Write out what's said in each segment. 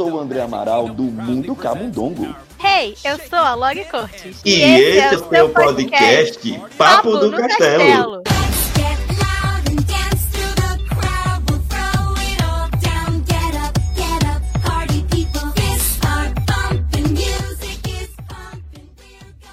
sou o André Amaral do Mundo Camundongo. Hey, eu sou a Log Cortes. E, e esse, esse é o seu podcast, podcast Papo, Papo do Castelo. Castelo.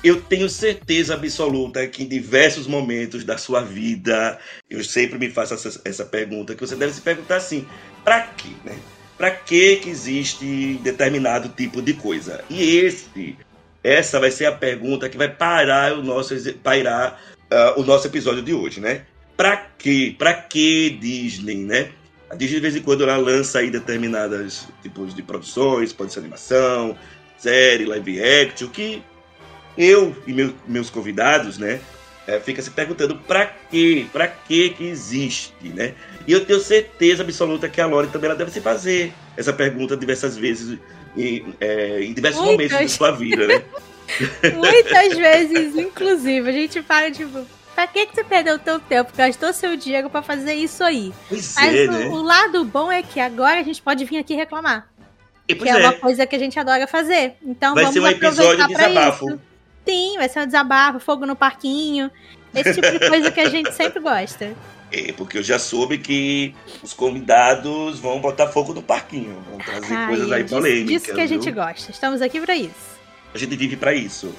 eu tenho certeza absoluta que em diversos momentos da sua vida, eu sempre me faço essa, essa pergunta, que você deve se perguntar assim, para quê, né? Para que que existe determinado tipo de coisa? E esse, essa vai ser a pergunta que vai parar o nosso, pairar uh, o nosso episódio de hoje, né? Para quê? Para que Disney, né? A Disney de vez em quando ela lança aí determinados tipos de produções, pode ser animação, série, live action, que eu e meu, meus convidados, né, é, fica se perguntando para quê, para que que existe, né? E eu tenho certeza absoluta que a Lore também ela deve se fazer essa pergunta diversas vezes em, é, em diversos Muitas. momentos da sua vida, né? Muitas vezes, inclusive, a gente fala tipo, pra que, que você perdeu teu tempo, gastou seu dinheiro para fazer isso aí? Pois Mas é, o, né? o, lado bom é que agora a gente pode vir aqui reclamar. E, que é, é, uma coisa que a gente adora fazer. Então Vai vamos ser um episódio de desabafo. Isso. Sim, vai ser um desabafo, fogo no parquinho. Esse tipo de coisa que a gente sempre gosta. É, porque eu já soube que os convidados vão botar fogo no parquinho, vão trazer Ai, coisas aí polêmicas. Isso que a gente gosta. Estamos aqui para isso. A gente vive para isso.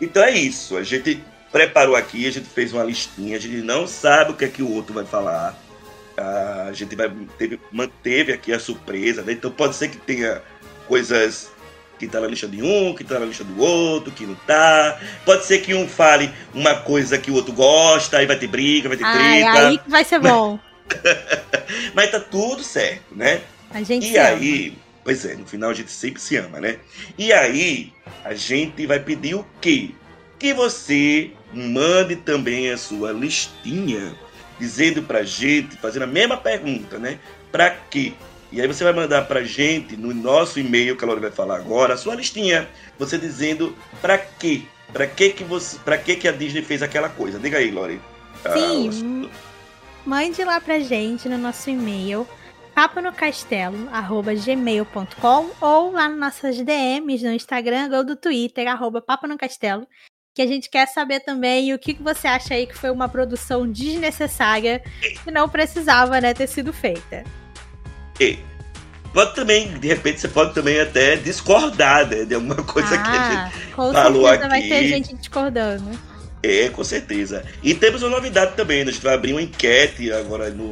então é isso. A gente preparou aqui, a gente fez uma listinha, a gente não sabe o que é que o outro vai falar. A gente vai, teve, manteve aqui a surpresa, né? Então pode ser que tenha coisas que tá na lista de um, que tá na lista do outro, que não tá. Pode ser que um fale uma coisa que o outro gosta, aí vai ter briga, vai ter Ai, treta. Aí vai ser bom. Mas tá tudo certo, né? A gente E aí, ama. pois é, no final a gente sempre se ama, né? E aí, a gente vai pedir o quê? Que você mande também a sua listinha, dizendo pra gente, fazendo a mesma pergunta, né? Pra quê? E aí você vai mandar pra gente, no nosso e-mail, que a Lore vai falar agora, a sua listinha. Você dizendo pra quê? Pra que que, você, pra que que a Disney fez aquela coisa? Diga aí, Lore. Sim, ah, mande lá pra gente no nosso e-mail paponocastelo@gmail.com ou lá nas nossas DMs no Instagram ou do Twitter arroba paponocastelo que a gente quer saber também o que, que você acha aí que foi uma produção desnecessária que não precisava né, ter sido feita. E pode também, de repente, você pode também até discordar né, de alguma coisa ah, que a ah, gente com falou aqui. vai ter gente discordando. É, com certeza. E temos uma novidade também, né? a gente vai abrir uma enquete agora no,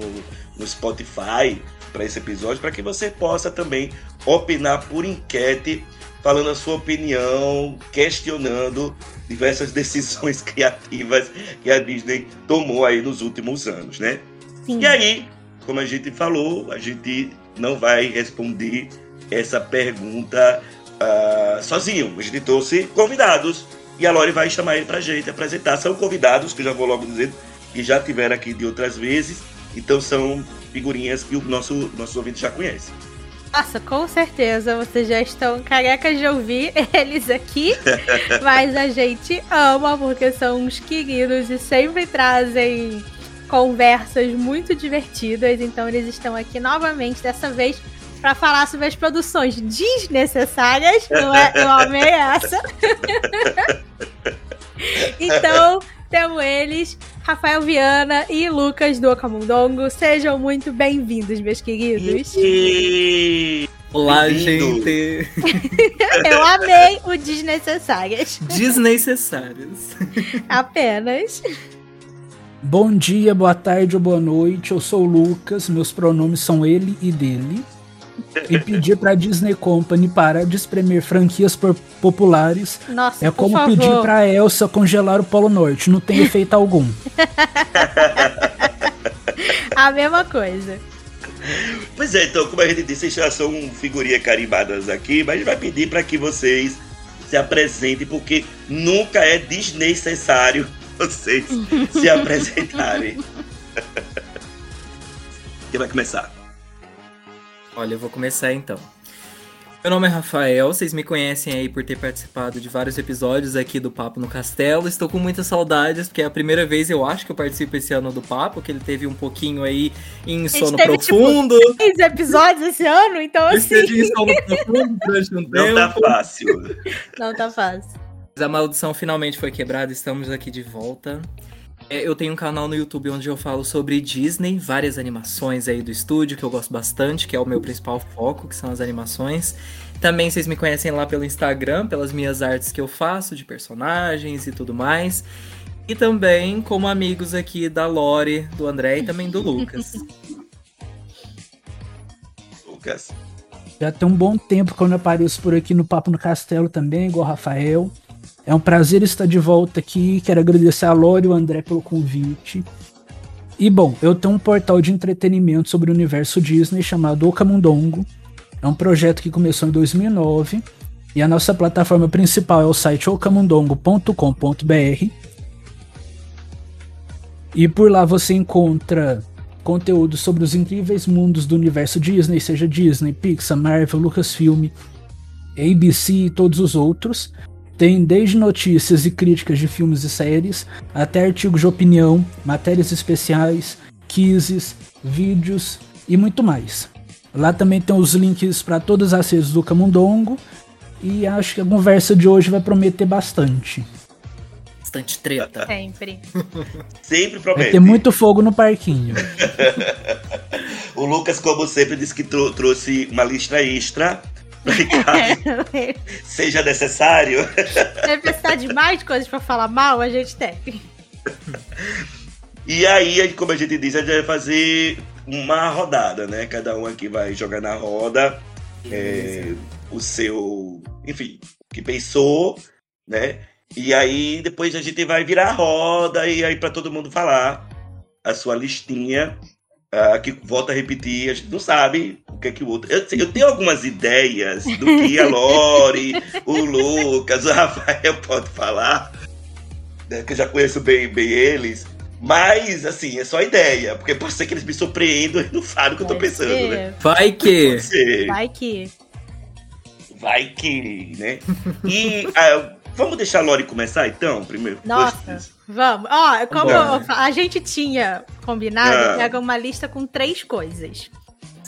no Spotify para esse episódio, para que você possa também opinar por enquete, falando a sua opinião, questionando diversas decisões criativas que a Disney tomou aí nos últimos anos, né? Sim. E aí, como a gente falou, a gente não vai responder essa pergunta uh, sozinho. A gente trouxe convidados e a Lori vai chamar ele pra gente apresentar. São convidados, que eu já vou logo dizendo, que já tiveram aqui de outras vezes. Então são figurinhas que o nosso, nossos ouvintes já conhecem. Nossa, com certeza vocês já estão carecas de ouvir eles aqui, mas a gente ama porque são uns queridos e sempre trazem conversas muito divertidas. Então eles estão aqui novamente, dessa vez, para falar sobre as produções desnecessárias. Não é? Eu amei essa. então, temos eles, Rafael Viana e Lucas do Ocamundongo. Sejam muito bem-vindos, meus queridos. Olá, gente! Eu amei o desnecessárias. Desnecessárias. Apenas. Bom dia, boa tarde ou boa noite. Eu sou o Lucas, meus pronomes são ele e dele. E pedir pra Disney Company parar de espremer franquias populares Nossa, é como favor. pedir pra Elsa congelar o Polo Norte, não tem efeito algum. a mesma coisa. Pois é, então, como a gente disse, vocês já são figurinha carimbadas aqui, mas a gente vai pedir para que vocês se apresentem, porque nunca é desnecessário vocês se apresentarem. Quem vai começar? Olha, eu vou começar então. Meu nome é Rafael, vocês me conhecem aí por ter participado de vários episódios aqui do Papo no Castelo. Estou com muitas saudades, porque é a primeira vez eu acho que eu participo esse ano do Papo, que ele teve um pouquinho aí em sono teve, tipo, profundo. Três episódios esse ano, então Ele assim. teve em sono profundo durante um Não tá tempo. fácil. Não tá fácil. A maldição finalmente foi quebrada, estamos aqui de volta. É, Eu tenho um canal no YouTube onde eu falo sobre Disney, várias animações aí do estúdio que eu gosto bastante, que é o meu principal foco, que são as animações. Também vocês me conhecem lá pelo Instagram, pelas minhas artes que eu faço de personagens e tudo mais. E também como amigos aqui da Lore, do André e também do Lucas. Lucas. Já tem um bom tempo quando eu apareço por aqui no Papo no Castelo também, igual o Rafael. É um prazer estar de volta aqui. Quero agradecer a Lore e o André pelo convite. E bom, eu tenho um portal de entretenimento sobre o universo Disney chamado Ocamundongo. É um projeto que começou em 2009 e a nossa plataforma principal é o site ocamundongo.com.br. E por lá você encontra conteúdo sobre os incríveis mundos do universo Disney, seja Disney, Pixar, Marvel, Lucasfilm, ABC e todos os outros. Tem desde notícias e críticas de filmes e séries, até artigos de opinião, matérias especiais, quizzes, vídeos e muito mais. Lá também tem os links para todas as redes do Camundongo e acho que a conversa de hoje vai prometer bastante. Bastante treta. Sempre. Sempre Vai promete. ter muito fogo no parquinho. O Lucas, como sempre, disse que trou- trouxe uma lista extra. seja necessário. Se precisar de mais coisas pra falar mal, a gente tem. E aí, como a gente disse, a gente vai fazer uma rodada, né? Cada um aqui vai jogar na roda é, o seu, enfim, que pensou, né? E aí depois a gente vai virar a roda e aí para todo mundo falar a sua listinha. ah, que volta a repetir, a gente não sabe que é que o outro. Eu, eu tenho algumas ideias do que a Lore, o Lucas, o Rafael pode falar, né, que eu já conheço bem, bem eles. Mas, assim, é só ideia, porque pode ser que eles me surpreendam e não sabem o que eu tô pensando, ser. né? Vai que. Vai que. Vai que, né? E ah, vamos deixar a Lori começar então, primeiro? Nossa. Vamos. Ó, como Vamos. eu fa- a gente tinha combinado, Ah. pega uma lista com três coisas.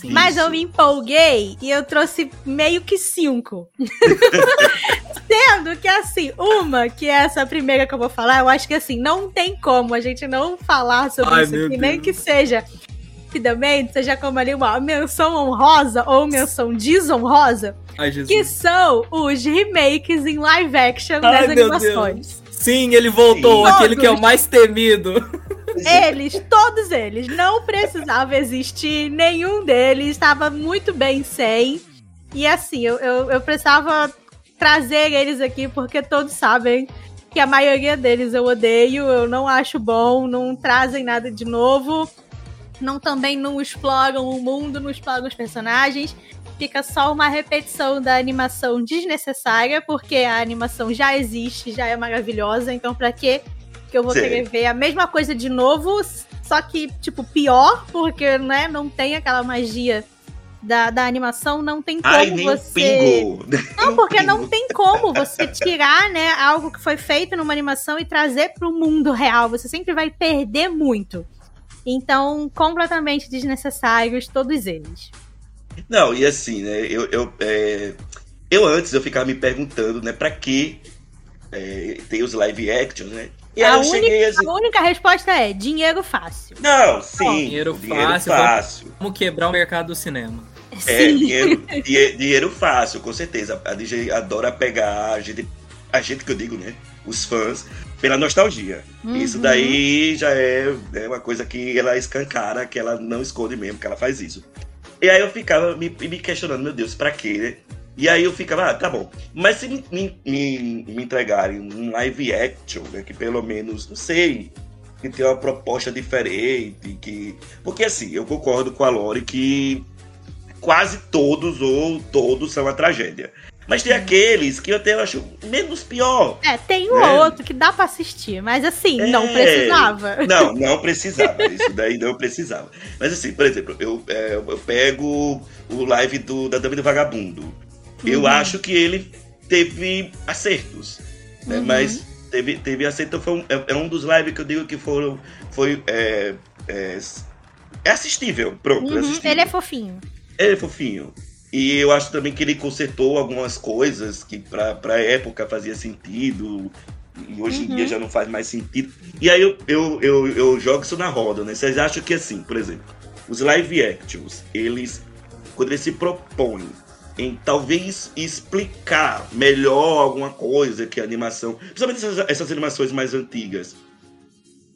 Sim. Mas eu me empolguei e eu trouxe meio que cinco. Sendo que, assim, uma, que é essa primeira que eu vou falar, eu acho que, assim, não tem como a gente não falar sobre Ai, isso aqui, nem Deus. que seja rapidamente, seja como ali uma menção honrosa ou menção desonrosa, Ai, que são os remakes em live action Ai, das animações. Sim, ele voltou, Sim. aquele que é o Todos. mais temido. Eles, todos eles, não precisava existir, nenhum deles estava muito bem sem. E assim, eu, eu, eu precisava trazer eles aqui porque todos sabem que a maioria deles eu odeio, eu não acho bom, não trazem nada de novo, não também não exploram o mundo, não exploram os personagens. Fica só uma repetição da animação desnecessária, porque a animação já existe, já é maravilhosa, então pra quê? Que eu vou Sim. querer ver a mesma coisa de novo, só que, tipo, pior, porque, né, não tem aquela magia da, da animação, não tem como Ai, um você. pingo. Não, porque não tem como você tirar, né, algo que foi feito numa animação e trazer pro mundo real. Você sempre vai perder muito. Então, completamente desnecessários, todos eles. Não, e assim, né? Eu, eu, é, eu antes eu ficava me perguntando, né, pra que é, tem os live actions, né? E A cheguei assim. A única resposta é dinheiro fácil. Não, sim. Dinheiro dinheiro fácil, fácil. Vamos quebrar o mercado do cinema. É, Sim. dinheiro, dinhe- dinheiro fácil, com certeza. A DJ adora pegar a gente, a gente que eu digo, né? Os fãs, pela nostalgia. Uhum. Isso daí já é, é uma coisa que ela escancara, que ela não esconde mesmo, que ela faz isso. E aí eu ficava me, me questionando, meu Deus, pra quê, né? E aí eu ficava, ah, tá bom. Mas se me, me, me, entregarem um live action, né? Que pelo menos, não sei, que tem uma proposta diferente, que... Porque assim, eu concordo com a Lori que quase todos ou todos são uma tragédia. Mas tem aqueles que eu até acho menos pior. É, tem um É. ou outro que dá pra assistir, mas assim, não É. precisava. Não, não precisava. Isso daí não precisava. Mas assim, por exemplo, eu, é, eu pego o live do, da Dama do Vagabundo. Eu Uhum. acho que ele teve acertos, né? Uhum. Mas teve, teve acerto. Foi um, é, é um dos lives que eu digo que foram. Foi. É, é, é assistível, pronto. Uhum, assistível. Ele é fofinho. Ele é fofinho. E eu acho também que ele consertou algumas coisas que pra, pra época fazia sentido. E hoje em Uhum. dia já não faz mais sentido. E aí eu, eu, eu, eu jogo isso na roda, né? Vocês acham que assim, por exemplo, os live actions, eles. Quando eles se propõem em talvez explicar melhor alguma coisa que a animação. Principalmente essas, essas animações mais antigas.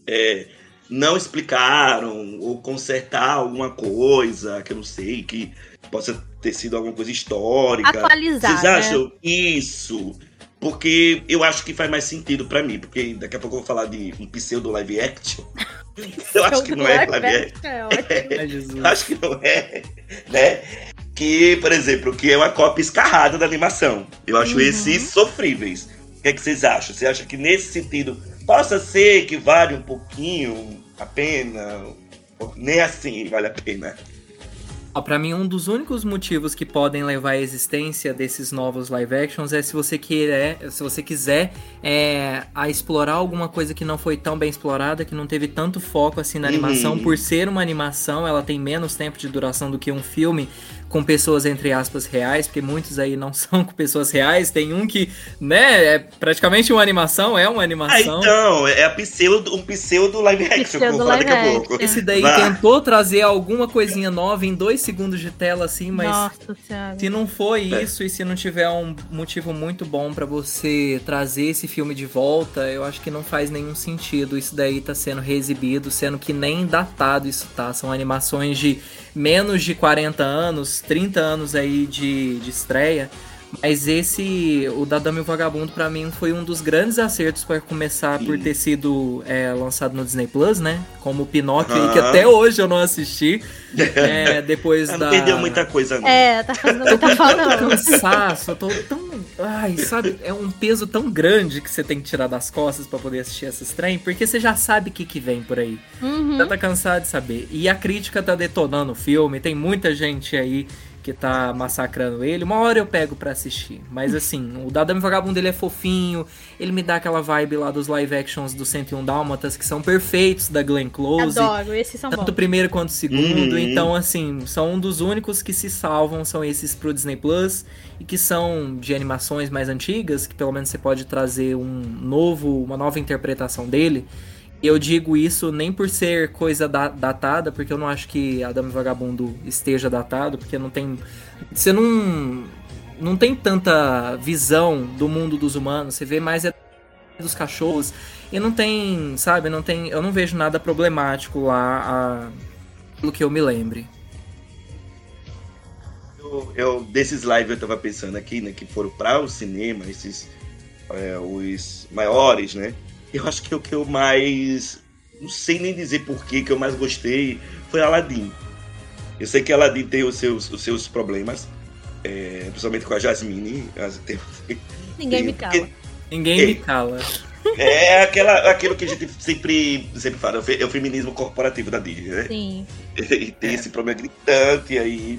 É, não explicaram ou consertar alguma coisa que eu não sei, que possa ter sido alguma coisa histórica. Atualizar, Vocês né? acham isso? Porque eu acho que faz mais sentido pra mim, porque daqui a pouco eu vou falar de um pseudo live action. Eu acho que não é live action. É. Eu acho que não é, né? Que, por exemplo, que é uma cópia escarrada da animação. Eu acho Uhum. esses sofríveis. O que, é que vocês acham? Você acha que nesse sentido possa ser que vale um pouquinho a pena? Nem assim vale a pena. Ó, Pra mim, um dos únicos motivos que podem levar à existência desses novos live actions é se você querer, se você quiser é, a explorar alguma coisa que não foi tão bem explorada, que não teve tanto foco assim na Uhum. animação. Por ser uma animação, ela tem menos tempo de duração do que um filme com pessoas entre aspas reais, porque muitos aí não são com pessoas reais. Tem um que, né, é praticamente uma animação, é uma Ah, animação. então, é a pseudo, um pseudo live action vou falar daqui a Pseudo pouco. live Esse daí Vá. tentou trazer alguma coisinha nova em dois segundos de tela, assim, mas Nossa senhora. Se não for É. isso e se não tiver um motivo muito bom pra você trazer esse filme de volta, eu acho que não faz nenhum sentido isso daí tá sendo reexibido, sendo que nem datado isso tá. São animações de menos de 40 anos, 30 anos aí de, de estreia. Mas esse, o da Dama e o Vagabundo, pra mim, foi um dos grandes acertos pra começar por Sim. ter sido é, lançado no Disney Plus, né? Como o Pinóquio aí, que até hoje eu não assisti. É, depois Ah, da. Não perdeu muita coisa, não. É, tá fazendo muita falta não. cansaço, eu tô tão. Ai, sabe? É um peso tão grande que você tem que tirar das costas pra poder assistir esses trem, porque você já sabe o que, que vem por aí. Uhum. Já tá cansado de saber. E a crítica tá detonando o filme, tem muita gente aí que tá massacrando ele. Uma hora eu pego pra assistir. Mas assim, o Dadame Vagabundo ele é fofinho, ele me dá aquela vibe lá dos live actions do 101 Dálmatas, que são perfeitos da Glenn Close. Adoro, esses são Tanto o bons. primeiro quanto o segundo. Uhum. Então, assim, são um dos únicos que se salvam, são esses pro Disney Plus. E que são de animações mais antigas, que pelo menos você pode trazer um novo, uma nova interpretação dele. Eu digo isso nem por ser coisa da- datada, porque eu não acho que a Dama e o Vagabundo esteja datado, porque não tem. Você não. Não tem tanta visão do mundo dos humanos, você vê mais é dos cachorros. E não tem, sabe, não tem. Eu não vejo nada problemático lá, a, pelo que eu me lembre. Eu, eu- desses lives eu tava pensando aqui, né, que foram para o cinema, esses é, os maiores, né? Eu acho que o que eu mais não sei nem dizer por que que eu mais gostei foi Aladdin. Eu sei que Aladdin tem os seus, os seus problemas, é, principalmente com a Jasmine. as- tem- Ninguém me porque- cala. Ninguém me cala. É aquela, aquilo que a gente sempre, sempre fala, é o é feminismo corporativo da Disney, né? Sim. e tem esse problema gritante aí.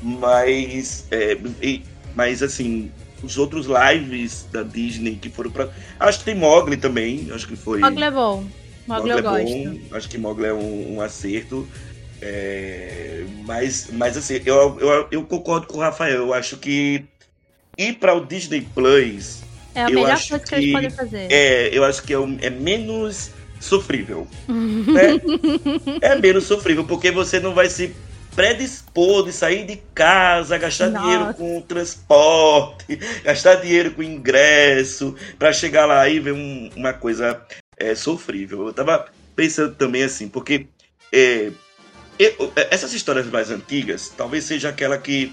Mas, é, e- mas assim, os outros lives da Disney que foram pra. Acho que tem Mogli também. Acho que foi. Mogli é bom. Mogli eu é gosto. bom. Acho que Mogli é um, um acerto. É, mas, mas assim, eu, eu, eu concordo com o Rafael. Eu acho que ir para o Disney Plus É a Eu melhor acho coisa que, eles que podem fazer. é, eu acho que é, um- é menos sofrível. né? É menos sofrível, porque você não vai se predispor de sair de casa, gastar Nossa. dinheiro com transporte, gastar dinheiro com ingresso, pra chegar lá e ver um- uma coisa é, sofrível. Eu tava pensando também assim, porque é, eu- essas histórias mais antigas, talvez seja aquela que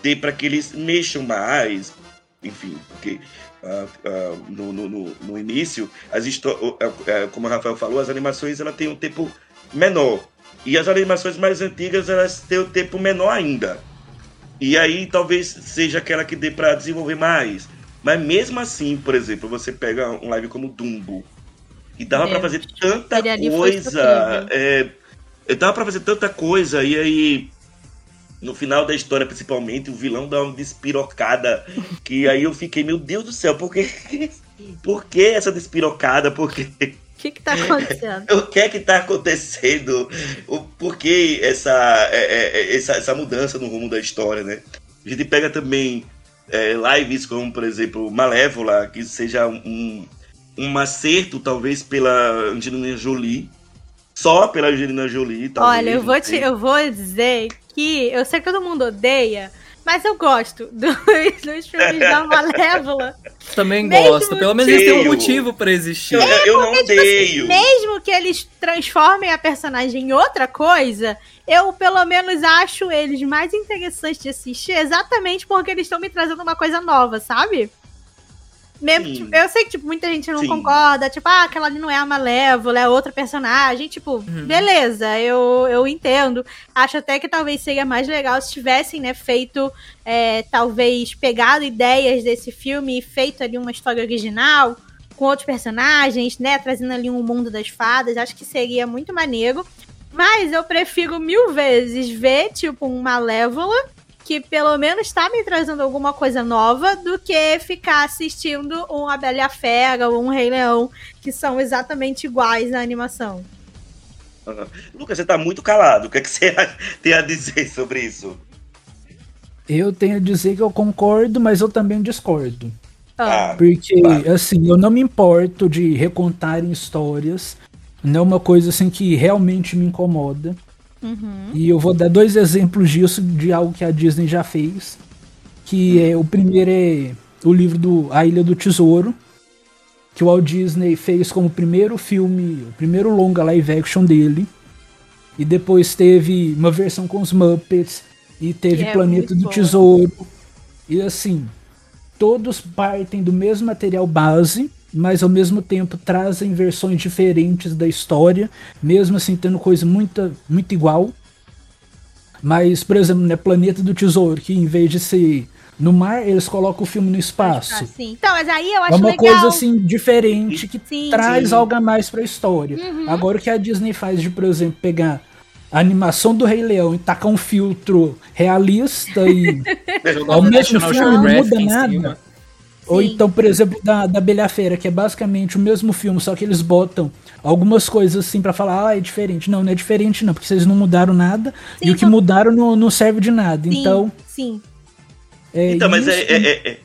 dê para que eles mexam mais, enfim, porque ah, ah, no, no, no- início, as é, como o Rafael falou, as animações ela tem um tempo menor. E as animações mais antigas elas têm um tempo menor ainda. E aí talvez seja aquela que dê para desenvolver mais. Mas mesmo assim, por exemplo, você pega um live como Dumbo. E dava para Deus. fazer tanta coisa. É, dava para fazer tanta coisa. E aí No final da história, principalmente, o vilão dá uma despirocada. Que aí eu fiquei, meu Deus do céu, por que, por que essa despirocada? Por que, O que que tá acontecendo? o que é que tá acontecendo? O, por que essa, é, é, essa, essa mudança no rumo da história, né? A gente pega também é, lives como, por exemplo, Malévola, que seja um, um acerto, talvez, pela Angelina Jolie. Só pela Angelina Jolie, talvez. Olha, eu vou, te, eu vou dizer que eu sei que todo mundo odeia, mas eu gosto dos, dos filmes da Malévola. Também Mesmo gosto. Pelo menos eles têm um motivo pra existir. Eu, eu não tipo assim, odeio. Mesmo que eles transformem a personagem em outra coisa, eu pelo menos acho eles mais interessantes de assistir exatamente porque eles estão me trazendo uma coisa nova, sabe? Mesmo, tipo, eu sei que tipo, muita gente não Sim. concorda, tipo, ah, aquela ali não é a Malévola, é outra personagem. Tipo, beleza, eu, eu entendo. Acho até que talvez seria mais legal se tivessem, né, feito, é, talvez, pegado ideias desse filme e feito ali uma história original com outros personagens, né? Trazendo ali um mundo das fadas. Acho que seria muito maneiro. Mas eu prefiro mil vezes ver, tipo, um Malévola, que pelo menos tá me trazendo alguma coisa nova, do que ficar assistindo um A Bela e a Fera ou um Rei Leão, que são exatamente iguais na animação. Aham. Lucas, você tá muito calado. O que, é que você tem a dizer sobre isso? Eu tenho a dizer que eu concordo, mas eu também discordo. Ah, Ah, Porque, Claro. assim, eu não me importo de recontarem histórias. Não é uma coisa assim que realmente me incomoda. Uhum. E eu vou dar dois exemplos disso, de algo que a Disney já fez. Que é o primeiro é o livro do A Ilha do Tesouro. Que o Walt Disney fez como primeiro filme, o primeiro longa live action dele. E depois teve uma versão com os Muppets. E teve é Planeta do boa. Tesouro. E assim, todos partem do mesmo material base, mas ao mesmo tempo trazem versões diferentes da história, mesmo assim tendo coisa muito, muito igual. Mas, por exemplo, né, Planeta do Tesouro, que em vez de ser no mar, eles colocam o filme no espaço. Ah, sim. Então, mas aí eu acho É uma legal. coisa assim diferente que Sim, traz sim. algo a mais pra história. Uhum. Agora o que a Disney faz de, por exemplo, pegar a animação do Rei Leão e tacar um filtro realista e ao mesmo filme não muda em nada. Ou então, por exemplo, da, da Bela Fera, que é basicamente o mesmo filme, só que eles botam algumas coisas assim pra falar, ah, é diferente. Não, não é diferente não, porque vocês não mudaram nada Sim, e o que então- mudaram não, não serve de nada. Sim, Então, sim. é Então, mas é, isso. é- é- é-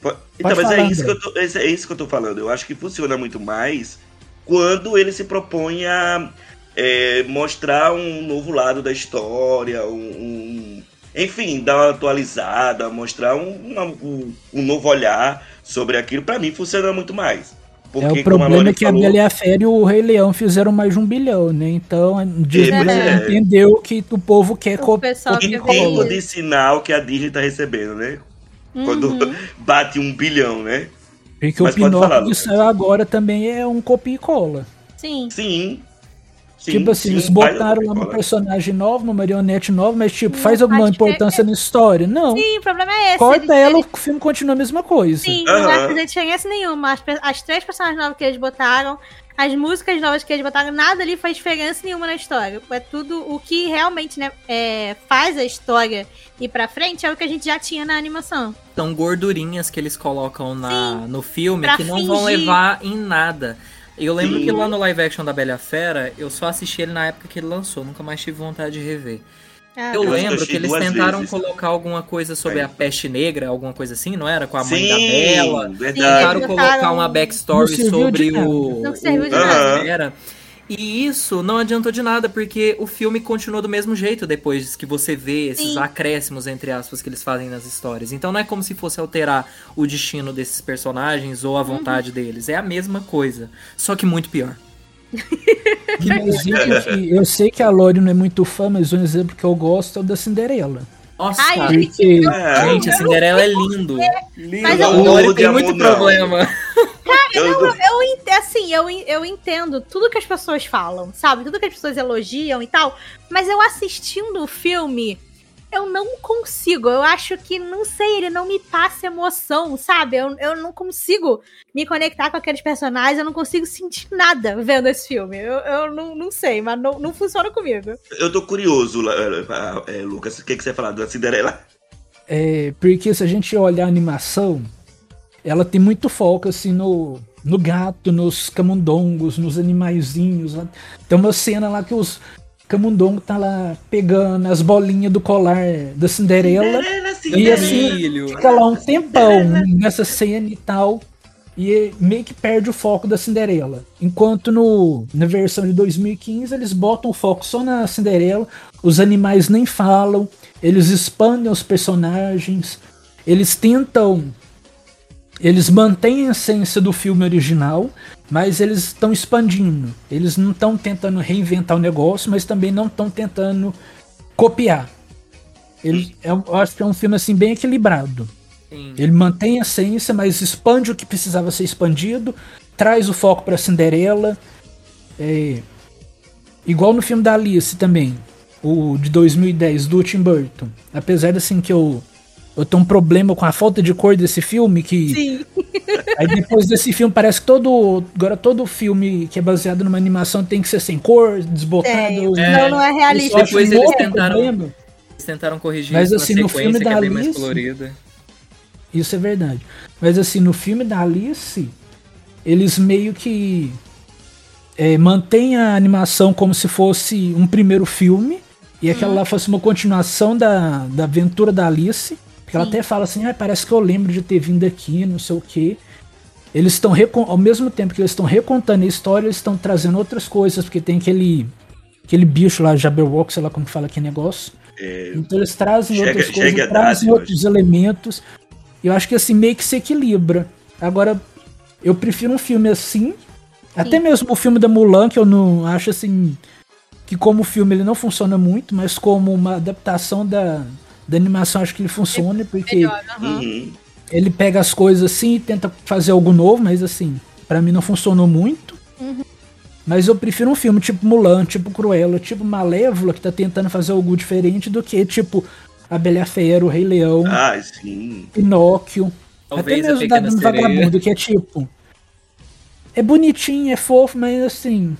Então, Pode mas é falar, isso, que eu tô, é isso que eu tô falando. Eu acho que funciona muito mais quando ele se propõe a é, mostrar um novo lado da história, um, um- enfim, dar uma atualizada, mostrar um, uma- um, um novo olhar sobre aquilo. Pra mim, funciona muito mais. Porque, É, o problema é que a falou- Bela e a Fera e o Rei Leão fizeram mais de um bilhão, né? Então a Disney já é. entendeu que o povo quer O pessoal Que tipo ver de sinal que a Disney tá recebendo, né? Quando Uhum. bate um bilhão, né? Porque Mas o Pinóquio que saiu agora também é um copia e cola. Sim. Sim. Sim, tipo assim, sim, eles botaram lá uma personagem nova, uma marionete nova, mas tipo, Não faz alguma importância na história? Não. Sim, o problema é esse. Corta eles- ela, eles- o filme continua a mesma coisa. Sim, não vai fazer diferença nenhuma. As, as três personagens novas que eles botaram, as músicas novas que eles botaram, nada ali faz diferença nenhuma na história. É tudo o que realmente né, é, faz a história ir pra frente é o que a gente já tinha na animação. São gordurinhas que eles colocam na, Sim, no filme que não vão levar em nada. Eu lembro Sim. que lá no live action da Bela Fera, eu só assisti ele na época que ele lançou, nunca mais tive vontade de rever. Ah, Eu Eu acho que eu lembro que eles tentaram vezes. colocar alguma coisa sobre Aí. a peste negra, alguma coisa assim, não era? Com a mãe Sim, da Bela. verdade. Tentaram colocar uma Não backstory serviu sobre de nada. o. Não serviu de nada. Era. E isso não adiantou de nada, porque o filme continuou do mesmo jeito depois que você vê esses Sim. acréscimos, entre aspas, que eles fazem nas histórias. Então não é como se fosse alterar o destino desses personagens ou a vontade deles. É a mesma coisa, só que muito pior. Enfim, eu sei que a Lori não é muito fã, mas um exemplo que eu gosto é o da Cinderela. Nossa, Ai, Porque É, gente, a Cinderela é lindo. Mas eu- o de tem amor, muito não. problema. eu- Eu, ent- assim, eu, eu entendo tudo que as pessoas falam, sabe? Tudo que as pessoas elogiam e tal. Mas eu assistindo o filme, eu não consigo. Eu acho que, não sei, ele não me passa emoção, sabe? Eu, eu não consigo me conectar com aqueles personagens, eu não consigo sentir nada vendo esse filme. Eu, eu não, não sei, mas não, não funciona comigo. Eu tô curioso, é, Lucas, o que, que você falar da Cinderela? É, porque se a gente olhar a animação, ela tem muito foco assim no, no gato, nos camundongos, nos animaizinhos. Tem uma cena lá que os camundongos tá lá pegando as bolinhas do colar da Cinderela. Cinderela, Cinderela. E assim, fica lá um tempão Cinderela. nessa cena e tal. E meio que perde o foco da Cinderela. Enquanto no, na versão de 2015 eles botam o foco só na Cinderela, os animais nem falam, eles expandem os personagens, eles tentam. Eles mantêm a essência do filme original, mas eles estão expandindo. Eles não estão tentando reinventar o negócio, mas também não estão tentando copiar. Ele, é, eu acho que é um filme assim bem equilibrado. Sim. Ele mantém a essência, mas expande o que precisava ser expandido, traz o foco para Cinderela. É, igual no filme da Alice também o de 2010 do Tim Burton. Apesar de assim que eu eu tenho um problema com a falta de cor desse filme que Sim. aí depois desse filme parece que todo agora todo filme que é baseado numa animação tem que ser sem cor, desbotado. É. Não, não é realista. Depois eles tentaram, eles tentaram corrigir Mas assim no filme da é Alice, isso é verdade. Mas assim no filme da Alice eles meio que é, mantém a animação como se fosse um primeiro filme e aquela uhum. lá fosse uma continuação da, da aventura da Alice. Que ela até fala assim, ah, parece que eu lembro de ter vindo aqui, não sei o que. Eles estão, ao mesmo tempo que eles estão recontando a história, eles estão trazendo outras coisas, porque tem aquele aquele bicho lá, Jabberwock, sei lá como fala que negócio. É, então eles trazem chega, outras coisas, trazem outros hoje. elementos. Eu acho que assim meio que se equilibra. Agora, eu prefiro um filme assim. Sim. Até mesmo o filme da Mulan, que eu não acho assim que como filme ele não funciona muito, mas como uma adaptação da, da animação acho que ele funciona, é porque melhor, uhum. ele pega as coisas assim e tenta fazer algo novo, mas assim, para mim não funcionou muito. Uhum. Mas eu prefiro um filme tipo Mulan, tipo Cruella, tipo Malévola, que tá tentando fazer algo diferente do que tipo A Bela e Fera, o Rei Leão, ah, sim. Pinóquio, Talvez até mesmo da Vagabundo, que é tipo... É bonitinho, é fofo, mas assim,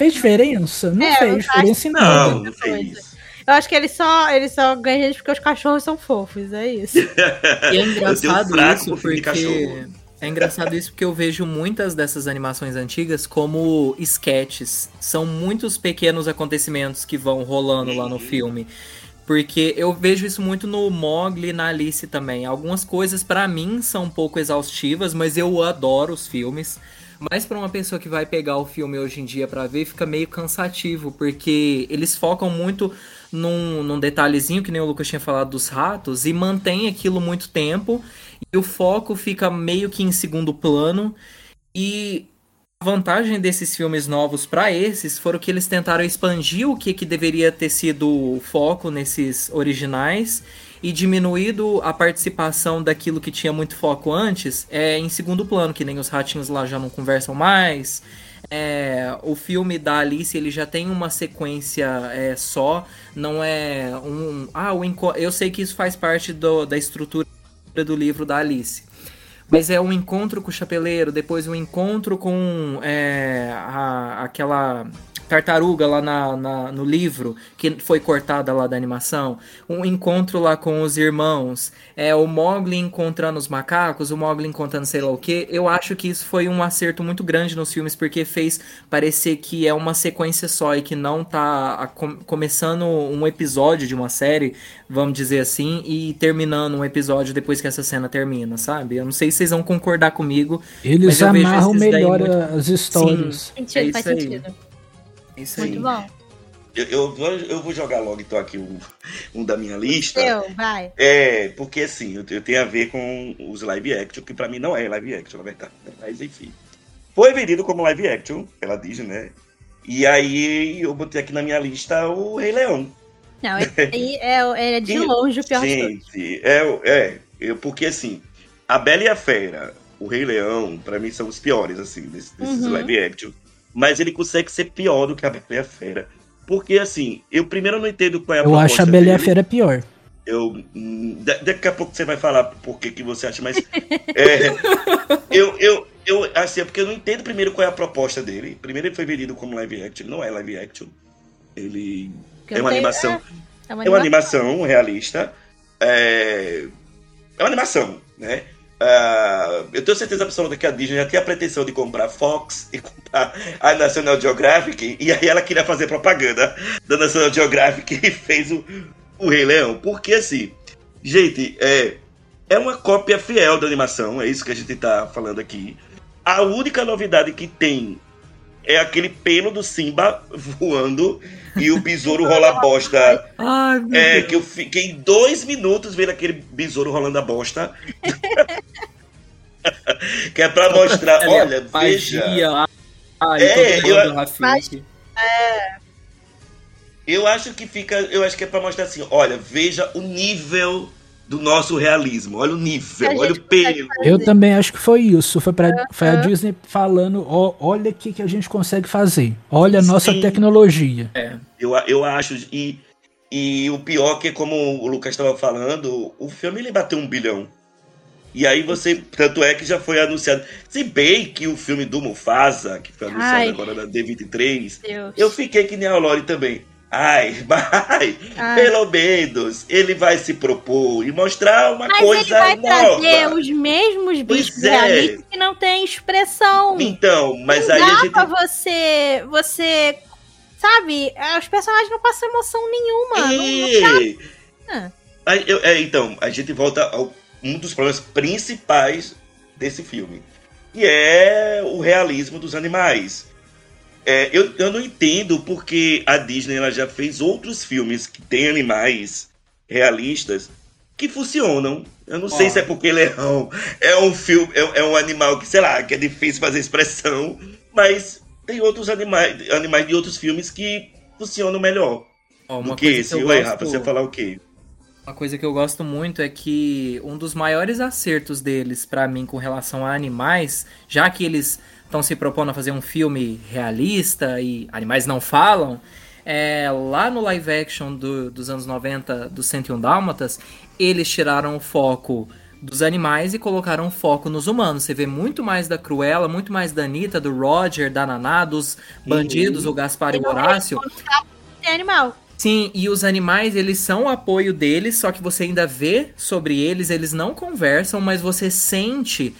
Fez diferença? Não é, fez diferença em nada. Não, não fez. Eu acho que ele só, ele só ganha gente porque os cachorros são fofos, é isso. e é engraçado isso porque. É engraçado isso porque eu vejo muitas dessas animações antigas como sketches. São muitos pequenos acontecimentos que vão rolando lá no uhum. filme. Porque eu vejo isso muito no Mogli e na Alice também. Algumas coisas para mim são um pouco exaustivas, mas eu adoro os filmes. Mas para uma pessoa que vai pegar o filme hoje em dia para ver, fica meio cansativo, porque eles focam muito num, num detalhezinho, que nem o Lucas tinha falado dos ratos, e mantém aquilo muito tempo, e o foco fica meio que em segundo plano. E a vantagem desses filmes novos para esses foram que eles tentaram expandir o que, que deveria ter sido o foco nesses originais e diminuído a participação daquilo que tinha muito foco antes é em segundo plano, que nem os ratinhos lá já não conversam mais. É, o filme da Alice ele já tem uma sequência é, só, não é um. Ah, o eu sei que isso faz parte do, da estrutura do livro da Alice. Mas é um encontro com o chapeleiro, depois um encontro com é, a, aquela tartaruga lá na, na, no livro, que foi cortada lá da animação, um encontro lá com os irmãos, é o Mogli encontrando os macacos, o Mogli encontrando sei lá o que, eu acho que isso foi um acerto muito grande nos filmes, porque fez parecer que é uma sequência só e que não tá a, com, começando um episódio de uma série, vamos dizer assim, e terminando um episódio depois que essa cena termina, sabe? Eu não sei se vocês vão concordar comigo. Eles amarram melhor muito... as histórias. Sim, é faz sentido. Isso Muito aí. bom. Eu, eu, eu, vou jogar logo então aqui um, um da minha lista. Eu, vai. É, porque assim, eu, eu tenho a ver com os live action, que pra mim não é live action, na verdade. Mas enfim. Foi vendido como live action, ela diz, né? E aí eu botei aqui na minha lista o Rei Leão. Não, é, é, é de longe o pior sim. É, é eu, porque assim, a Bela e a Fera, o Rei Leão, pra mim são os piores, assim, desses, desses uhum. live action mas ele consegue ser pior do que a Bela e a Fera. Porque, assim, eu primeiro não entendo qual é a Eu acho a Bela e a Fera pior. Eu, hum, da- daqui a pouco você vai falar por que, que você acha, mas. é, eu, eu, eu, assim, é porque eu não entendo primeiro qual é a proposta dele. Primeiro, ele foi vendido como live action. Ele não é live action. Ele Porque é uma tem- animação. É, é uma É uma animação. animação realista. É, é uma animação, né? Ah, eu tenho certeza absoluta que a Disney já tinha a pretensão de comprar Fox e comprar a National Geographic, e aí ela queria fazer propaganda da National Geographic e fez o, o Rei Leão. Porque assim, gente, é, é uma cópia fiel da animação, é isso que a gente tá falando aqui. A única novidade que tem é aquele pelo do Simba voando e o besouro rola bosta Ai, meu é, Deus. que eu fiquei dois minutos vendo aquele besouro rolando a bosta. que é pra mostrar, Ela é olha, veja. magia. Ai, É, eu eu- o Rafik. Eu acho que fica, eu acho que é pra mostrar assim, olha, veja o nível do nosso realismo. Olha o nível, olha o pelo. Eu também acho que foi isso. Foi, pra, foi a. Disney falando: ó, olha o que, que a gente consegue fazer. Olha a nossa Sim. tecnologia. Eu, eu acho e e o pior que como o Lucas estava falando, o filme ele bateu um bilhão. E aí você, tanto é que já foi anunciado. Se bem que o filme do Mufasa, que foi anunciado Ai. agora na D23, Deus. Eu fiquei que nem a Lori também. Ai, mas Ai. pelo menos ele vai se propor e mostrar uma Mas coisa ele vai trazer nova. os mesmos bichos é. realistas que não tem expressão. Então, mas não aí dá a gente. pra você, você, sabe, os personagens não passam emoção nenhuma. Não-! Ah. Aí eu- é, então, a gente volta ao um dos problemas principais desse filme. E é o realismo dos animais. É, eu, eu não entendo porque a Disney ela já fez outros filmes que tem animais realistas que funcionam. Eu não sei Ó. se é porque leão é um filme, é, é um animal que, sei lá, que é difícil fazer expressão, mas tem outros animais, animais de outros filmes que funcionam melhor Ó, do que esse. que eu Oi, gosto- Rafa, você falar o quê? Uma coisa que eu gosto muito é que um dos maiores acertos deles pra mim com relação a animais, já que eles estão se propondo a fazer um filme realista e animais não falam, é, lá no live action do- dos anos 90 do 101 Dálmatas, eles tiraram o foco dos animais e colocaram o foco nos humanos. Você vê muito mais da Cruella, muito mais da Anitta, do Roger, da Naná, dos bandidos, o Gaspar e o Horácio. Tem animal. Sim, e os animais, eles são o apoio deles, só que você ainda vê sobre eles, eles não conversam, mas você sente,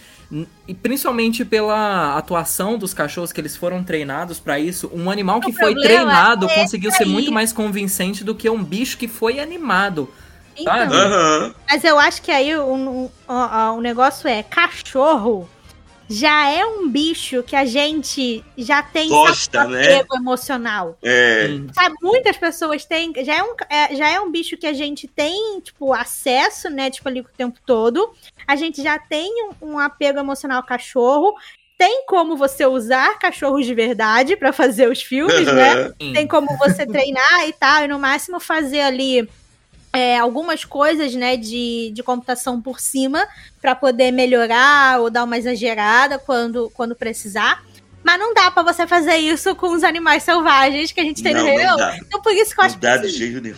e principalmente pela atuação dos cachorros que eles foram treinados pra isso, um animal que O foi problema treinado é conseguiu ser aí. muito mais convincente do que um bicho que foi animado. Então? Aham. mas eu acho que aí o um, um, um negócio é cachorro já é um bicho que a gente já tem Gosta, né? apego emocional. É. Sabe, muitas pessoas têm. Já é, um, é- já é um bicho que a gente tem, tipo, acesso, né? Tipo, ali o tempo todo. A gente já tem um, um apego emocional ao cachorro. Tem como você usar cachorros de verdade pra fazer os filmes, né? Tem como você treinar e tal, e no máximo fazer ali é, algumas coisas, né, de, de computação por cima pra poder melhorar ou dar uma exagerada quando, quando precisar. Mas não dá pra você fazer isso com os animais selvagens que a gente tem Não, no Rei Leão. Então por isso que eu acho Não que dá de assim, jeito nenhum.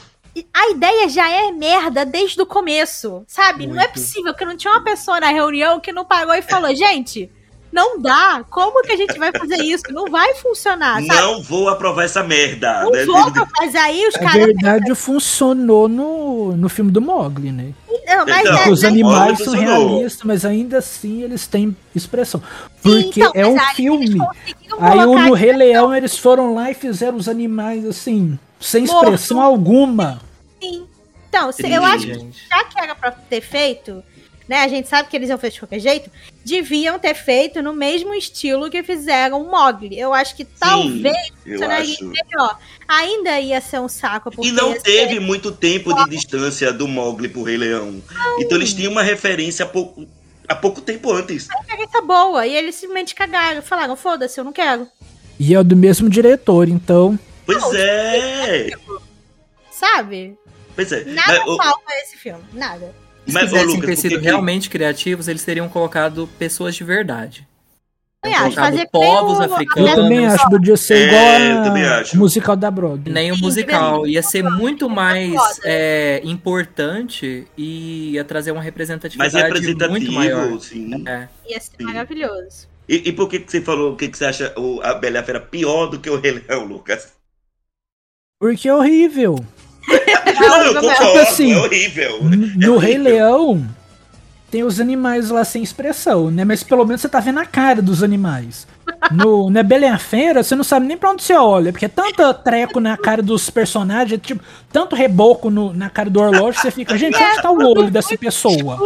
a ideia já é merda desde o começo, sabe? Não é Muito. possível que não tinha uma pessoa na reunião que não pagou e falou, gente, não dá. Como que a gente vai fazer isso? Não vai funcionar, sabe? Não vou aprovar essa merda. Não né? vou, mas aí os Na caras. verdade, funcionou no, no filme do Mogli, né? Não, mas Então, é, Os Mogli animais são realistas, mas ainda assim eles têm expressão. Porque então, é um filme. Aí no Rei Leão eles foram lá e fizeram os animais assim, sem Morto. expressão alguma. assim. Então, eu acho que já que era pra ter feito, né? A gente sabe que eles iam fazer de qualquer jeito. Deviam ter feito no mesmo estilo que fizeram o Mogli. Eu acho que talvez Eu funcionaria acho. melhor. Ainda ia ser um saco. E não ia ser- teve muito tempo de distância do Mogli pro Rei Leão. Então eles tinham uma referência há pouco, há pouco tempo antes. referência boa. E eles simplesmente cagaram. Falaram, foda-se, eu não quero. E é do mesmo diretor, então. Pois Não, é. Sabe? Pois é. Nada Mas, falta nesse filme. Nada. Se mas, ô, quisessem Lucas, ter sido que realmente criativos, eles teriam colocado pessoas de verdade. também acho. colocado Fazer povos o- africanos. Eu também acho, podia ser É, igual eu acho. o musical da Broadway. Nem o musical. Ia ser muito mais é, importante e ia trazer uma Mais representatividade muito maior. representativo, sim. É. Ia ser Sim. maravilhoso. E, e por que, que você falou, o que, que você acha o, a Bela Fera pior do que o Rei Leão, Lucas? Porque é horrível. Não, concordo, assim, é horrível. N- É No Rei horrível. Leão tem os animais lá sem expressão, né? Mas pelo menos você tá vendo a cara dos animais. No, na Bela e a Fera, você não sabe nem pra onde você olha, porque é tanta treco na cara dos personagens, tipo, tanto reboco no- na cara do Orlógio, você fica, gente, onde tá o olho dessa pessoa?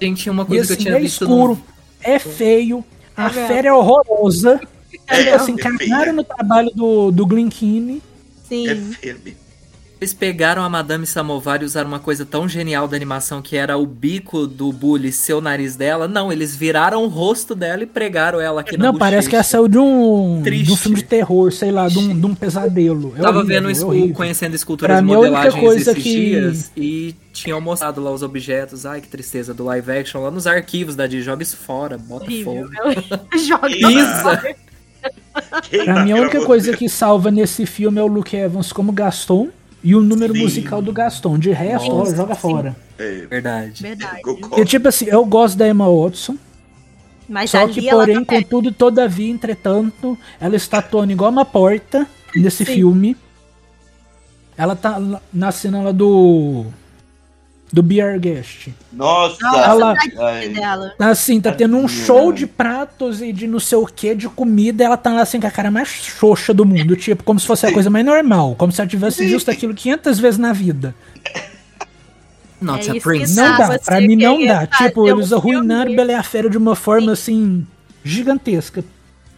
Gente, tinha uma E coisa que eu assim, tinha é visto escuro, no... é feio, a É fera é horrorosa. É, Tipo assim, é cagaram no trabalho do, do Glen Keane. Sim. É firme. Eles pegaram a Madame Samovar e usaram uma coisa tão genial da animação que era o bico do Bully ser o nariz dela. Não, eles viraram o rosto dela e pregaram ela aqui na Não, parece que ela saiu de um, Triste. de um filme de terror, sei lá, de um, de um pesadelo. É Tava horrível, vendo é conhecendo esculturas Pra mim, a única modelagens coisa esses que- dias e tinham mostrado lá os objetos. Ai, que tristeza do live action lá nos arquivos da Disney. Joga isso fora, bota Horrível. fogo. Joga. Pisa! Pra mim, a única coisa que salva nesse filme é o Luke Evans como Gaston e o número Sim. musical do Gaston. De resto, ó, Nossa, joga sim. fora. É, Verdade. Verdade. Porque, tipo assim, eu gosto da Emma Watson, Mas só que, porém, tá contudo, todavia, entretanto, ela está atuando igual uma porta nesse Sim. filme. Ela tá na cena lá do. Do Beer Guest. Nossa! Ela- dela. Assim, tá tendo um show de pratos e de não sei o que, de comida, ela tá lá assim com a cara mais xoxa do mundo, tipo, como se fosse a coisa mais normal, como se ela tivesse visto aquilo 500 vezes na vida. Not É prince. Não Tá, dá, pra mim não dá. Tipo, eles arruinaram Bela e a Fera de uma forma assim, gigantesca.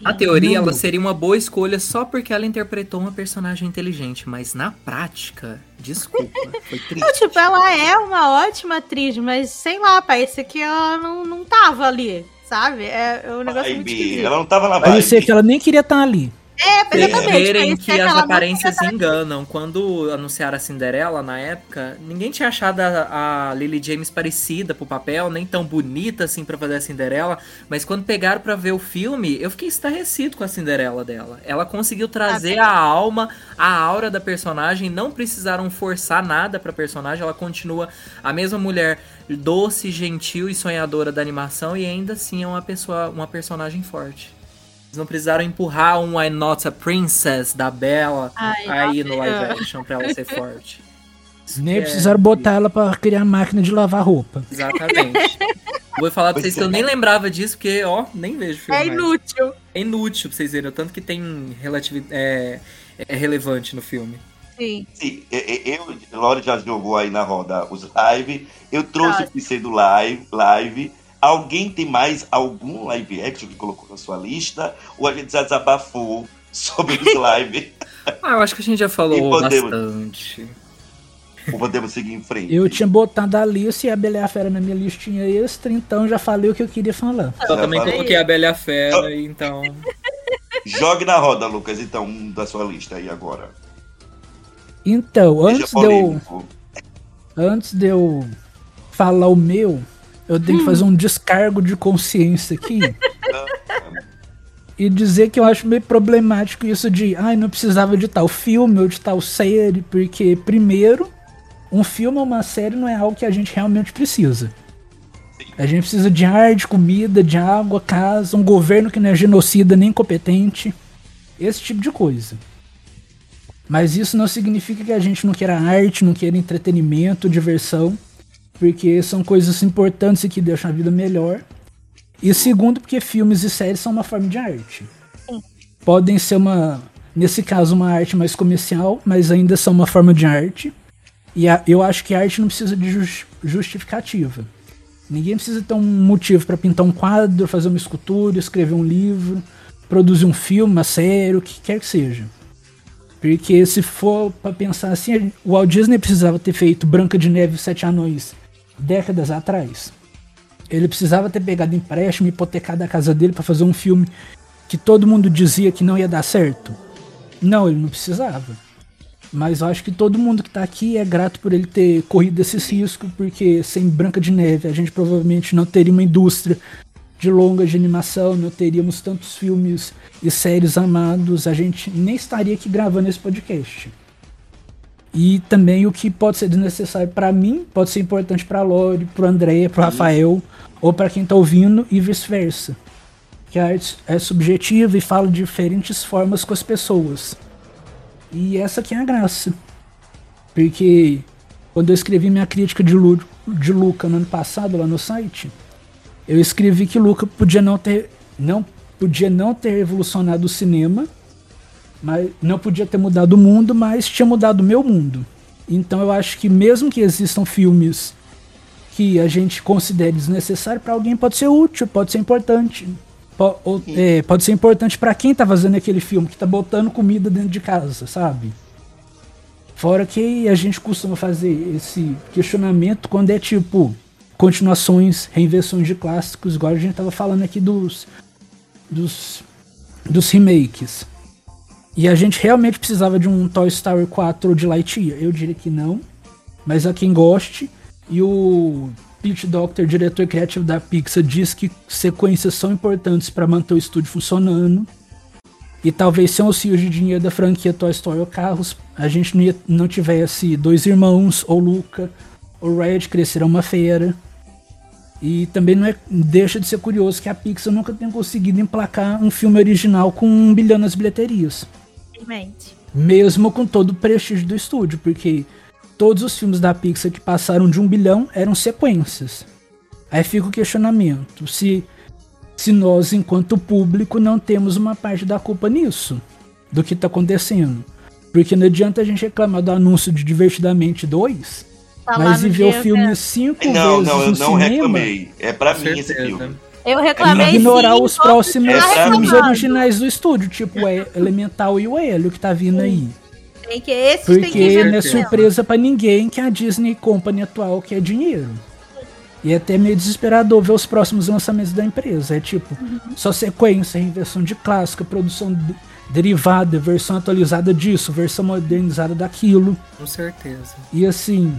A teoria, Não. ela seria uma boa escolha só porque ela interpretou uma personagem inteligente, mas na prática, desculpa, foi Não, triste. tipo, ela é uma ótima atriz, mas sei lá, parece que ela não, não tava ali, sabe? É, é um negócio muito vibe. esquisito. Ela não tava na Parecia vibe. que ela nem queria estar ali. É, exatamente. que as aparências enganam. Quando anunciaram a Cinderela na época, ninguém tinha achado a, a Lily James parecida pro papel, nem tão bonita assim pra fazer a Cinderela. Mas quando pegaram pra ver o filme, eu fiquei estarrecido com a Cinderela dela. Ela conseguiu trazer a alma, a aura da personagem, não precisaram forçar nada pra personagem. Ela continua a mesma mulher doce, gentil e sonhadora da animação e ainda assim é uma pessoa, uma personagem forte. Eles não precisaram empurrar um I'm Not a Princess da Bela Ai, aí no live é. action pra ela ser forte. Isso Nem é- precisaram botar ela pra criar máquina de lavar roupa. Exatamente. Vou falar pra vocês que eu nem lembrava disso, porque, ó, nem vejo filme É mais. inútil. É inútil pra vocês verem, o tanto que tem relativi- é, é relevante no filme. Sim. Sim, e- e- eu, Lore já jogou aí na roda os live. Eu trouxe o PC do live, live. Alguém tem mais algum live action que colocou na sua lista? Ou a gente já desabafou sobre os live? Ah, eu acho que a gente já falou podemos- bastante. ou podemos seguir em frente? Eu tinha botado a Alice e a Bela e a Fera na minha listinha extra, então já falei o que eu queria falar. Eu também falei. coloquei a Bela e a Fera, então. Jogue na roda, Lucas, então, um da sua lista aí agora. Então, Seja antes de eu, antes de eu falar o meu, eu tenho que fazer um descargo de consciência aqui. e dizer que eu acho meio problemático isso de, ai, não precisava de tal filme ou de tal série, porque, primeiro, um filme ou uma série não é algo que a gente realmente precisa. A gente precisa de ar, de comida, de água, casa, um governo que não é genocida nem competente, esse tipo de coisa. Mas isso não significa que a gente não queira arte, não queira entretenimento, diversão, porque são coisas importantes e que deixam a vida melhor. E segundo, porque filmes e séries são uma forma de arte. Podem ser uma, nesse caso, uma arte mais comercial, mas ainda são uma forma de arte. E a- eu acho que a arte não precisa de jus- justificativa. Ninguém precisa ter um motivo para pintar um quadro, fazer uma escultura, escrever um livro, produzir um filme, uma série, o que quer que seja. Porque se for pra pensar assim, o Walt Disney precisava ter feito Branca de Neve e Sete Anões décadas atrás. Ele precisava ter pegado empréstimo e hipotecado a casa dele pra fazer um filme que todo mundo dizia que não ia dar certo. Não, ele não precisava. Mas eu acho que todo mundo que tá aqui é grato por ele ter corrido esses riscos, porque sem Branca de Neve a gente provavelmente não teria uma indústria de longas de animação, não teríamos tantos filmes e séries amados, a gente nem estaria aqui gravando esse podcast. E também o que pode ser desnecessário para mim, pode ser importante para Lore, para André, para Rafael ou para quem tá ouvindo e vice-versa. Que a arte é subjetiva e fala de diferentes formas com as pessoas. E essa aqui é a graça. Porque quando eu escrevi minha crítica de, Lu, de Luca no ano passado lá no site, eu escrevi que Luca podia não ter não podia não ter revolucionado o cinema, mas não podia ter mudado o mundo, mas tinha mudado o meu mundo. Então eu acho que mesmo que existam filmes que a gente considere desnecessário para alguém pode ser útil, pode ser importante. Pode, ou, é, pode ser importante para quem tá fazendo aquele filme, que tá botando comida dentro de casa, sabe? Fora que a gente costuma fazer esse questionamento quando é tipo continuações, reinvenções de clássicos, igual a gente tava falando aqui dos dos, dos remakes. E a gente realmente precisava de um Toy Story 4 de Lightyear? Eu diria que não, mas a quem goste. E o Pete Doctor, diretor criativo da Pixar, diz que sequências são importantes para manter o estúdio funcionando. E talvez sem auxílio de dinheiro da franquia Toy Story ou Carros, a gente não, ia, não tivesse dois irmãos, ou Luca, ou Red cresceram uma feira. E também não é, deixa de ser curioso que a Pixar nunca tenha conseguido emplacar um filme original com um bilhão nas bilheterias. Realmente. Mesmo com todo o prestígio do estúdio, porque todos os filmes da Pixar que passaram de um bilhão eram sequências. Aí fica o questionamento: se, se nós, enquanto público, não temos uma parte da culpa nisso, do que está acontecendo. Porque não adianta a gente reclamar do anúncio de Divertidamente 2, Tá mas e ver o filme cinco Não, vezes não, eu no não cinema reclamei. É pra mim esse certeza. filme. Eu e reclamei ignorar sim, os próximos É filmes originais do estúdio, tipo o E- Elemental e o Hélio que tá vindo aí. Tem que esses tem que Porque ver não é surpresa pra ninguém que a Disney Company atual quer dinheiro. E é até meio desesperador ver os próximos lançamentos da empresa. É tipo, só sequência, inversão de clássica, produção de- derivada, versão atualizada disso, versão modernizada daquilo. Com certeza. E assim.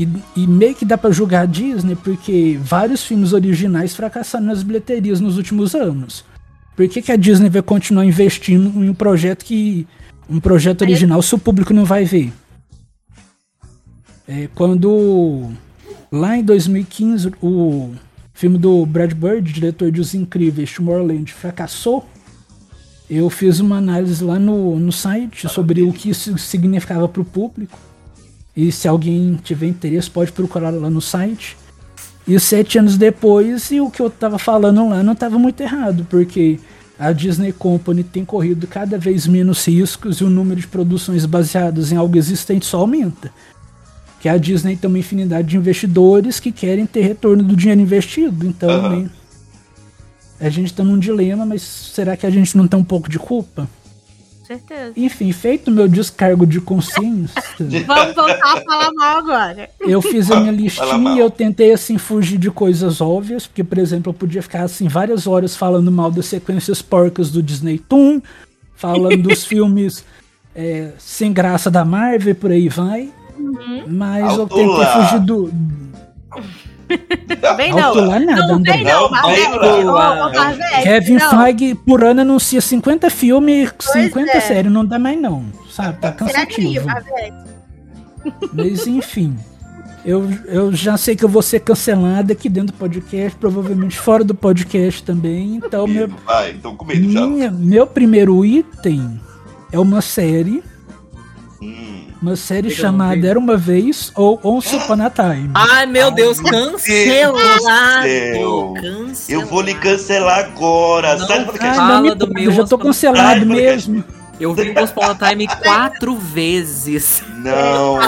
E, e meio que dá pra julgar a Disney porque vários filmes originais fracassaram nas bilheterias nos últimos anos. Por que, que a Disney vai continuar investindo em um projeto que. Um projeto original se o público não vai ver? É, quando. Lá em 2015, o filme do Brad Bird, diretor de Os Incríveis, Tomorrowland, fracassou. Eu fiz uma análise lá no, no site sobre o que isso significava para o público. E se alguém tiver interesse, pode procurar lá no site. E sete anos depois, e o que eu tava falando lá não tava muito errado, porque a Disney Company tem corrido cada vez menos riscos e o número de produções baseadas em algo existente só aumenta. Que a Disney tem uma infinidade de investidores que querem ter retorno do dinheiro investido. Então, né, a gente tá num dilema, mas será que a gente não tem um pouco de culpa? Com certeza. Enfim, feito o meu descargo de consciência, Vamos voltar a falar mal agora. eu fiz a minha listinha e eu tentei assim fugir de coisas óbvias, porque por exemplo, eu podia ficar assim várias horas falando mal das sequências porcas do Disney Toon, falando dos filmes é, sem graça da Marvel e por aí vai. Mas eu Alto tentei fugir do Bem não. alto lá nada, Não vem não, Não, vem ô, Marvete, Kevin não. Feige por ano anuncia 50 filmes, Pois 50 é. séries, não dá mais não, sabe? Tá cansativo. Mas enfim, eu, eu já sei que eu vou ser cancelado aqui dentro do podcast, provavelmente fora do podcast também. Então, meu, Vai, tô com medo já. minha- meu primeiro item é uma série. Uma série Legal, chamada. Era Uma Vez ou Once Upon a Time. Ai, meu Deus, do cancelado! Eu vou lhe cancelar agora. Não Sai do podcast. Ai, não fala do meu eu já tô Once Upon a- cancelado Ai, mesmo. Eu vi o Spawn Time quatro vezes. Não.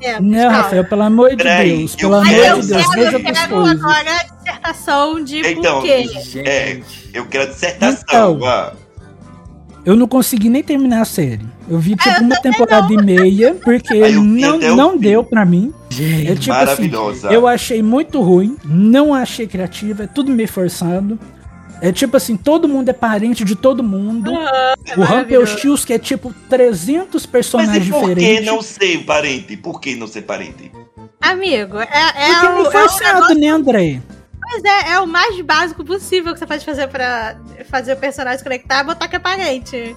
É, Não. Rafael, pelo amor de Peraí, Deus, eu pelo amor eu de Deus, veja eu quero agora a dissertação de Então, por quê. Gente. É, eu quero a dissertação. Então. vá. Eu não consegui nem terminar a série. Eu vi tipo uma temporada e meia, porque não, o não deu pra mim. Gente. É tipo assim, Maravilhosa. eu achei muito ruim, não achei criativa, é tudo meio forçado. É tipo assim, todo mundo é parente de todo mundo. o é maravilhoso. Rumpelstiltskin é tipo 300 Mas personagens e por que diferentes. não ser parente? Por que não ser parente? Amigo, é, é Porque é o, é o forçado, negócio- né, André? Mas é, é o mais básico possível que você pode fazer pra fazer o personagem conectar é botar que é parente.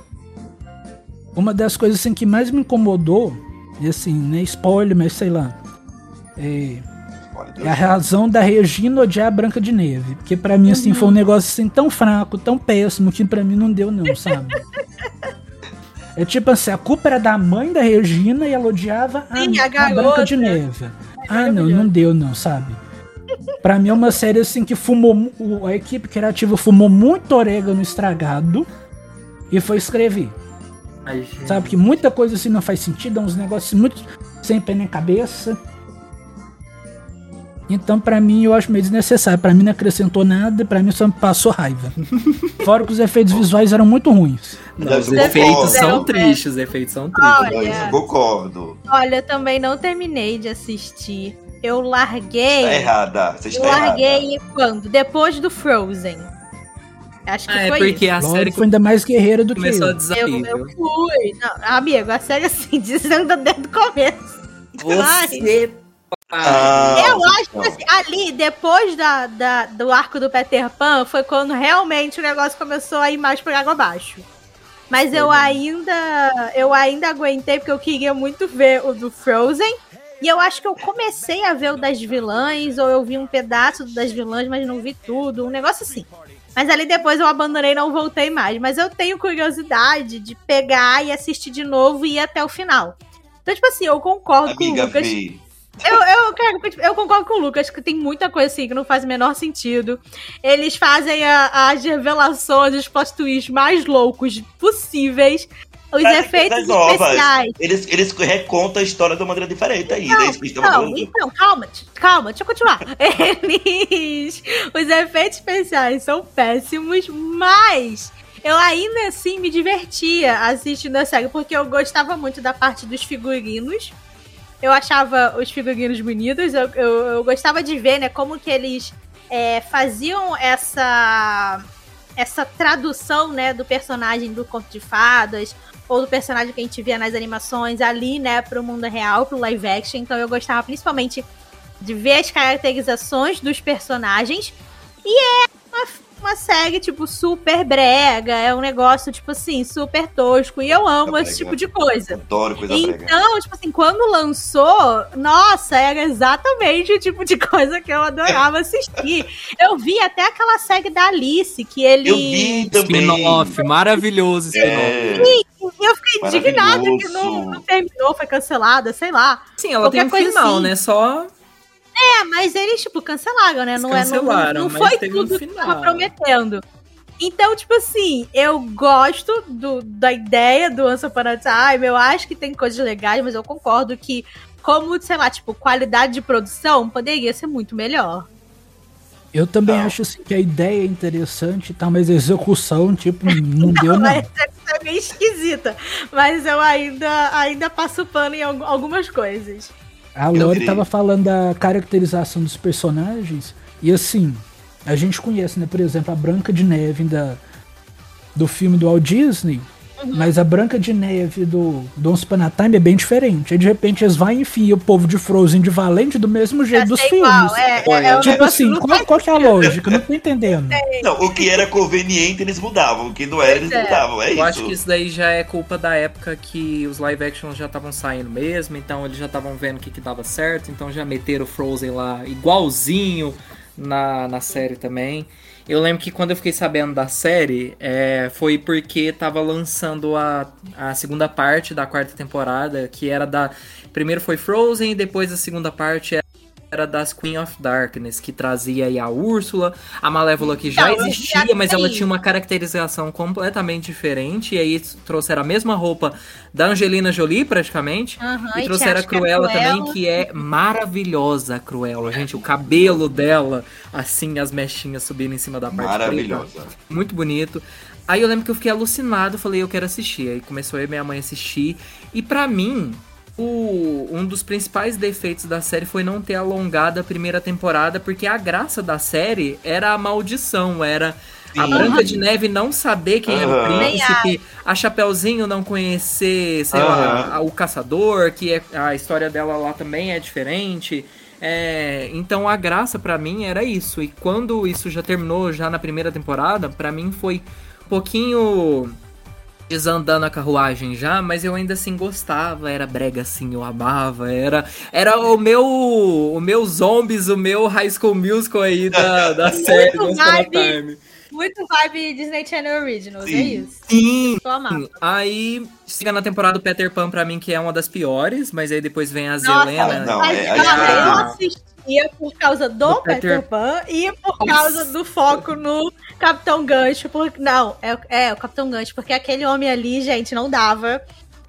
Uma das coisas assim, que mais me incomodou, e assim, né, spoiler, mas sei lá, é, é a razão da Regina odiar a Branca de Neve. Porque pra mim, assim, foi um negócio assim tão fraco, tão péssimo, que pra mim não deu, não, sabe? É tipo assim, a culpa era da mãe da Regina e ela odiava a, Sim, a a garota. Branca de Neve. Ah, não, não deu, não, sabe? Pra mim é uma série assim que fumou. A equipe criativa fumou muito orégano estragado e foi escrever. Ai. Sabe? Que muita coisa assim não faz sentido, é uns negócios muito sem pé nem cabeça. Então, pra mim, eu acho meio desnecessário. Pra mim, não acrescentou nada, pra mim só me passou raiva. Fora que os efeitos visuais eram muito ruins. Não, os Os efeitos são tristes, os efeitos são tristes. Olha. Eu concordo. Olha, eu também não terminei de assistir. Eu larguei. Tá errada. Você eu está errada. larguei quando? Depois do Frozen. Acho que Ah, é foi porque isso. a Logo, série foi ainda mais guerreira do que começou a eu. Eu, desafio. eu fui. Não, amigo, a série assim, dizendo desde o começo. Você. Ah, eu vocês acho que assim, ali, depois da, da- do arco do Peter Pan, foi quando realmente o negócio começou a ir mais por água abaixo. Mas eu ainda. Eu ainda aguentei, porque eu queria muito ver o do Frozen. E eu acho que eu comecei a ver o das vilãs, ou eu vi um pedaço do das vilãs, mas não vi tudo. Um negócio assim. Mas ali depois eu abandonei e não voltei mais. Mas eu tenho curiosidade de pegar e assistir de novo e ir até o final. Então, tipo assim, eu concordo com o Amiga Lucas. Eu, eu, cara, eu concordo com o Lucas que tem muita coisa assim que não faz o menor sentido. Eles fazem a- as revelações, os plot twists mais loucos possíveis. Os Trazem efeitos novas. especiais. Eles, eles recontam a história de uma maneira diferente ainda. é isso que a gente tá Não, falando. então, calma, calma, deixa eu continuar. Eles. Os efeitos especiais são péssimos, mas eu ainda assim me divertia assistindo a série, porque eu gostava muito da parte dos figurinos. Eu achava os figurinos bonitos, eu, eu, eu gostava de ver, né, como que eles é, faziam essa essa tradução, né, do personagem do Conto de Fadas, ou do personagem que a gente via nas animações ali, né, pro mundo real, pro live action. Então eu gostava principalmente de ver as caracterizações dos personagens. E é uma, uma série, tipo, super brega, é um negócio, tipo assim, super tosco. E eu amo Brega. esse tipo de coisa. Adoro coisa brega. Então, tipo assim, quando lançou, nossa, era exatamente o tipo de coisa que eu adorava assistir. Eu vi até aquela série da Alice, que ele. Eu vi também. Spin-off, maravilhoso spin-off. É, Eu fiquei indignada que não, não terminou, foi cancelada, sei lá. Sim, ela Qualquer tem um coisa final, assim. né? Só. É, mas eles, tipo, cancelaram, né? Eles Não, é, não, cancelaram, não mas foi teve um tudo que tava prometendo. Então, tipo assim, eu gosto do, da ideia do Once Upon a Time, eu acho que tem coisas legais, mas eu concordo que, como, sei lá, tipo, qualidade de produção poderia ser muito melhor. Eu também Não. acho assim, que a ideia é interessante, tá? mas a execução, tipo, não deu não. É meio esquisita. Mas eu ainda, ainda passo pano em al- algumas coisas. A Lori tava falando da caracterização dos personagens, e assim, a gente conhece, né, por exemplo, a Branca de Neve da, do filme do Walt Disney, Uhum. mas a Branca de Neve do, do Once Upon a Time é bem diferente. Aí de repente eles vão e enfiam o povo de Frozen de Valente do mesmo jeito dos filmes. é, é, Tipo assim, qual, qual que é a lógica? Não tô entendendo. Não, o que era conveniente eles mudavam, o que não era eles é. mudavam, é Eu isso. acho que isso daí já é culpa da época que os live actions já estavam saindo mesmo, então eles já estavam vendo o que, que dava certo, então já meteram o Frozen lá igualzinho na, na série também. Eu lembro que quando eu fiquei sabendo da série, é, foi porque tava lançando a, a segunda parte da quarta temporada, que era da. Primeiro foi Frozen, e depois a segunda parte era era das Queen of Darkness, que trazia aí a Úrsula, a Malévola que já Então, existia, já mas ela tinha uma caracterização completamente diferente, e aí trouxeram a mesma roupa da Angelina Jolie, praticamente, Aham, e trouxeram a Cruella também, que é maravilhosa a Cruella, gente, o cabelo dela, assim, as mechinhas subindo em cima da parte preta. Maravilhosa. Muito bonito. Aí eu lembro que eu fiquei alucinado, falei, eu quero assistir. Aí começou eu e minha mãe a assistir. E pra mim, o, um dos principais defeitos da série foi não ter alongado a primeira temporada, porque a graça da série era a maldição, era a Sim. Branca de Neve não saber quem era o príncipe, a Chapeuzinho não conhecer, sei Aham. lá, a- o caçador, que é, a história dela lá também é diferente. É, então a graça pra mim era isso. E quando isso já terminou, já na primeira temporada, pra mim foi um pouquinho desandando a carruagem já, mas eu ainda assim gostava, era brega assim, eu amava, era era o meu o meu zombies, o meu High School Musical aí da, da série do. Time. Muito vibe Disney Channel Originals, é Sim. isso. Sim, Eu amava. Aí chega na temporada do Peter Pan pra mim, que é uma das piores, mas aí depois vem a Nossa, Zelena. não, Mas, é, a eu do- assistia por causa do, Do Peter, Peter- Pan e por causa do foco no Capitão Gancho. Por... Não, é, é o Capitão Gancho, porque aquele homem ali, gente, não dava.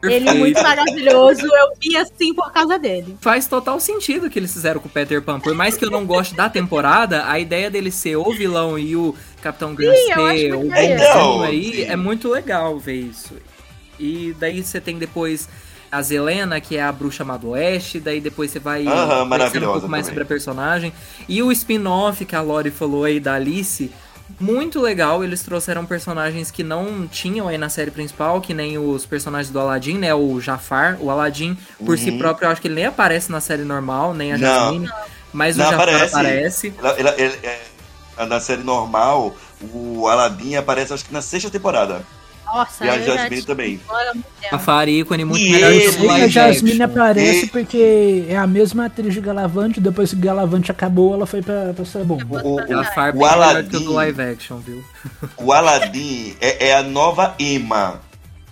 Ele é muito maravilhoso. Eu vi assim por causa dele. Faz total sentido o que eles fizeram com o Peter Pan. Por mais que eu não goste da temporada, a ideia dele ser o vilão e o Capitão Gancho ser o bonzinho Então, aí, sim. é muito legal ver isso. E daí você tem depois a Zelena, que é a bruxa má do oeste, daí depois você vai Aham, conhecendo um pouco mais também. sobre a personagem. E o spin-off que a Lori falou aí da Alice, muito legal, eles trouxeram personagens que não tinham aí na série principal, que nem os personagens do Aladdin, né? O Jafar, o Aladdin, por si Uhum. próprio, eu acho que ele nem aparece na série normal, nem a Não. Jasmine, mas Não o Jafar aparece. aparece. Ela- ela- ele- é, na série normal, o Aladdin aparece acho que na sexta temporada. Nossa, E a Jasmine também. Agora, muito tempo. Jafar ícone muito E melhor ele- que a Jasmine aparece E- porque é a mesma atriz de Galavante, depois que Galavante acabou, ela foi pra, pra ser bom. O, o, melhor que o do Aladdin, live action, viu? o Aladdin é, é a nova Emma.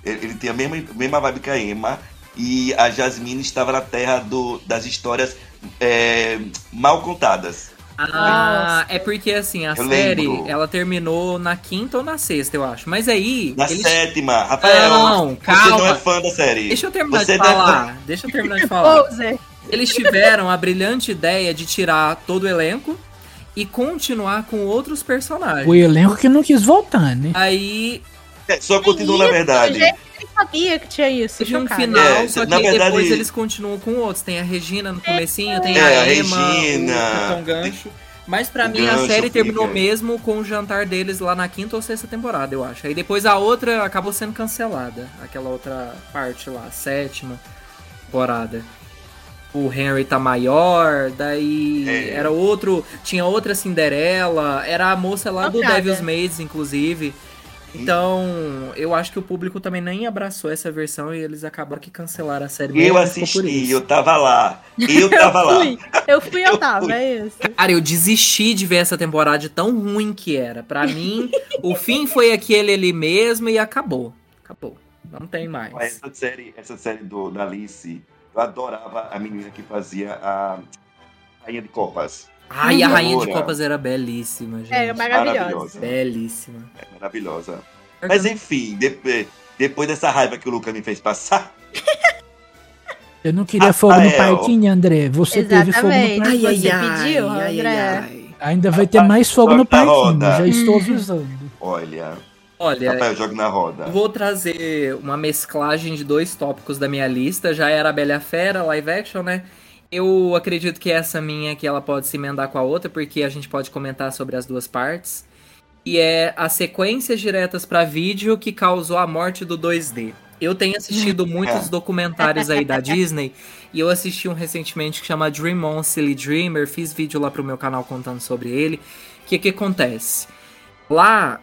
Ele, ele tem a mesma, mesma vibe que a Emma. E a Jasmine estava na terra do, das histórias é, mal contadas. Ah, é porque assim, a Eu série, lembro. ela terminou na quinta ou na sexta, eu acho. Mas aí, Na eles... sétima. Rafael, Não, você calma. não é fã da série. Deixa eu terminar Você de deve- falar. Deixa eu terminar de falar. Eles tiveram a brilhante ideia de tirar todo o elenco e continuar com outros personagens. O elenco que não quis voltar, né? Aí É, Só continua na Isso, verdade. gente, sabia que tinha isso. teve um final, É, só que verdade- depois eles continuam com outros. Tem a Regina no comecinho, tem É, a a Emma, Regina. o Capitão Gancho. Mas pra O mim a série terminou fica. mesmo com o jantar deles lá na quinta ou sexta temporada, eu acho. Aí depois a outra acabou sendo cancelada. Aquela outra parte lá, a sétima temporada. O Henry tá maior, daí É. era outro. Tinha outra Cinderela, era a moça lá do. Devil's Maids, inclusive. Então, eu acho que o público também nem abraçou essa versão e eles acabaram que cancelaram a série. Eu assisti, eu tava lá. Eu tava eu lá. fui, eu fui, eu Eu tava, fui. é isso. Cara, eu desisti de ver essa temporada de tão ruim que era. Pra mim, o fim foi aquele ali mesmo e acabou. Acabou. Não tem mais. Essa série, essa série do, da Alice, eu adorava a menina que fazia a Rainha de Copas. Ai, a Rainha de. Copas era belíssima, gente. É, maravilhosa. Maravilhosa. Belíssima. É maravilhosa. Mas enfim, de- depois dessa raiva que o Luca me fez passar, Eu não queria fogo no Rafael. parquinho, André. Você teve fogo no Exatamente. parquinho. Você pediu, André? Ainda vai ter mais fogo no Joga parquinho. Já estou avisando. olha, Olha, Rafael, joga na roda. eu vou trazer uma mesclagem de dois tópicos da minha lista. Já era a Bela Fera, live action, né? Eu acredito que essa minha aqui ela pode se emendar com a outra, porque a gente pode comentar sobre as duas partes. E é as sequências diretas pra vídeo que causou a morte do 2D. Eu tenho assistido muitos documentários aí da Disney e eu assisti um recentemente que chama Dream On Silly Dreamer, fiz vídeo lá pro meu canal contando sobre ele. O que que acontece? Lá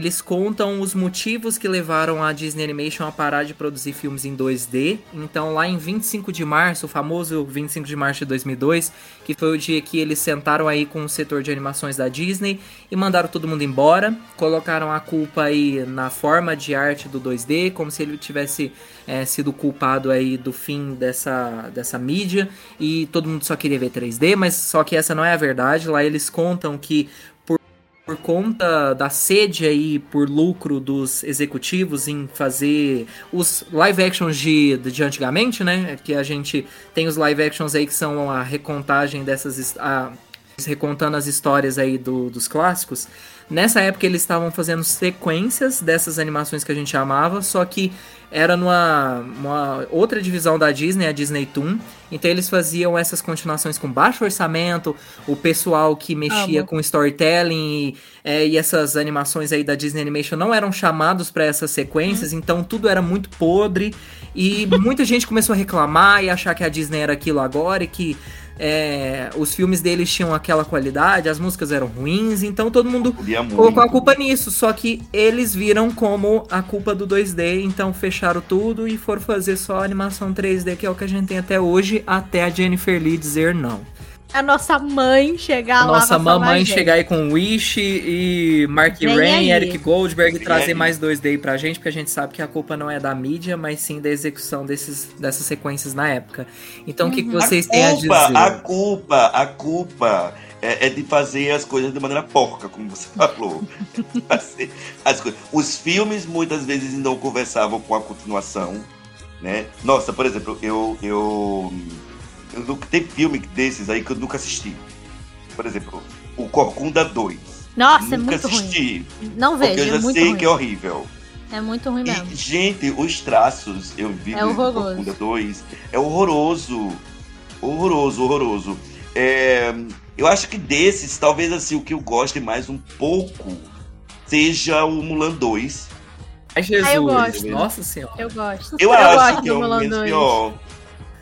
eles contam os motivos que levaram a Disney Animation a parar de produzir filmes em 2D. Então, lá em 25 de março, o famoso 25 de março de 2002, que foi o dia que eles sentaram aí com o setor de animações da Disney e mandaram todo mundo embora. Colocaram a culpa aí na forma de arte do 2D, como se ele tivesse é, sido culpado aí do fim dessa, dessa mídia. E todo mundo só queria ver 3D, mas só que essa não é a verdade. Lá eles contam que por conta da sede aí por lucro dos executivos em fazer os live actions de, de antigamente, né? Que a gente tem os live actions aí que são a recontagem dessas. A, recontando as histórias aí do- dos clássicos. Nessa época eles estavam fazendo sequências dessas animações que a gente amava, só que era numa uma outra divisão da Disney, a Disney Toon. Então eles faziam essas continuações com baixo orçamento, o pessoal que mexia Amo. com storytelling e, é, e essas animações aí da Disney Animation não eram chamados para essas sequências, então tudo era muito podre e muita gente começou a reclamar e achar que a Disney era aquilo agora e que é, os filmes deles tinham aquela qualidade, as músicas eram ruins, então todo mundo colocou a culpa nisso. Só que eles viram como a culpa do 2D, então fecharam tudo e foram fazer só animação 3D, que é o que a gente tem até hoje, até a Jennifer Lee dizer não. A nossa mãe chegar A lá. nossa mamãe chegar aí com Wish e Mark Vem Rain, aí. Eric Goldberg Vem trazer aí. mais 2D pra gente, porque a gente sabe que a culpa não é da mídia, mas sim da execução desses, dessas sequências na época. Então o que, que Uhum. vocês têm a dizer? culpa, a culpa, a culpa é, é de fazer as coisas de maneira porca, como você falou. Fazer as coisas. Os filmes muitas vezes não conversavam com a continuação, né? Nossa, por exemplo, eu eu, eu nunca- tem filme desses aí que eu nunca assisti. Por exemplo, o Corcunda 2. Nossa, é nunca muito ruim. assisti, Não porque vejo, eu é já muito sei ruim. que é horrível. É muito ruim mesmo. E, gente, os traços, eu vi É no horroroso. Corcunda 2, é horroroso. Horroroso, horroroso. É, eu acho que desses, talvez assim, o que eu goste mais um pouco seja o Mulan 2. Ai, Jesus, Ah, eu gosto. nossa senhora. Eu gosto. Eu, gosto acho que é do o Mulan menos 2. pior.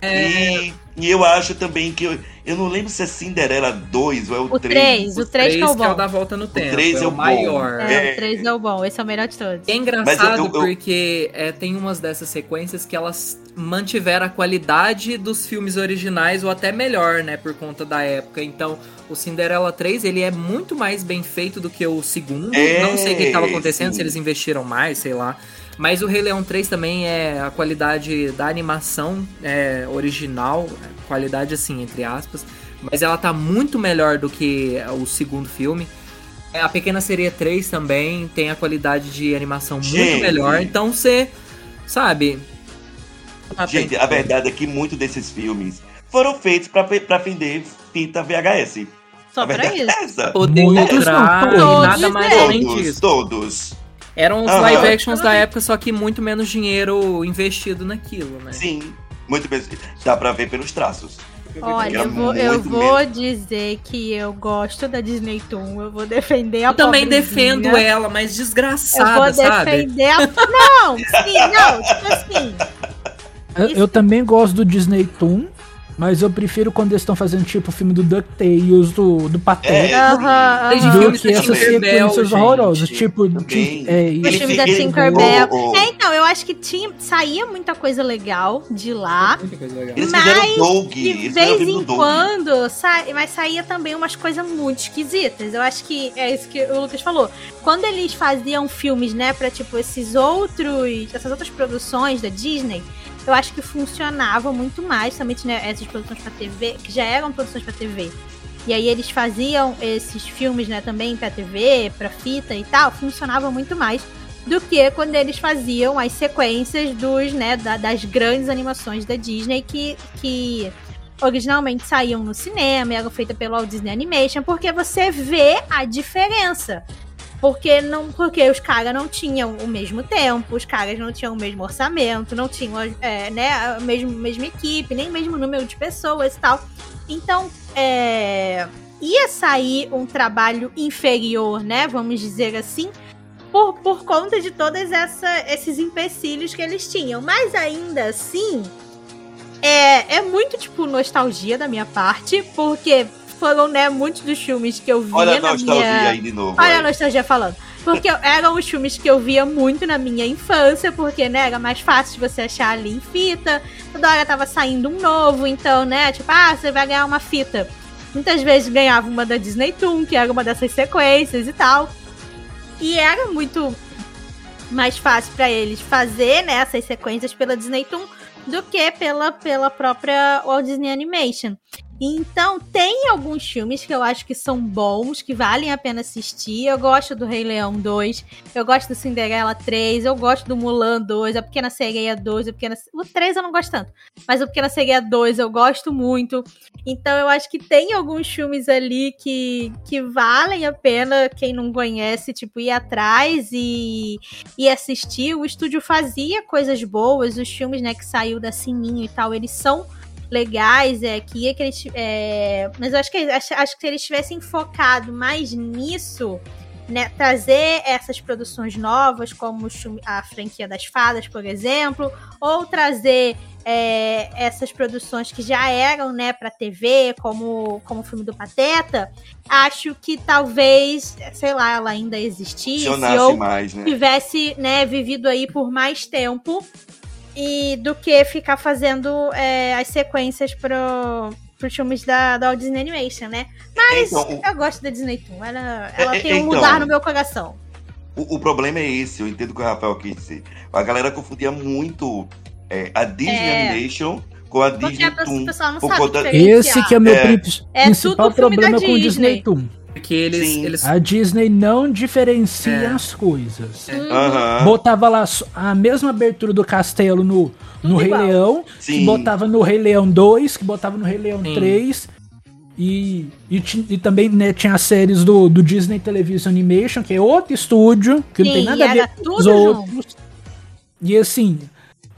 É, E, e eu acho também que. Eu, eu não lembro se é Cinderela 2 ou é o, O 3. 3, o 3 que é o que é o bom. da volta no tempo. três é é o o bom. maior. É, É. o 3 é o bom. Esse é o melhor de todos. É engraçado eu- eu- porque é, tem umas dessas sequências que elas mantiveram a qualidade dos filmes originais ou até melhor, né, por conta da época. Então, o Cinderela 3, ele é muito mais bem feito do que o segundo. É, Não sei o que estava acontecendo, sim. se eles investiram mais, sei lá. Mas o Rei Leão 3 também é a qualidade da animação é, original, qualidade assim, entre aspas. Mas ela tá muito melhor do que o segundo filme. É, A Pequena Sereia 3 também tem a qualidade de animação muito Gente. melhor. Então você, sabe. Gente, a verdade é que muitos desses filmes foram feitos pra, pra vender fita VHS. Só a pra verdade isso. é essa. Poder lucrar nada mais né? além Todos, disso. todos. Eram os live actions da época, só que muito menos dinheiro investido naquilo, né? Sim, muito bem. Dá pra ver pelos traços. Olha, eu vou, eu vou dizer que eu gosto da Disney Toon. Eu vou defender a Eu também pobrezinha. defendo ela, mas Eu desgraçada, vou sabe? defender a... Não, sim, não, tipo assim. Eu, eu também gosto do Disney Toon, mas eu prefiro quando eles estão fazendo tipo o filme do DuckTales, do, do Pateta. É. Do que essas sequências horrorosas, tipo, de, é, Os filmes da Tinkerbell. o- o- É, então, eu acho que tinha, saía muita coisa legal de lá. Muita coisa legal. Mas, Doug. De vez em quando, sa... mas saía também umas coisas muito esquisitas. Eu acho que é isso que o Lucas falou. Quando eles faziam filmes, né, pra tipo esses outros, essas outras produções da Disney, eu acho que funcionava muito mais, somente né, essas produções pra TV, que já eram produções pra TV. E aí eles faziam esses filmes, né, também pra TV, pra fita e tal, funcionava muito mais do que quando eles faziam as sequências dos, né, da- das grandes animações da Disney que, que originalmente saíam no cinema eram feitas pelo Walt Disney Animation, porque você vê a diferença. Porque não, porque os caras não tinham o mesmo tempo, os caras não tinham o mesmo orçamento, não tinham é, né, a mesma, mesma equipe, nem o mesmo número de pessoas e tal. Então, é, ia sair um trabalho inferior, né? Vamos dizer assim, por, por conta de todos esses empecilhos que eles tinham. Mas ainda assim, é, é muito, tipo, nostalgia da minha parte, porque foram, né, muitos dos filmes que eu via Olha a na nostalgia minha... aí de novo. Olha a é. nostalgia falando. Porque eram os filmes que eu via muito na minha infância, porque, né, era mais fácil de você achar ali em fita. Toda hora tava saindo um novo, então, né, tipo, ah, você vai ganhar uma fita. Muitas vezes ganhava uma da Disney Toon, que era uma dessas sequências e tal. E era muito mais fácil para eles fazer né, essas sequências pela Disney Toon do que pela, pela própria Walt Disney Animation. Então, tem alguns filmes que eu acho que são bons, que valem a pena assistir. Eu gosto do Rei Leão 2, eu gosto do Cinderela 3, eu gosto do Mulan 2, a Pequena Sereia 2, a Pequena... o 3 eu não gosto tanto, mas a Pequena Sereia 2 eu gosto muito. Então, eu acho que tem alguns filmes ali que, que valem a pena, quem não conhece, tipo, ir atrás e, e assistir. O estúdio fazia coisas boas, os filmes, né, que saiu da Sininho e tal, eles são legais, é, que, que eles, é, mas eu acho que acho, acho que se eles tivessem focado mais nisso, né, trazer essas produções novas, como a franquia das fadas, por exemplo, ou trazer é, essas produções que já eram, né, para TV, como, como o filme do Pateta, acho que talvez, sei lá, ela ainda existisse ou mais, né? tivesse, né, vivido aí por mais tempo e do que ficar fazendo é, as sequências pro pros filmes da, da Disney Animation, né? Mas então, eu gosto da Disney Toon. Ela, ela é, tem um então, lugar no meu coração. O, o, problema é esse, eu entendo o que o Rafael quis dizer. A galera confundia muito é, a Disney é. Animation com a Disney a Toon. Esse que é o meu é. principal problema com o Disney Toon. Porque eles, eles... A Disney não diferencia é. as coisas. Uhum. Botava lá a mesma abertura do castelo no, no Rei igual. Leão, Sim. que botava no Rei Leão 2, que botava no Rei Leão Sim. 3. E, e, e, também né, tinha as séries do, do Disney Television Animation, que é outro estúdio, que Sim, não tem nada a ver com os outros. Junto. E assim,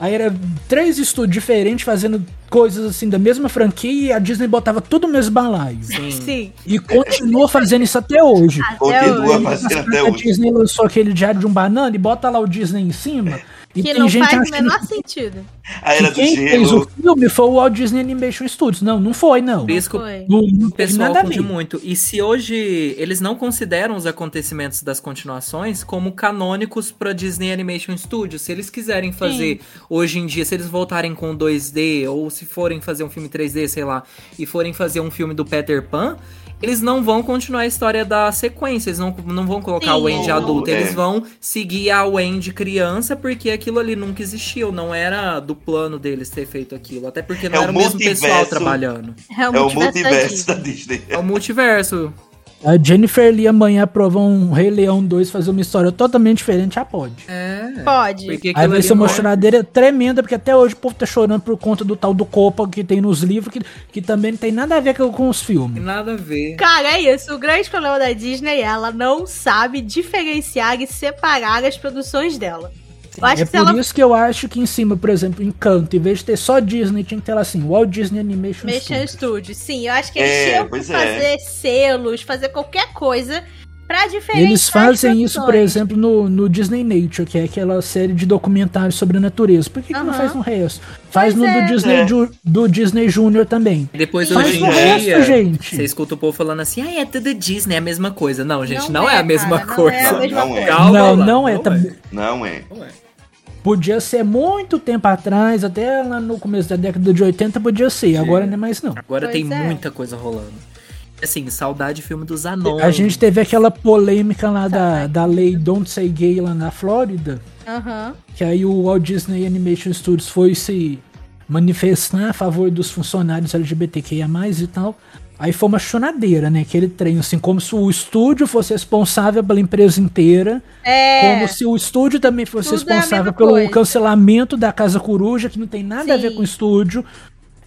Aí era três estúdios diferentes fazendo coisas assim da mesma franquia e a Disney botava tudo no mesmo balaio. Sim. Sim. E continua fazendo isso até hoje. Até continua hoje. fazendo até hoje. A Disney lançou aquele diário de um banana e bota lá o Disney em cima. E que não faz o menor sentido. A era quem do fez o filme foi o Walt Disney Animation Studios. Não, não foi, não. Por isso que o pessoal confunde muito. E se hoje eles não consideram os acontecimentos das continuações como canônicos para Disney Animation Studios, se eles quiserem fazer Sim. hoje em dia, se eles voltarem com 2D ou se forem fazer um filme 3D, sei lá, e forem fazer um filme do Peter Pan, eles não vão continuar a história da sequência, eles não, não vão colocar Sim, o Wendy adulto, é. eles vão seguir a Wendy criança, porque aquilo ali nunca existiu, não era do plano deles ter feito aquilo, até porque não é era o mesmo pessoal trabalhando. É o, é o multiverso da Disney. É o multiverso. A Jennifer Lee amanhã aprovar um Rei Leão 2 fazer uma história totalmente diferente, já pode. É. Pode. Aí vai ser uma choradeira tremenda, porque até hoje o povo tá chorando por conta do tal do Copa que tem nos livros, que, que também não tem nada a ver com, com os filmes. Nada a ver. Cara, é isso. O grande problema da Disney é ela não sabe diferenciar e separar as produções dela é por ela... isso que eu acho que em cima, por exemplo, Encanto, em vez de ter só Disney, tinha que ter lá assim, Walt Disney Animation Studios. Studios. Sim, eu acho que eles é, tinham que é. fazer é. selos, fazer qualquer coisa pra diferenciar Eles fazem isso, por exemplo, no, no Disney Nature, que é aquela série de documentários sobre a natureza. Por que, que não faz no resto? Faz pois no é. do, Disney, é. do, do Disney Junior também. Depois Faz hoje em dia, gente. você escuta o povo falando assim, ah, é tudo Disney, é a mesma coisa. Não, gente, não, não é, é, a mesma cara, coisa. Não é, a mesma não, coisa. É. Calma não, lá, não, é. Não é. Não é. Não é. Podia ser muito tempo atrás, até lá no começo da década de 80 podia ser, Sim. agora não é mais não. Agora pois tem é. muita coisa rolando. Assim, saudade filme dos anões. A gente teve aquela polêmica lá da, da lei Don't Say Gay lá na Flórida. Uhum. Que aí o Walt Disney Animation Studios foi se manifestar a favor dos funcionários LGBTQIA+, e tal. Aí foi uma chonadeira, né? Aquele trem, assim, como se o estúdio fosse responsável pela empresa inteira. É. Como se o estúdio também fosse Tudo é responsável é pelo coisa. cancelamento da Casa Coruja, que não tem nada Sim. a ver com o estúdio.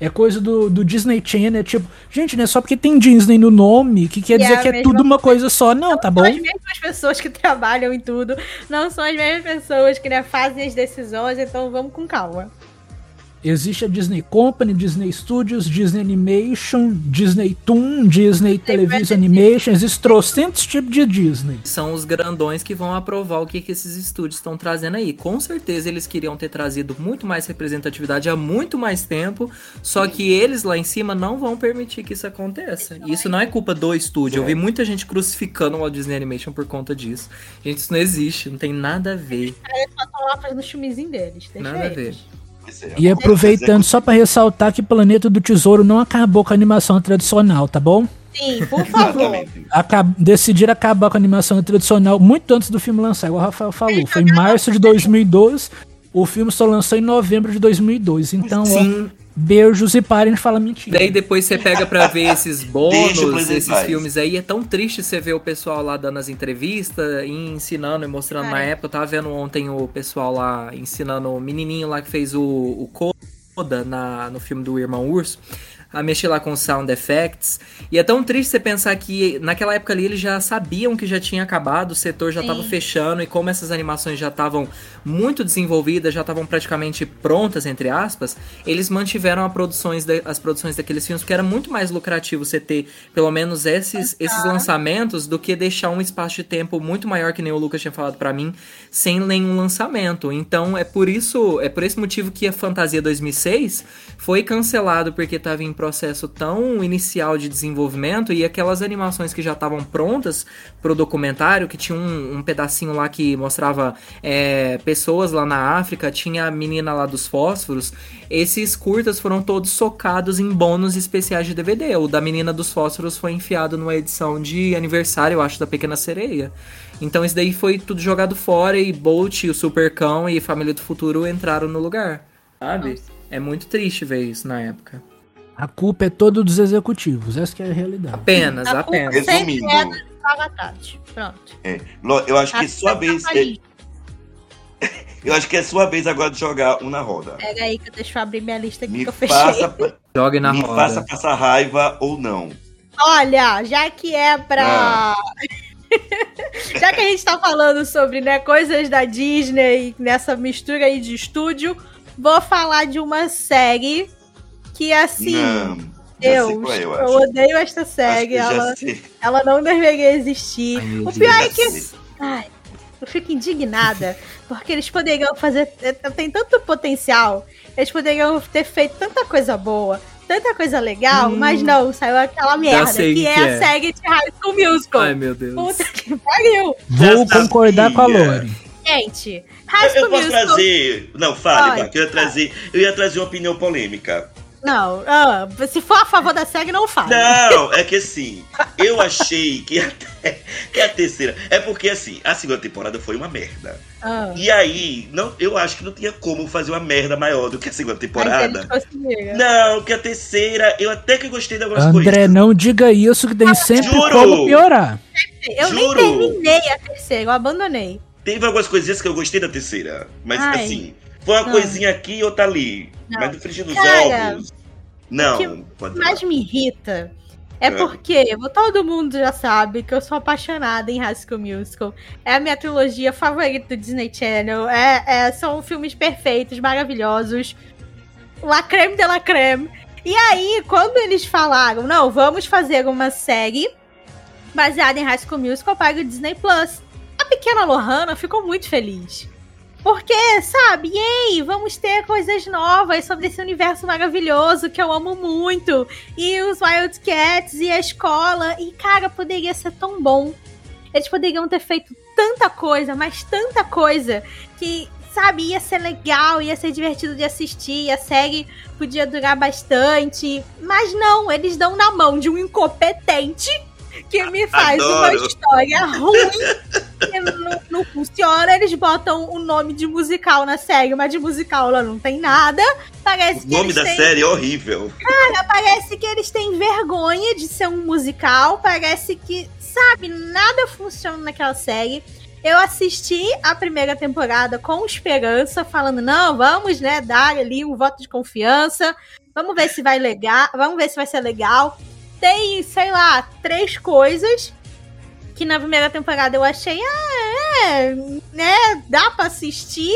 É coisa do, do Disney Channel, é tipo, gente, não é só porque tem Disney no nome que quer dizer é que é tudo uma coisa só, não, tá bom? Não são as mesmas pessoas que trabalham em tudo, não são as mesmas pessoas que né, fazem as decisões, então vamos com calma. Existe a Disney Company, Disney Studios, Disney Animation, Disney Toon, Disney Television Animation, existem trocentos tipos de Disney. São os grandões que vão aprovar o que, que esses estúdios estão trazendo aí. Com certeza eles queriam ter trazido muito mais representatividade há muito mais tempo, só que eles lá em cima não vão permitir que isso aconteça. E isso não é culpa do estúdio. Eu vi muita gente crucificando o Walt Disney Animation por conta disso. Gente, isso não existe, não tem nada a ver. Eles só estão lá fazendo o chumizinho deles. nada eles. a ver. É, e aproveitando, só para ressaltar que Planeta do Tesouro não acabou com a animação tradicional, tá bom? Sim, por favor. Acab decidir acabar com a animação tradicional muito antes do filme lançar, igual o Rafael falou. Foi em março de 2012. O filme só lançou em novembro de 2002. Então, Sim. ó, beijos e parem de falar mentira. Daí depois você pega pra ver esses bônus, esses filmes aí. É tão triste você ver o pessoal lá dando as entrevistas e ensinando e mostrando. Na época, eu tava vendo ontem o pessoal lá ensinando o menininho lá que fez o, o Coda na, no filme do Irmão Urso. A mexer lá com sound effects. E é tão triste você pensar que naquela época ali eles já sabiam que já tinha acabado, o setor já estava fechando e como essas animações já estavam muito desenvolvidas, já estavam praticamente prontas, entre aspas, eles mantiveram produções de, as produções daqueles filmes, porque era muito mais lucrativo você ter pelo menos esses, esses lançamentos do que deixar um espaço de tempo muito maior, que nem o Lucas tinha falado para mim, sem nenhum lançamento. Então é por isso, é por esse motivo que a Fantasia 2006 foi cancelado porque estava em processo tão inicial de desenvolvimento e aquelas animações que já estavam prontas pro documentário, que tinha um, um pedacinho lá que mostrava é, pessoas lá na África, tinha a menina lá dos fósforos, esses curtas foram todos socados em bônus especiais de DVD. O da menina dos fósforos foi enfiado numa edição de aniversário, eu acho, da Pequena Sereia. Então isso daí foi tudo jogado fora e Bolt, o Supercão e Família do Futuro entraram no lugar, sabe? É muito triste ver isso na época. A culpa é toda dos executivos, essa que é a realidade. Apenas, A apenas. Resumindo. é do Paga Tarde. Pronto. É. Eu acho que é sua culpa vez. aí. Eu acho que é sua vez agora de jogar um na roda. Pega aí que eu deixa eu abrir minha lista aqui Me que eu fechei. faça, Jogue na me roda. faça passar raiva ou não. Olha, já que é pra. já que a gente tá falando sobre né, coisas da Disney nessa mistura aí de estúdio, vou falar de uma série que assim. não. Deus, é, eu eu, acho. odeio esta série. Ela, ela não deveria existir. Ai, o pior é que. Ai, eu fico indignada. Porque eles poderiam fazer. Tem tanto potencial. Eles poderiam ter feito tanta coisa boa. Tanta coisa legal, Hum. mas não, saiu aquela merda, que que é, é. a série de High School Musical. Ai, meu Deus. Puta que pariu. Vou Já concordar com a. Lore. Gente, High Eu, School eu posso Musical. trazer. Não, fale, Pode. Marco. Eu ia trazer. Eu ia trazer uma opinião polêmica. Não, ah, se for a favor da série, não fale. Não, é que assim, eu achei que até que a terceira. É porque assim, a segunda temporada foi uma merda. Ah, E aí, não, eu acho que não tinha como fazer uma merda maior do que a segunda temporada. Não, que a terceira, eu até que gostei de algumas André, coisas. não diga isso que tem sempre Juro. como piorar. Eu Juro. nem terminei a terceira, eu abandonei. Teve algumas coisinhas que eu gostei da terceira. Mas Ai. assim, foi uma Não. coisinha aqui e outra ali. Não. Mas no frigir dos Cara, ovos. Não, O que mais falar. me irrita é É. porque todo mundo já sabe que eu sou apaixonada em High School Musical. É a minha trilogia favorita do Disney Channel. É, é- são filmes perfeitos, maravilhosos. La creme de la creme. E aí, quando eles falaram, não, vamos fazer uma série baseada em High School Musical para o Disney Plus. A pequena Lohana ficou muito feliz. Porque, sabe, yay, vamos ter coisas novas sobre esse universo maravilhoso que eu amo muito. E os Wildcats e a escola. E, cara, poderia ser tão bom. Eles poderiam ter feito tanta coisa, mas tanta coisa, que, sabe, ia ser legal, ia ser divertido de assistir, a série podia durar bastante. Mas não, eles dão na mão de um incompetente que me faz uma Adoro. história ruim que não, não funciona. Eles botam o nome de musical na série, mas de musical lá não tem nada. Parece O nome da têm... série é horrível. Cara, parece que eles têm vergonha de ser um musical. Parece que, sabe, nada funciona naquela série. Eu assisti a primeira temporada com esperança, falando, não, vamos, né, dar ali um voto de confiança. Vamos ver se vai legal, vamos ver se vai ser legal. Tem, sei lá, três coisas que na primeira temporada eu achei, ah, é, né, dá pra assistir.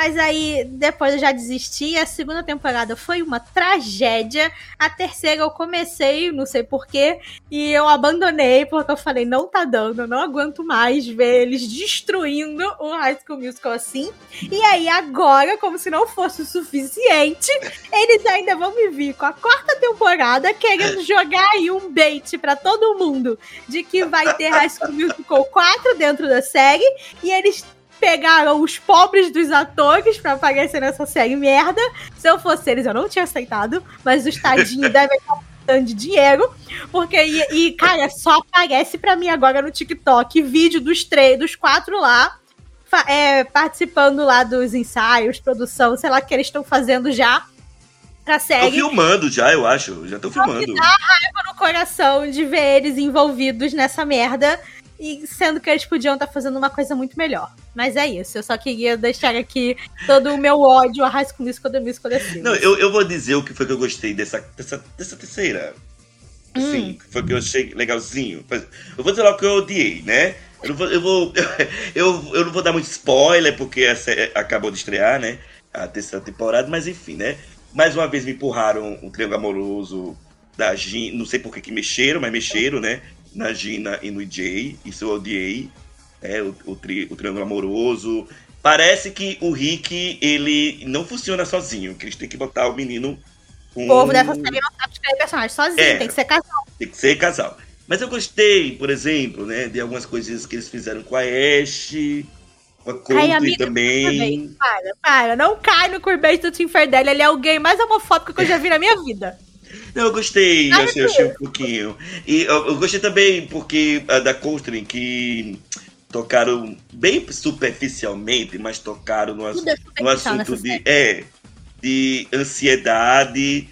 Mas aí depois eu já desisti. A segunda temporada foi uma tragédia. A terceira eu comecei, não sei porquê, e eu abandonei porque eu falei, não tá dando, eu não aguento mais ver eles destruindo o High School Musical assim. E aí agora, como se não fosse o suficiente, eles ainda vão me vir com a quarta temporada querendo jogar aí um bait pra todo mundo de que vai ter High School Musical 4 dentro da série e eles pegaram os pobres dos atores pra aparecer nessa série merda. Se eu fosse eles, eu não tinha aceitado, mas os tadinhos devem estar de dinheiro, porque e, e, cara, só aparece pra mim agora no TikTok vídeo dos três, dos quatro lá. é, participando lá dos ensaios, produção, sei lá, que eles estão fazendo já pra Tô série. filmando já, eu acho. Já tô filmando. no coração de ver eles envolvidos nessa merda. E sendo que eles podiam estar fazendo uma coisa muito melhor. Mas é isso, eu só queria deixar aqui todo o meu ódio a High School Musical The Musical The Series. Não, eu, eu vou dizer o que foi que eu gostei dessa, dessa, dessa terceira. Hum. Sim, foi que eu achei legalzinho. Eu vou dizer lá o que eu odiei, né? Eu não vou, eu, vou, eu, eu não vou dar muito spoiler, porque essa é- acabou de estrear, né? A terceira temporada, mas enfim, né? Mais uma vez me empurraram um triângulo amoroso da Gina. Não sei por que que mexeram, mas mexeram, né? Na Gina e no Jay. Isso eu odiei. É, o, o, tri, o triângulo amoroso. Parece que o Rick, ele não funciona sozinho, que eles têm que botar o menino com... O povo dessa série não sabe escrever personagem sozinho, É. tem que ser casal. Tem que ser casal. Mas eu gostei, por exemplo, né, de algumas coisinhas que eles fizeram com a Ashe, com a Courtney amiga, também. Para, para, não cai no curbete do Tim Ferdinand, ele é o gay mais homofóbico que eu já vi na minha vida. Não, eu gostei, Ai, eu achei, eu achei um pouquinho. E eu, eu gostei também porque a da Courtney, que tocaram bem superficialmente, mas tocaram no, ass- é no superficial assunto de, é, de ansiedade.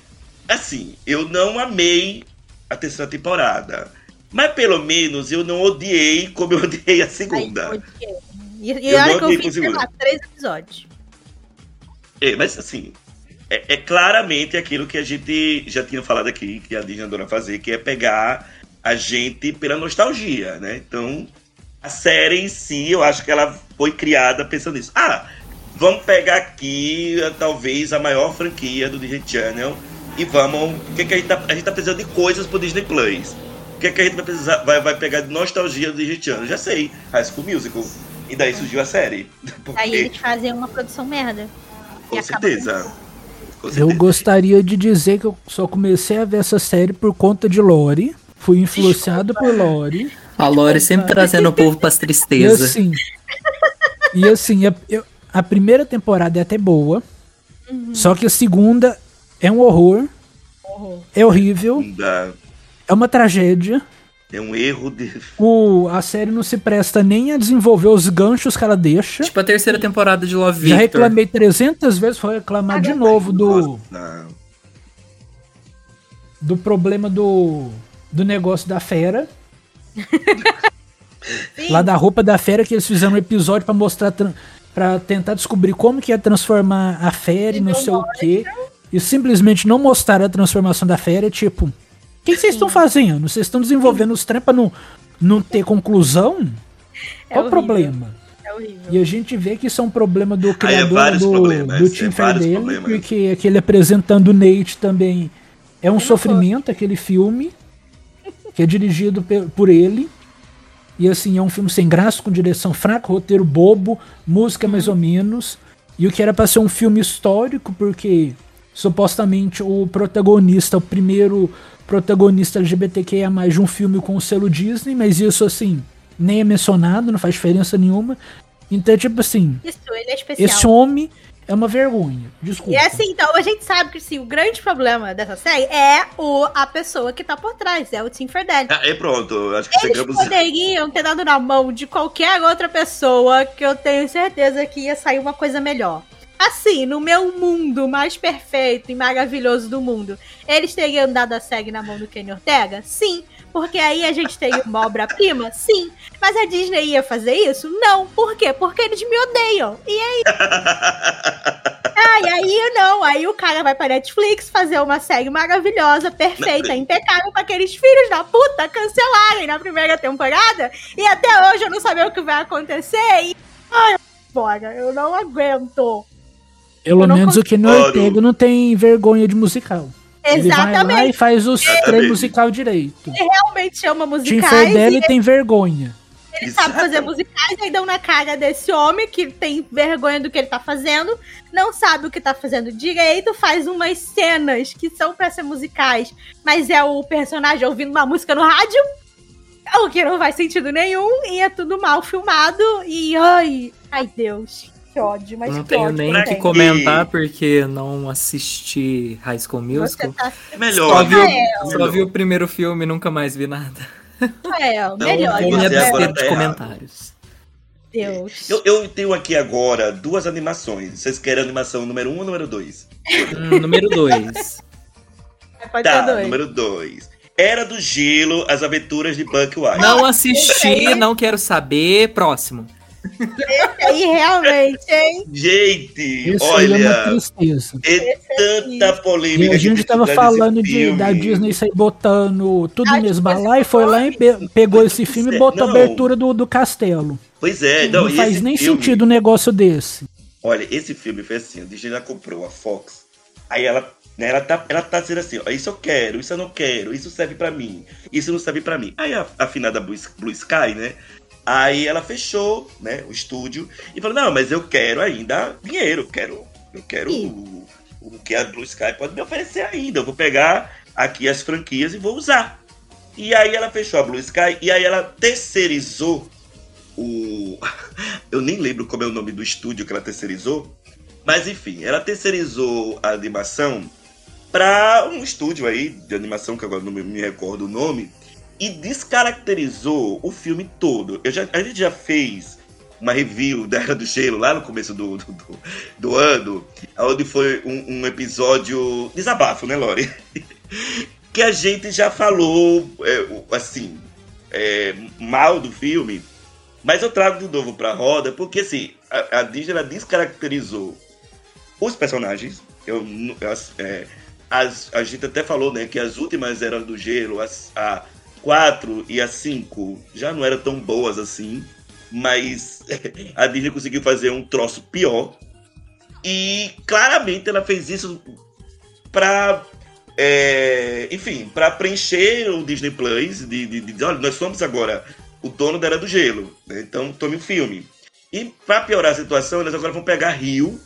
Assim, eu não amei a terceira temporada. Mas pelo menos eu não odiei como eu odiei a segunda. Aí, odiei. E, e Eu não que eu vi, lá, três episódios. É, mas assim, é, é claramente aquilo que a gente já tinha falado aqui, que a Disney adora fazer, que é pegar a gente pela nostalgia, né? Então, a série em si, eu acho que ela foi criada pensando nisso. Ah, vamos pegar aqui, eh, talvez, a maior franquia do Disney Channel e vamos... O que, que a gente tá... A gente tá precisando de coisas pro Disney Plus. O que, que a gente vai precisar... Vai, vai pegar de nostalgia do Disney Channel? Já sei, High School Musical. E daí surgiu a série. Porque, Aí eles fazem uma produção merda. com e certeza. Eu gostaria de dizer que eu só comecei a ver essa série por conta de Lori. Fui influenciado por Lori. A Lore sempre trazendo o povo pras E tristezas. assim. e assim, a, eu- a primeira temporada é até boa. Só que a segunda é um horror. É horrível. É uma tragédia. É um erro de. O, a série não se presta nem a desenvolver os ganchos que ela deixa. Tipo a terceira temporada de Love Já Victor. reclamei 300 vezes, vou reclamar de novo do, Não. do problema do, do negócio da fera. Sim. Lá da roupa da fera que eles fizeram um episódio pra mostrar pra tentar descobrir como que ia transformar a fera e não sei o quê. E simplesmente não mostrar a transformação da fera, tipo, o que vocês estão fazendo? Vocês estão desenvolvendo os trem pra não, não ter conclusão? É Qual o problema? É horrível. E a gente vê que isso é um problema do criador vários do, do é Tim vários Ferdinand, porque aquele apresentando o Nate também é um sofrimento, aquele filme, que é dirigido por ele. E assim, é um filme sem graça, com direção fraca, roteiro bobo, música mais ou menos. E o que era pra ser um filme histórico, porque supostamente o protagonista, o primeiro protagonista LGBTQIA de um filme com o selo Disney, mas isso assim, nem é mencionado, não faz diferença nenhuma. Então, tipo assim, Isso, ele é especial. esse homem é uma vergonha. Desculpa. E assim, então a gente sabe que assim, o grande problema dessa série é o, a pessoa que tá por trás, é o Tim Ferdinand. Ah, é pronto, acho que Eles chegamos. poderiam ter dado na mão de qualquer outra pessoa que eu tenho certeza que ia sair uma coisa melhor. Assim, no meu mundo mais perfeito e maravilhoso do mundo, eles teriam dado a série na mão do Kenny Ortega? Sim. Porque aí a gente teria uma obra-prima? Sim. Mas a Disney ia fazer isso? Não. Por quê? Porque eles me odeiam. E aí? Ah, e aí não. Aí o cara vai pra Netflix fazer uma série maravilhosa, perfeita, impecável pra aqueles filhos da puta cancelarem na primeira temporada. E até hoje eu não sabia o que vai acontecer. E. Ai, bora, eu não aguento. Pelo não menos o Kenny concordo. Ortega não tem vergonha de musical. Ele vai lá e Exatamente. faz os trem Exatamente. musical direito. Ele realmente chama Tim musicais. Ferdinand e tem vergonha. Ele sabe Exato. fazer musicais, aí dão na cara desse homem que tem vergonha do que ele tá fazendo, não sabe o que tá fazendo direito, faz umas cenas que são pra ser musicais, mas é o personagem ouvindo uma música no rádio, o que não faz sentido nenhum, e é tudo mal filmado, e ai, ai Deus, que ódio, mas Não que tenho ódio nem o que comentar porque não assisti High School Musical. tá É Só melhor. vi, Rafael. o, só vi o primeiro filme e nunca mais vi nada. é, melhor, Vou me abster de comentários. Deus. Eu, eu tenho aqui agora duas animações. Vocês querem a animação número um ou número dois? Hum, número 2. Pode Tá, dois. número dois. Era do Gelo, as aventuras de Buck White. Não assisti, não quero saber. Próximo. Esse aí realmente, hein? Gente, Isso aí é uma olha, tristeza. é tanta polêmica. E a gente tava falando de, da Disney sair botando tudo Ah, mesmo lá e foi lá e pe- pegou esse filme e botou a Não. abertura do, do castelo. Pois é, Não, não, faz esse nem filme- sentido um negócio desse. Olha, esse filme foi assim, a Disney já comprou a Fox. Aí ela, né, ela tá, ela tá dizendo assim, ó, isso eu quero, isso eu não quero, isso serve pra mim, isso não serve pra mim. Aí a, a finada Blue, Blue Sky, né? Aí ela fechou, né, o estúdio e falou: "Não, mas eu quero ainda dinheiro, eu quero, eu quero o, o que a Blue Sky pode me oferecer ainda. Eu vou pegar aqui as franquias e vou usar". E aí ela fechou a Blue Sky e aí ela terceirizou o eu nem lembro como é o nome do estúdio que ela terceirizou, mas enfim, ela terceirizou a animação para um estúdio aí de animação que agora não me- me recordo o nome e descaracterizou o filme todo. Eu já, a gente já fez uma review da Era do Gelo lá no começo do, do, do- do ano, onde foi um, um episódio desabafo, né, Lore? que a gente já falou, é, assim, é, mal do filme, mas eu trago de novo pra roda, porque assim, a, a Disney descaracterizou os personagens. Eu, as, é, as- a gente até falou né, que as últimas eras do gelo, as, a 4 e a 5, já não eram tão boas assim. Mas a Disney conseguiu fazer um troço pior. E claramente ela fez isso pra. é, enfim, pra preencher o Disney Plus de, de, de olha, nós somos agora o dono da Era do Gelo, né? então tome o filme. E pra piorar a situação, eles agora vão pegar Rio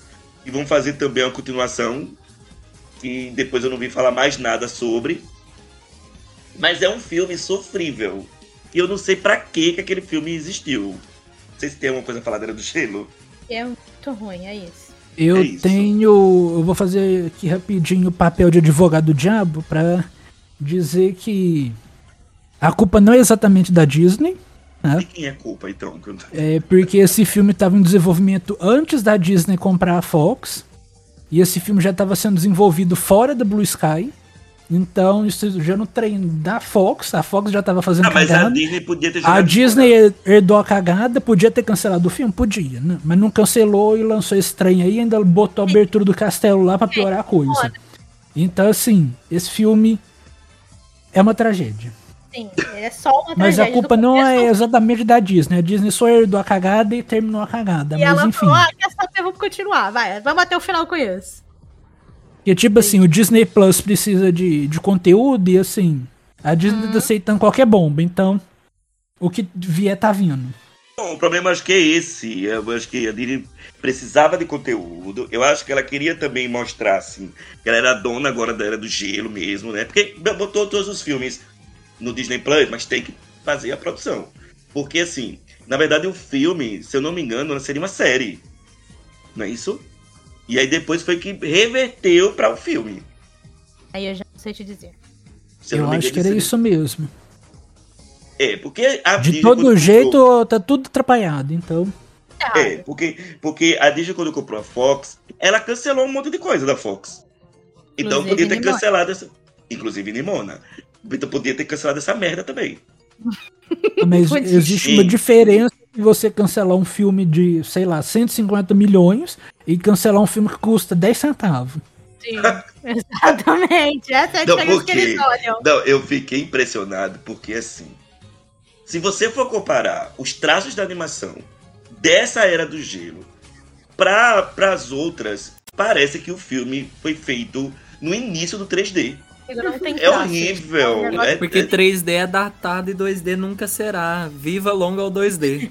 e vão fazer também uma continuação. E depois eu não vi falar mais nada sobre. Mas é um filme sofrível. E eu não sei pra que que aquele filme existiu. Não sei se tem alguma coisa a falar da Era do Gelo. É muito ruim, é isso. Eu É isso. tenho. Eu vou fazer aqui rapidinho o papel de advogado do diabo pra dizer que a culpa não é exatamente da Disney, né? De quem é culpa, então? É porque esse filme estava em desenvolvimento antes da Disney comprar a Fox. E esse filme já estava sendo desenvolvido fora da Blue Sky. Então, isso já no trem da Fox. A Fox já estava fazendo Ah, mas a cagada. Disney podia ter A Disney herdou a cagada, podia ter cancelado o filme? Podia, né? Mas não cancelou e lançou esse trem aí ainda botou a abertura do castelo lá pra piorar a coisa. Então, assim, esse filme é uma tragédia. Sim, é só uma Mas a culpa não é exatamente da Disney. A Disney só herdou a cagada e terminou a cagada. E Mas ela enfim. falou, ah, quer saber, vamos continuar, vai, vamos até o final com isso. Porque, tipo assim, o Disney Plus precisa de, de conteúdo e, assim, a Disney tá aceitando qualquer bomba. Então, o que vier tá vindo. Bom, o problema acho que é esse. Eu acho que a Disney precisava de conteúdo. Eu acho que ela queria também mostrar, assim, que ela era dona agora da Era do Gelo mesmo, né? Porque botou todos os filmes no Disney Plus, mas tem que fazer a produção. Porque, assim, na verdade o filme, se eu não me engano, seria uma série. Não é isso? E aí depois foi que reverteu para o filme. Aí eu já não sei te dizer. Se Eu me acho que era isso mesmo. É, porque a De Disney, todo comprou- jeito, tá tudo atrapalhado. Então, É, porque, porque a Disney, quando comprou a Fox, ela cancelou um monte de coisa da Fox. Então Inclusive podia ter Nimona. cancelado essa. Inclusive Nimona. Então podia ter cancelado essa merda também. mas existe uma diferença você cancelar um filme de, sei lá, 150 milhões e cancelar um filme que custa 10 centavos. Sim, exatamente. Essa é a diferença por que eles olham. Não, eu fiquei impressionado porque assim. Se você for comparar os traços da animação dessa era do gelo para as outras, parece que o filme foi feito no início do 3D. Não tem É horrível. É negócio É- Porque 3D é datado e 2D nunca será. Viva longa ao 2D.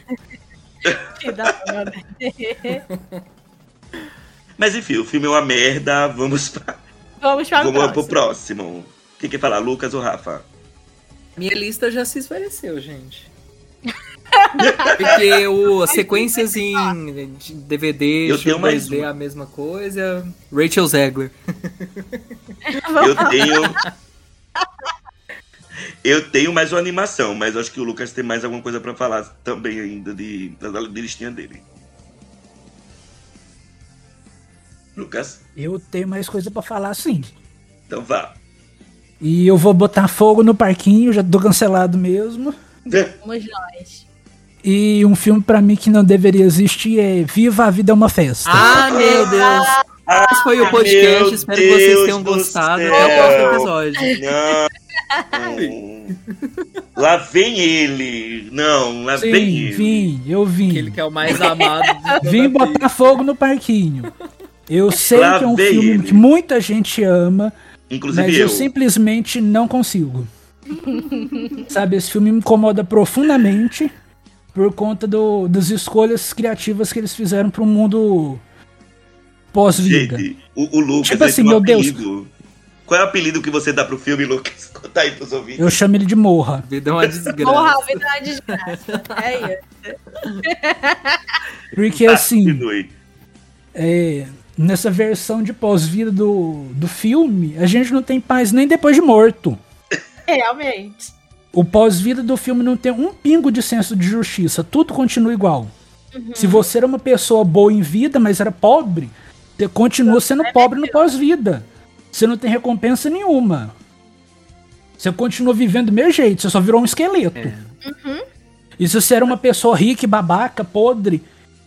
que. Mas enfim, o filme é uma merda. Vamos pra, Vamos para o vamos pro próximo. próximo. Quem quer falar, Lucas ou Rafa? Minha lista já se esvaeceu, gente. Porque o, as sequências em de DVD, Eu tenho mais 2D é uma. a mesma coisa. Rachel Zegler. Eu tenho. Eu tenho mais uma animação, mas acho que o Lucas tem mais alguma coisa pra falar também ainda de, da, da listinha dele. Lucas? Eu tenho mais coisa pra falar sim. Então vá. E eu vou botar fogo no parquinho, já tô cancelado mesmo. Vamos nós. E um filme pra mim que não deveria existir é Viva a Vida é uma Festa. Ah, meu Deus! Esse foi o podcast. meu Espero que vocês Deus tenham do gostado. céu. Até o próximo episódio. Não. lá vem ele. Não, lá vem Sim, ele. vim, eu vim. Aquele que é o mais amado Vim botar fogo no parquinho. Eu sei Lá que é um vem filme ele. que muita gente ama, Inclusive mas eu. eu simplesmente não consigo. Sabe, esse filme me incomoda profundamente por conta do, das escolhas criativas que eles fizeram pro mundo pós-vida. O, o Lucas Tipo assim, meu Deus. Qual é o apelido que você dá pro filme, Lucas? Conta aí pros ouvintes. Eu chamo ele de Morra. Vida é uma desgraça. Porra, a vida é uma desgraça. É isso. Porque Tá, assim, é, nessa versão de pós-vida do, do filme, a gente não tem paz nem depois de morto. Realmente. O pós-vida do filme não tem um pingo de senso de justiça, tudo continua igual. Se você era uma pessoa boa em vida, mas era pobre, você continua sendo pobre no pós-vida. Você não tem recompensa nenhuma. Você continua vivendo do mesmo jeito, você só virou um esqueleto. E se você era uma pessoa rica e babaca, podre,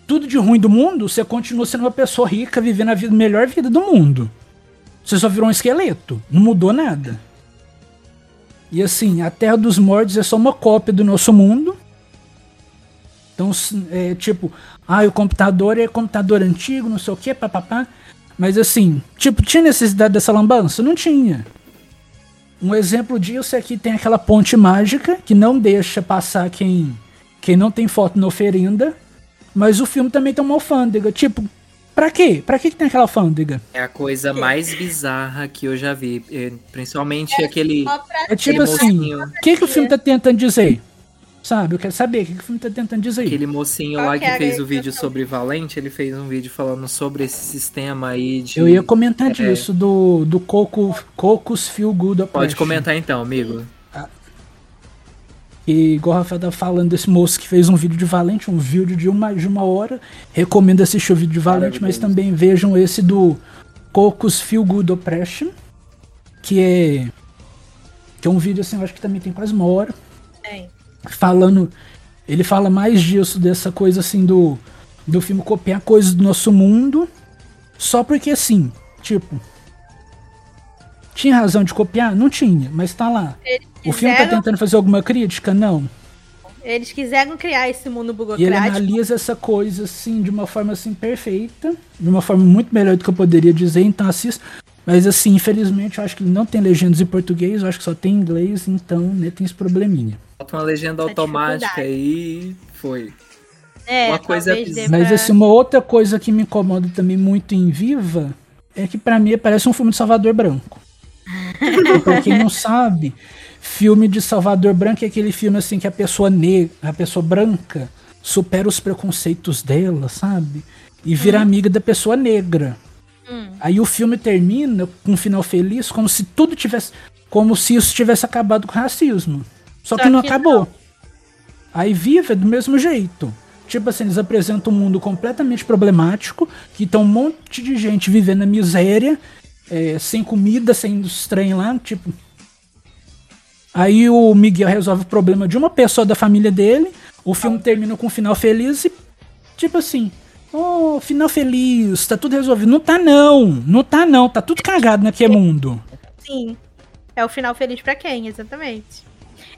tudo de ruim do mundo, você continua sendo uma pessoa rica, vivendo a vida, melhor vida do mundo. Você só virou um esqueleto, não mudou nada. E assim, a Terra dos Mortos é só uma cópia do nosso mundo. Então, é tipo, ah, o computador é computador antigo, não sei o que, papapá. Mas assim, tipo, tinha necessidade dessa lambança? Não tinha. Um exemplo disso é que tem aquela ponte mágica que não deixa passar quem, quem não tem foto na oferenda. Mas o filme também tem uma alfândega. Tipo, pra quê? Pra que, que tem aquela alfândega? É a coisa mais bizarra que eu já vi. eh, Principalmente aquele. Só pra É tipo aquele assim, mocinho, o que, que o filme tá tentando dizer? Sabe? Eu quero saber o que, que o filme tá tentando dizer. aquele mocinho Qual lá que que era fez o vídeo sobre Valente, ele fez um vídeo falando sobre esse sistema aí de. Eu ia comentar É. disso, do, do Coco, Cocos Feel Good Pode comentar então, amigo. E igual o Rafael tava falando desse moço que fez um vídeo de Valente, um vídeo de uma, de uma hora. Recomendo assistir o vídeo de Valente, mas também vejam esse do Cocos Feel Good Oppression. Que é. Que é um vídeo assim, eu acho que também tem quase uma hora. Tem. falando. Ele fala mais disso, dessa coisa assim do. Do filme copiar coisas do nosso mundo. Só porque assim, tipo. Tinha razão de copiar? Não tinha, mas tá lá. Eles O filme tá quiseram- tentando fazer alguma crítica? Não. Eles quiseram criar esse mundo E ele burocrático. analisa essa coisa assim de uma forma assim perfeita, de uma forma muito melhor do que eu poderia dizer, então assista. Mas assim, infelizmente eu acho que ele não tem legendas em português, eu acho que só tem em inglês, então né, tem esse probleminha. Bota uma legenda Essa automática aí e foi. É, uma coisa dê bizarra. Mas pra- assim, uma outra coisa que me incomoda também muito em Viva é que pra mim parece um filme de Salvador Branco. Pra quem não sabe, filme de Salvador Branco é aquele filme assim que a pessoa negra, a pessoa branca supera os preconceitos dela, sabe? E vira amiga da pessoa negra. Aí o filme termina com um final feliz, como se tudo tivesse. Como se isso tivesse acabado com o racismo. Só, Só que não que acabou. Aí Viva é do mesmo jeito. Tipo assim, eles apresentam um mundo completamente problemático, que tem um monte de gente vivendo na miséria, é, sem comida, sem trem lá, tipo. Aí o Miguel resolve o problema de uma pessoa da família dele, o filme termina com um final feliz e, tipo assim, oh, final feliz, tá tudo resolvido. Não tá não, não tá não, tá tudo cagado naquele mundo. Sim. É o final feliz pra quem, exatamente.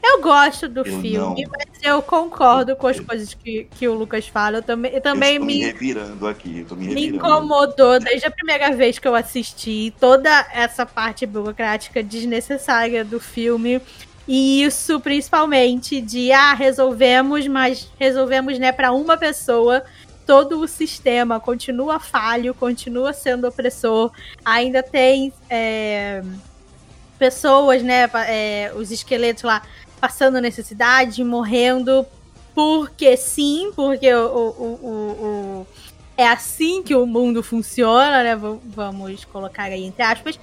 Eu gosto do Eu filme, não. mas eu concordo com as coisas que, que o Lucas fala. Eu também, eu também eu estou me me, revirando aqui, eu tô me me revirando. incomodou desde a primeira vez que eu assisti toda essa parte burocrática desnecessária do filme. E isso principalmente de ah, resolvemos, mas resolvemos né para uma pessoa. Todo o sistema continua falho, continua sendo opressor. Ainda tem é, pessoas, né, é, os esqueletos lá passando necessidade, morrendo porque sim, porque o, o, o, o- é assim que o mundo funciona, né? Vamos colocar aí entre aspas.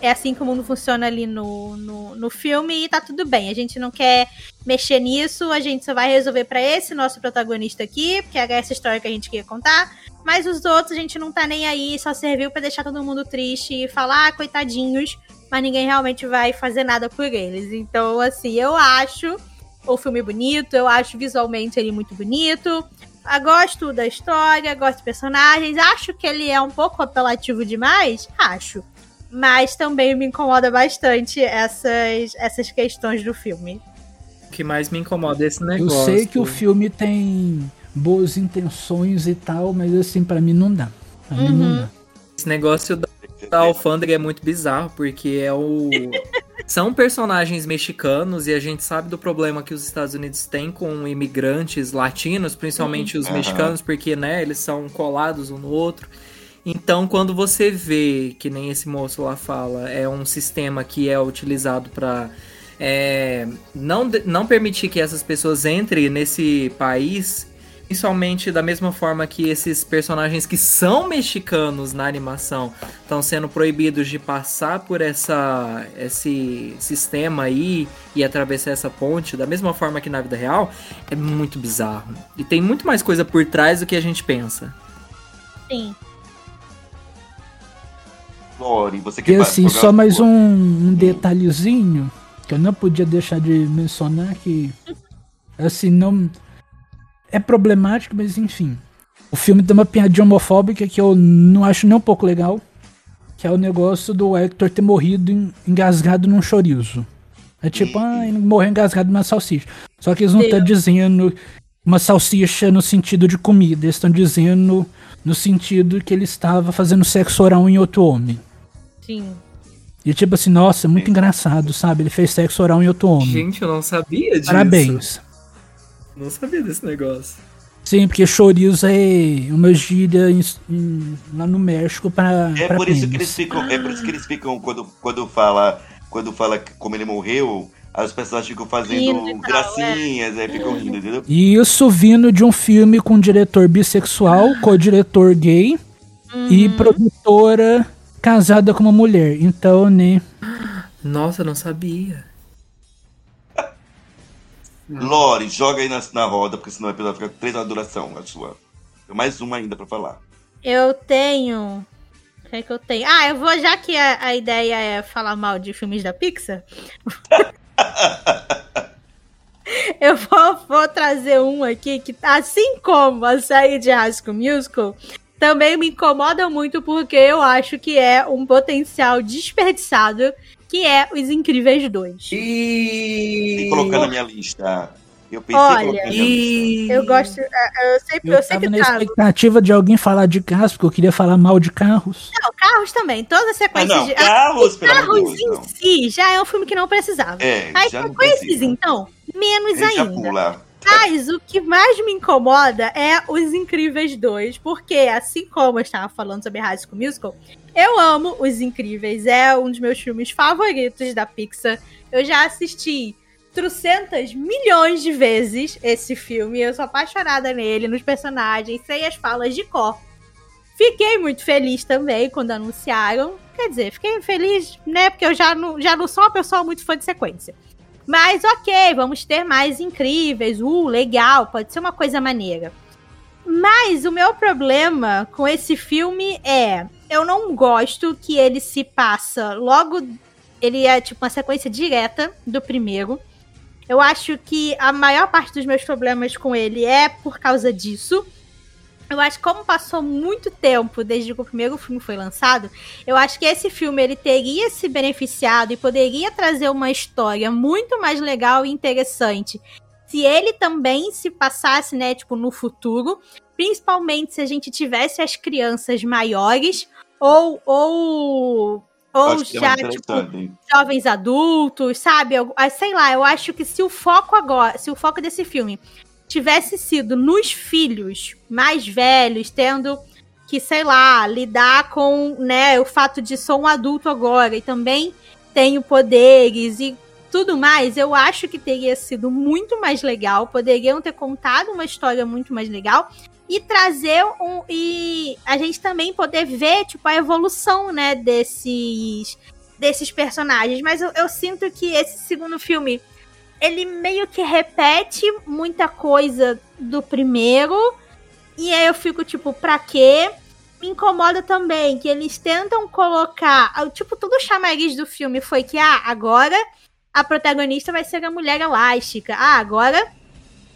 É assim que o mundo funciona ali no, no, no filme e tá tudo bem. A gente não quer mexer nisso, a gente só vai resolver pra esse nosso protagonista aqui, porque é essa história que a gente queria contar. Mas os outros a gente não tá nem aí, só serviu pra deixar todo mundo triste e falar, ah, coitadinhos, mas ninguém realmente vai fazer nada por eles. Então, assim, eu acho o filme bonito, eu acho visualmente ele muito bonito. Eu gosto da história, gosto dos personagens. Acho que ele é um pouco apelativo demais? Acho. Mas também me incomoda bastante essas, essas questões do filme. O que mais me incomoda é esse negócio. Eu sei que o filme tem boas intenções e tal, mas assim, pra mim não dá. Pra mim não Uhum. dá. Esse negócio da, da alfândega é muito bizarro, porque é o. São personagens mexicanos e a gente sabe do problema que os Estados Unidos têm com imigrantes latinos, principalmente os Aham. mexicanos, porque, né, eles são colados um no outro. Então, quando você vê, que nem esse moço lá fala, é um sistema que é utilizado para não, de- não permitir que essas pessoas entrem nesse país, principalmente da mesma forma que esses personagens que são mexicanos na animação estão sendo proibidos de passar por essa, esse sistema aí e atravessar essa ponte, da mesma forma que na vida real, é muito bizarro. E tem muito mais coisa por trás do que a gente pensa. Sim. Lore, você que E assim, só mais um, um detalhezinho que eu não podia deixar de mencionar que assim não é problemático, mas enfim. O filme tem uma piadinha homofóbica que eu não acho nem um pouco legal, que é o negócio do Hector ter morrido en- engasgado num chorizo. É tipo, ah, ele morreu engasgado numa salsicha. Só que eles não estão dizendo uma salsicha no sentido de comida, eles estão dizendo no sentido que ele estava fazendo sexo oral em outro homem. Sim. E tipo assim, nossa, muito engraçado, sabe? Ele fez sexo oral em outro homem. Gente, eu não sabia disso. Parabéns. Não sabia desse negócio. Sim, porque chorizo é uma gíria em- em- lá no México pra, É pra por isso que eles ficam, é por isso que eles ficam quando quando fala, quando fala como ele morreu, as pessoas ficam fazendo tal, gracinhas, aí ficam rindo, entendeu? E isso vindo de um filme com diretor bissexual, co-diretor gay e produtora casada com uma mulher. Então, né? Nossa, eu não sabia. Lore, joga aí na, na roda, porque senão o episódio fica três horas de duração, a sua. Tem mais uma ainda pra falar. Eu tenho. O que é que eu tenho? Ah, eu vou, já que a, a ideia é falar mal de filmes da Pixar. eu vou, vou trazer um aqui que, assim como a série de High School Musical, também me incomoda muito porque eu acho que é um potencial desperdiçado, que é Os Incríveis 2. E colocar na minha lista. Eu pensei Olha, na minha lista. Eu gosto. é, Eu sempre, eu Eu sempre tava na trago. expectativa de alguém falar de carros, porque eu queria falar mal de carros. Não, carros também. Todas as Ah, sequências não, de. Carros, pelo amor de Carros Deus, em não. si já é um filme que não precisava. É, Aí já não sequências, precisa. então, menos Ele já ainda. pula. Mas o que mais me incomoda é Os Incríveis 2, porque assim como eu estava falando sobre High School Musical, eu amo Os Incríveis, é um dos meus filmes favoritos da Pixar. Eu já assisti trocentas milhões de vezes esse filme, eu sou apaixonada nele, nos personagens, sei as falas de cor. Fiquei muito feliz também quando anunciaram. Quer dizer, fiquei feliz, né? Porque eu já não, já não sou uma pessoa muito fã de sequência. Mas ok, vamos ter mais incríveis. Uh, legal, pode ser uma coisa maneira. Mas o meu problema com esse filme é. Eu não gosto que ele se passa logo. Ele é tipo uma sequência direta do primeiro. Eu acho que a maior parte dos meus problemas com ele é por causa disso. Eu acho que como passou muito tempo desde que o primeiro filme foi lançado, eu acho que esse filme ele teria se beneficiado e poderia trazer uma história muito mais legal e interessante se ele também se passasse, né, tipo, no futuro, principalmente se a gente tivesse as crianças maiores ou ou ou é já tipo jovens adultos, sabe? Eu, ah, sei lá, eu acho que se o foco agora, se o foco desse filme tivesse sido nos filhos mais velhos, tendo que, sei lá, lidar com, né, o fato de sou um adulto agora e também tenho poderes e tudo mais, eu acho que teria sido muito mais legal, poderiam ter contado uma história muito mais legal e trazer um e a gente também poder ver tipo a evolução, né, desses desses personagens, mas eu, eu sinto que esse segundo filme ele meio que repete muita coisa do primeiro e aí eu fico tipo, pra quê? Me incomoda também que eles tentam colocar, ah, tipo, todo o chamariz do filme foi que ah, agora a protagonista vai ser a mulher elástica. Ah, agora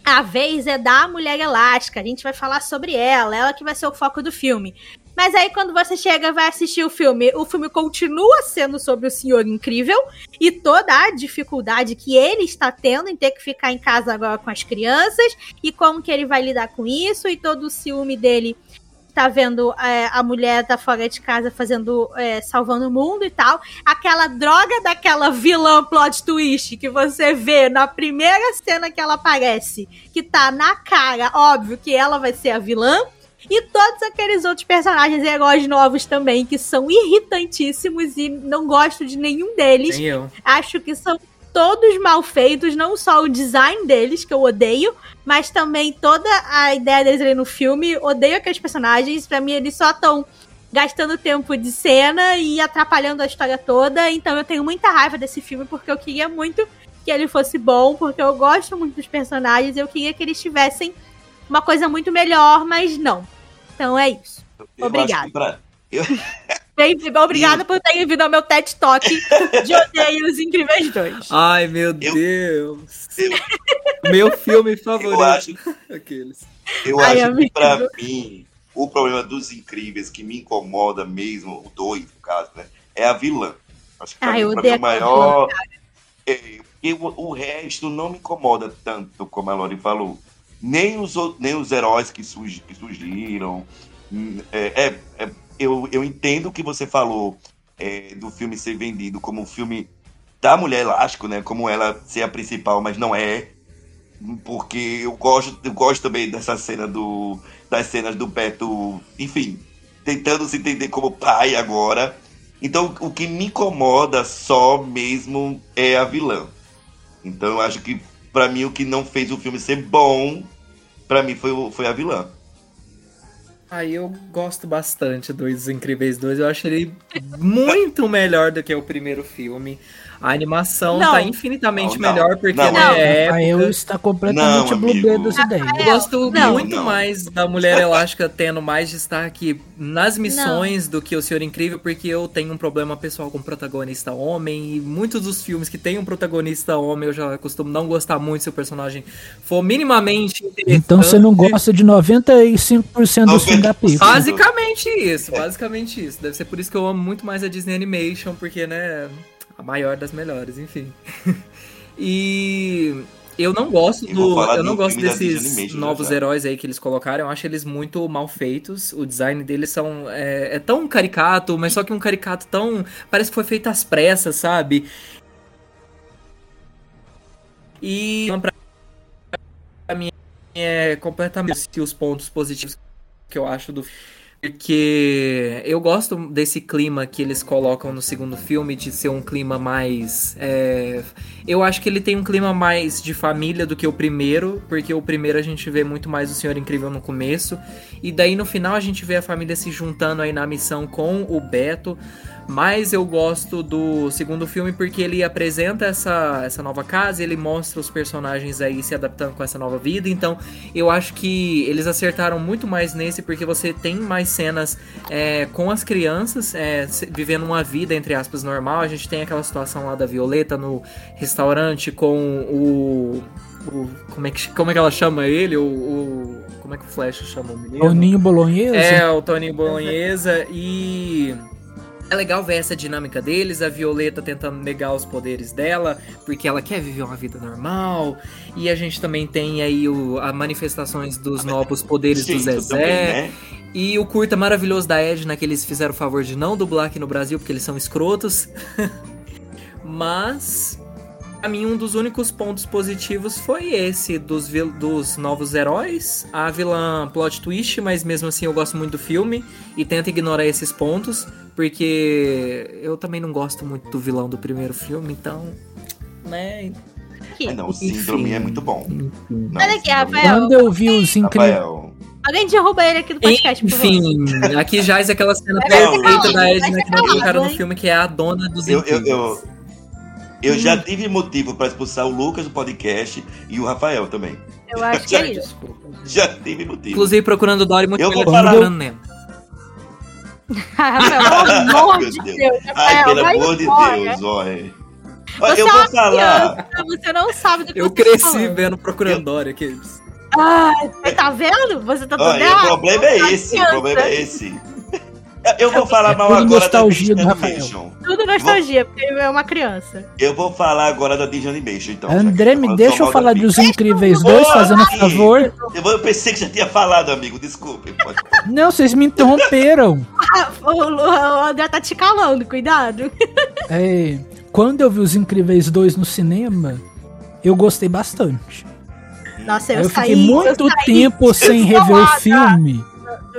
a vez é da mulher elástica. A gente vai falar sobre ela, ela que vai ser o foco do filme. Mas aí quando você chega vai assistir o filme, o filme continua sendo sobre o Senhor Incrível e toda a dificuldade que ele está tendo em ter que ficar em casa agora com as crianças e como que ele vai lidar com isso e todo o ciúme dele tá vendo é, a mulher tá fora de casa fazendo é, salvando o mundo e tal. Aquela droga daquela vilã plot twist que você vê na primeira cena que ela aparece, que tá na cara, óbvio que ela vai ser a vilã. E todos aqueles outros personagens heróis novos também, que são irritantíssimos e não gosto de nenhum deles. Acho que são todos mal feitos, não só o design deles, que eu odeio, mas também toda a ideia deles ali no filme. Odeio aqueles personagens, pra mim eles só estão gastando tempo de cena e atrapalhando a história toda. Então eu tenho muita raiva desse filme, porque eu queria muito que ele fosse bom, porque eu gosto muito dos personagens, eu queria que eles tivessem uma coisa muito melhor, mas não. Então é isso. Eu Obrigada. eu- Bem, obrigada por terem vindo ao meu TED Talk de Odeio os Incríveis 2. Ai, meu Eu- Deus. eu- Meu filme favorito. Eu acho, Aqueles. eu Ai, acho que pra mim, o problema dos incríveis que me incomoda mesmo, o dois, no caso, né? É a vilã. Acho que pra Ah, mim, eu pra odeio mim, o maior. É, porque o, o resto não me incomoda tanto, como a Lori falou. Nem os, nem os heróis que, surgi- que surgiram. Hum, É, é- é- eu, eu entendo o que você falou é, do filme ser vendido como um filme da mulher elástico, né? Como ela ser a principal, mas não é. Porque eu gosto, eu gosto também dessa cena do. das cenas do Beto, enfim, tentando se entender como pai agora. Então o que me incomoda só mesmo é a vilã. Então eu acho que pra mim o que não fez o filme ser bom, pra mim foi, foi a vilã. Aí eu gosto bastante dos Incríveis 2. Eu acho ele muito melhor do que o primeiro filme. A animação Não. tá infinitamente Não, não. melhor porque Não, é Rafael épica. está completamente Não, blue amigo. das ideias. Eu gosto Não. muito Não. mais da Mulher Elástica tendo mais destaque nas missões do que o Senhor Incrível, porque eu tenho um problema pessoal com o protagonista homem, e muitos dos filmes que tem um protagonista homem eu já costumo não gostar muito se o personagem for minimamente Então você não gosta de 95% dos filmes da Pixar. Basicamente isso, basicamente isso. Deve ser por isso que eu amo muito mais a Disney Animation, porque, né, a maior das melhores, enfim. e eu não gosto Eu do, eu não gosto filme desses Animation novos já. heróis aí que eles colocaram. Eu acho eles muito mal feitos. O design deles são é, é tão caricato, mas só que um caricato tão parece que foi feito às pressas, sabe? E pra mim é completamente os pontos positivos que eu acho do porque eu gosto desse clima que eles colocam no segundo filme, de ser um clima mais. é, Eu acho que ele tem um clima mais de família do que o primeiro, porque o primeiro a gente vê muito mais o Senhor Incrível no começo, e daí no final a gente vê a família se juntando aí na missão com o Beto. Mas eu gosto do segundo filme porque ele apresenta essa, essa nova casa, ele mostra os personagens aí se adaptando com essa nova vida. Então eu acho que eles acertaram muito mais nesse porque você tem mais cenas é, com as crianças é, vivendo uma vida, entre aspas, normal. A gente tem aquela situação lá da Violeta no restaurante com o. o- como, é que, como é que ela chama ele? O, o- como é que o Flash chama o menino? Toninho Bolonhesa? É, o Tony Bolonhesa e. É legal ver essa dinâmica deles, a Violeta tentando negar os poderes dela, porque ela quer viver uma vida normal. E a gente também tem aí o, as manifestações dos novos poderes do Zezé. também, né? E o curta maravilhoso da Edna, que eles fizeram o favor de não dublar aqui no Brasil, porque eles são escrotos. Mas, pra mim, um dos únicos pontos positivos foi esse, dos, dos novos heróis. A vilã plot twist, mas mesmo assim eu gosto muito do filme. E tento ignorar esses pontos, porque eu também não gosto muito do vilão do primeiro filme, então... Né? Ah, não, o síndrome Enfim. é muito bom. Não, Olha aqui, Rafael. Quando eu vi os incríveis. Alguém derruba ele aqui do podcast, por favor. Enfim, aqui já é aquela cena perfeita da Edna que não colocaram no filme, que é a dona dos eu, eu, incríveis. Eu, eu já tive motivo pra expulsar o Lucas do podcast e o Rafael também. Eu acho que é isso. Desculpa. Já tive motivo. Inclusive procurando Dory muito Eu melhor vou falar- procurando Nemo. Pelo amor de Deus. Deus. Ai, pelo amor de. Deus, olha. Você eu é vou falar. criança, você não sabe do que Eu tá cresci falando. vendo Procurando Dory, aqueles. Você tá vendo? Você tá tudo Olha, o problema é esse, o problema é esse. Eu vou falar É mal tudo agora da nostalgia do Disney Rafael. Animation. Tudo nostalgia, porque é uma criança. Eu vou falar agora da Disney Animation, então. André, me deixa eu falar da dos. Incríveis 2, Porra, fazendo sim. favor. Eu, eu pensei que já tinha falado, amigo, desculpe. Pode- Não, vocês me interromperam. O, André tá te calando, cuidado. É, quando eu vi os Incríveis 2 no cinema, eu gostei bastante. Nossa, eu, Eu saí. fiquei muito eu saí tempo sem rever o filme.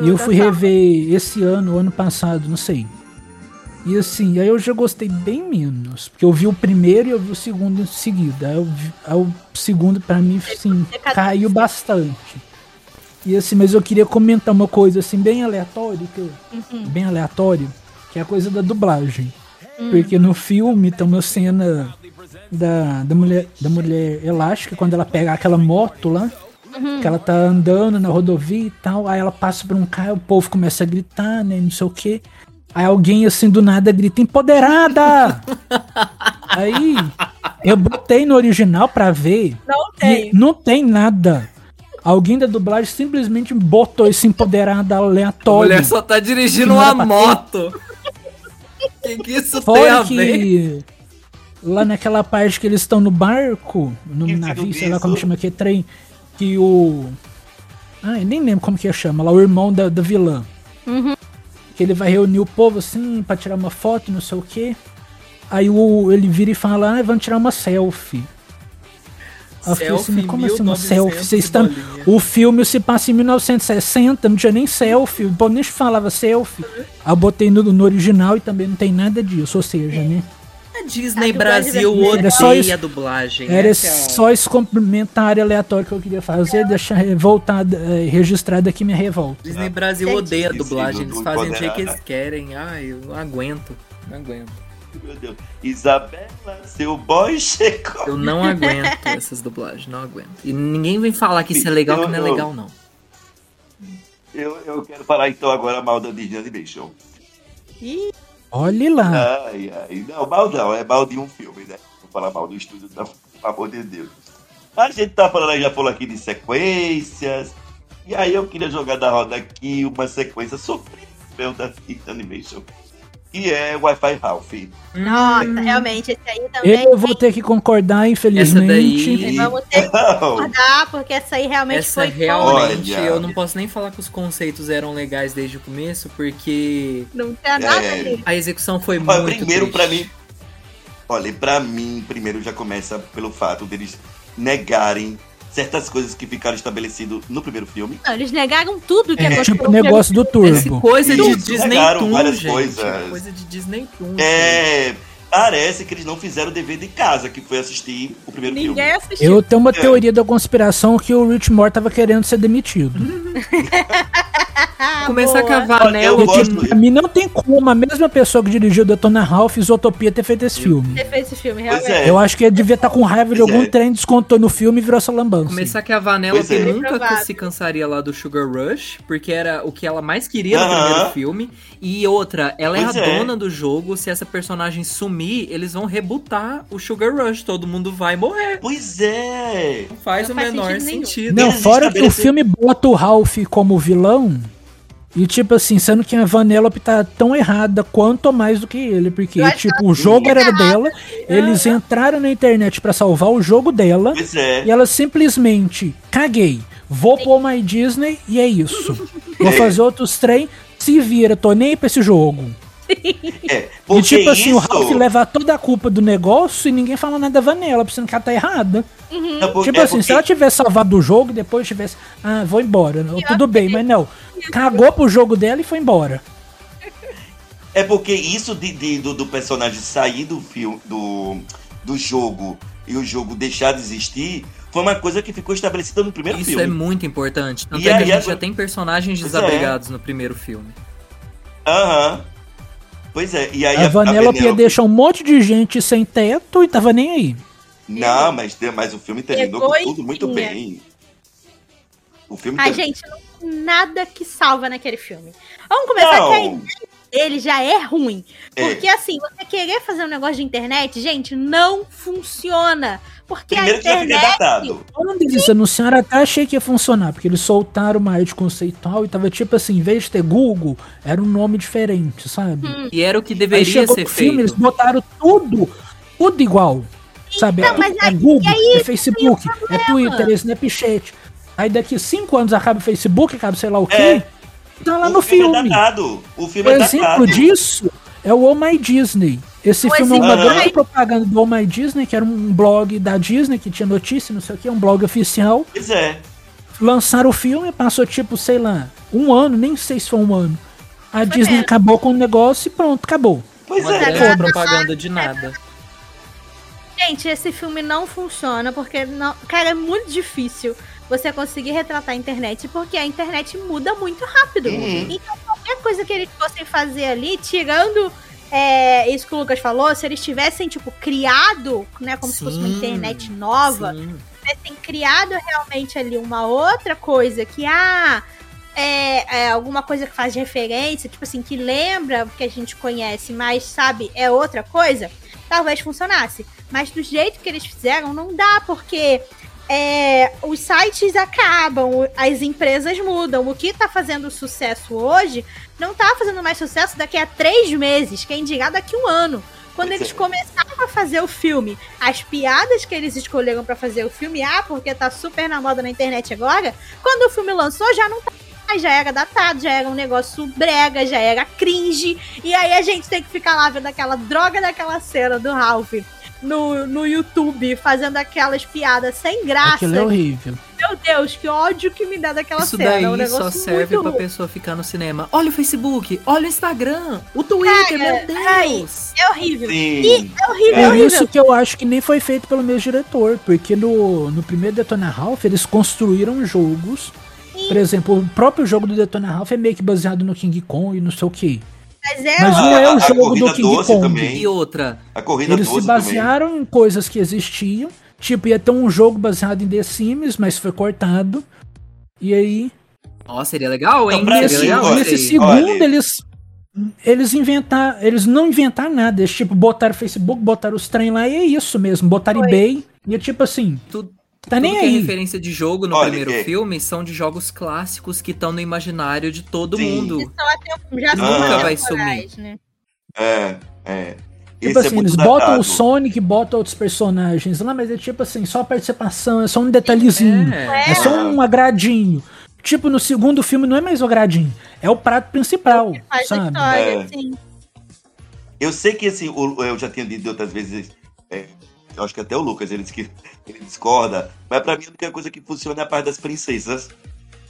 E eu fui rever esse ano, ano passado, não sei. E assim, aí eu já gostei bem menos. Porque eu vi o primeiro e eu vi o segundo em seguida. Aí, vi- aí o segundo, pra mim, assim, caiu bastante. E assim, mas eu queria comentar uma coisa assim, bem aleatória, que Uhum. bem aleatória, que é a coisa da dublagem. Hum. Porque no filme tem uma cena da, da, mulher, da mulher elástica, quando ela pega aquela moto lá, Uhum. que ela tá andando na rodovia e tal, aí ela passa por um carro, o povo começa a gritar, né, não sei o que. Aí alguém assim do nada grita, empoderada! aí eu botei no original pra ver Não tem. não tem nada. Alguém da dublagem simplesmente botou esse empoderada A aleatório. mulher só tá dirigindo Que não uma ter. moto. que que isso tem a Fora ver? que lá naquela parte que eles estão no barco, no Que navio, sei lá como chama aquele trem, que o. Ai, nem lembro como que chama, lá o irmão da, da vilã. Uhum. Que ele vai reunir o povo assim pra tirar uma foto, não sei o que. Aí o, ele vira e fala, ah, vamos tirar uma selfie. Aí eu fiquei assim, Selfie como assim uma 1900 selfie? Vocês estão. O filme se passa em 1960, não tinha nem selfie, o povo nem falava selfie. Aí eu botei no, no original e também não tem nada disso, ou seja, né? A Disney A Brasil brasileira. Era só odeia isso. a dublagem. Era é a- só esse comentário aleatório que eu queria fazer, deixar voltado, eh, registrado aqui minha revolta. Disney Brasil Gente. odeia a dublagem. Eles fazem jeito que eles querem. Ai, eu não aguento. Não aguento. Meu Deus. Isabela, seu boy chegou. Eu não aguento essas dublagens, não aguento. E ninguém vem falar que isso é legal, que não é Eu- legal, não. Eu, eu quero falar então agora mal da Disney Animation. Ih, Olhe lá. Ai, ai. Não, mal não, é mal de um filme, né? Vou falar mal do estúdio, não, pelo amor de Deus. A gente tá falando, já falou aqui de sequências. E aí eu queria jogar da roda aqui uma sequência sofrível da Disney Animation. Que é Wi-Fi Ralph. Nossa, Hum. realmente, esse aí também. Eu vou ter que concordar, infelizmente. daí- Vamos ter que concordar, porque essa aí realmente Essa foi realmente, Olha. eu não posso nem falar que os conceitos eram legais desde o começo, porque. Não tem nada É. a ver. a execução foi Olha, muito primeiro pra mim. Olha, pra mim, primeiro já começa pelo fato deles negarem certas coisas que ficaram estabelecidas no primeiro filme. Não, eles negaram tudo que É, aconteceu. Tipo o negócio do Esse turbo. coisa de Disney Toon, várias gente. coisas. Coisa de Disney Toon. É. Parece que eles não fizeram o dever de casa, que foi assistir o primeiro Ninguém filme. assistiu. Eu tenho uma É. teoria da conspiração que o Rich Moore tava querendo ser demitido. Começar a cavar Olha, eu gosto- Porque pra mim não tem como a mesma pessoa que dirigiu Detona Ralph e Isotopia ter feito esse filme. Você fez esse filme, realmente. é. Eu acho que ele devia estar com raiva de Pois algum é. trem, descontou no filme e virou essa lambança. Começar que a Vanellope Pois é. nunca se cansaria lá do Sugar Rush, porque era o que ela mais queria no Aham. primeiro filme. E outra, ela Pois é a é. dona do jogo. Se essa personagem sumir, eles vão rebutar o Sugar Rush. Todo mundo vai morrer. Pois é. Não faz Não o faz menor sentido sentido. Não, Eles fora que o filme bota o Ralph como vilão. E tipo assim, sendo que a Vanellope tá tão errada quanto mais do que ele. Porque, acho tipo, o jogo era dela, eles entraram na internet pra salvar o jogo dela. Pois é. E ela simplesmente, caguei, vou pôr My Disney e é isso. Vou fazer outros trem, se vira, tô nem aí pra esse jogo. É. E Porque tipo assim, isso, o Ralph leva toda a culpa do negócio e ninguém fala nada da Vanella, sendo que ela tá errada. é por- Tipo é assim, se ela tivesse salvado o jogo e depois tivesse, ah, vou embora, não, tudo bem, mas não. Cagou pro jogo dela e foi embora. É porque isso de, de- do, do personagem sair do filme, do, do jogo e o jogo deixar de existir, foi uma coisa que ficou estabelecida no primeiro Isso filme. é muito importante. Tanto E é que aí, a gente agora- já tem personagens é. desabrigados no primeiro filme. Aham. Pois é, e aí A Vanellope ia Penélope- deixar um monte de gente sem teto e tava nem aí. Não, mas, mas o filme terminou com tudo muito bem. O filme Ai, ter- gente, não tem nada que salva naquele filme. Vamos começar Não. que a ideia dele já é ruim. É. Porque assim, você querer fazer um negócio de internet, gente, não funciona. Porque Primeiro a que já fica internet. datado. Quando eles anunciaram, até achei que ia funcionar, porque eles soltaram uma arte conceitual e tava tipo assim, em vez de ter Google, era um nome diferente, sabe? Hum. E era o que Aí deveria chegou ser filme, eles feito. botaram tudo, tudo igual. Sabe? Então, é, mas é Google, e aí é Facebook, é Twitter, é Snapchat. Aí daqui cinco anos acaba o Facebook, acaba sei lá o quê. É. Tá lá o no filme é filme. datado. O O filme é exemplo datado. disso é o Oh My Disney. Esse O filme é uma exemplo- grande propaganda do Oh My Disney, que era um blog da Disney que tinha notícia, não sei o que, um blog oficial. Pois é. Lançaram o filme, passou tipo, sei lá, um ano, nem sei se foi um ano. A Disney mesmo. acabou com o negócio e pronto, acabou. Pois Uma é. grande propaganda de nada. Gente, esse filme não funciona porque, não, cara, é muito difícil você conseguir retratar a internet porque a internet muda muito rápido. Uhum. Então, qualquer coisa que eles fossem fazer ali, tirando é, isso que o Lucas falou, se eles tivessem, tipo, criado, né, como se fosse uma Sim, internet nova, Sim. tivessem criado realmente ali uma outra coisa que, ah, é, é alguma coisa que faz referência, tipo assim, que lembra o que a gente conhece, mas sabe, é outra coisa, talvez funcionasse. Mas do jeito que eles fizeram, não dá, porque é, os sites acabam, as empresas mudam. O que tá fazendo sucesso hoje não tá fazendo mais sucesso daqui a três meses, quem dirá daqui a um ano. Quando eles é. começaram a fazer o filme, as piadas que eles escolheram pra fazer o filme, ah, porque tá super na moda na internet agora, quando o filme lançou já não tá mais, já era datado, já era um negócio brega, já era cringe, e aí a gente tem que ficar lá vendo aquela droga daquela cena do Ralph no, no YouTube, fazendo aquelas piadas sem graça. Aquilo é horrível. Meu Deus, que ódio que me dá daquela Isso cena. daí é um só negócio serve muito pra pessoa ficar no cinema. Olha o Facebook, olha o Instagram, o Twitter, Cara, meu ai, Deus! É horrível. Sim. É horrível, é Por horrível. isso que eu acho que nem foi feito pelo mesmo diretor, porque no, no primeiro Detona Ralph eles construíram jogos. Por exemplo, o próprio jogo do Detona Ralph é meio que baseado no King Kong e não sei o que. Mas é Mas não é o jogo do King Kong. também. E outra, A corrida Eles se 12 também. basearam em coisas que existiam. Tipo, ia ter um jogo baseado em The Sims, mas foi cortado. E aí, ó, seria legal, hein? Então, mim, legal, nesse segundo, olha- eles. Eles inventaram. Eles não inventaram nada. Eles, tipo, botaram Facebook, botaram os trem lá e é isso mesmo. Botaram Foi. eBay. E é tipo assim, Tudo, tá nem tudo que é aí. referência de jogo no Olha, primeiro é- filme são de jogos clássicos que estão no imaginário de todo Sim. mundo. Já Nunca vai temporais, né? É, é. Tipo Esse é assim, muito eles botam datado. o Sonic, botam outros personagens lá, mas é tipo assim, só participação, é só um detalhezinho. É. É só um agradinho. Tipo, no segundo filme não é mais o agradinho, é o prato principal, Faz a sabe? história, É. assim. Eu sei que assim, eu já tinha dito outras vezes, é, eu acho que até o Lucas ele disse que ele discorda, mas pra mim a única coisa que funciona é a parte das princesas.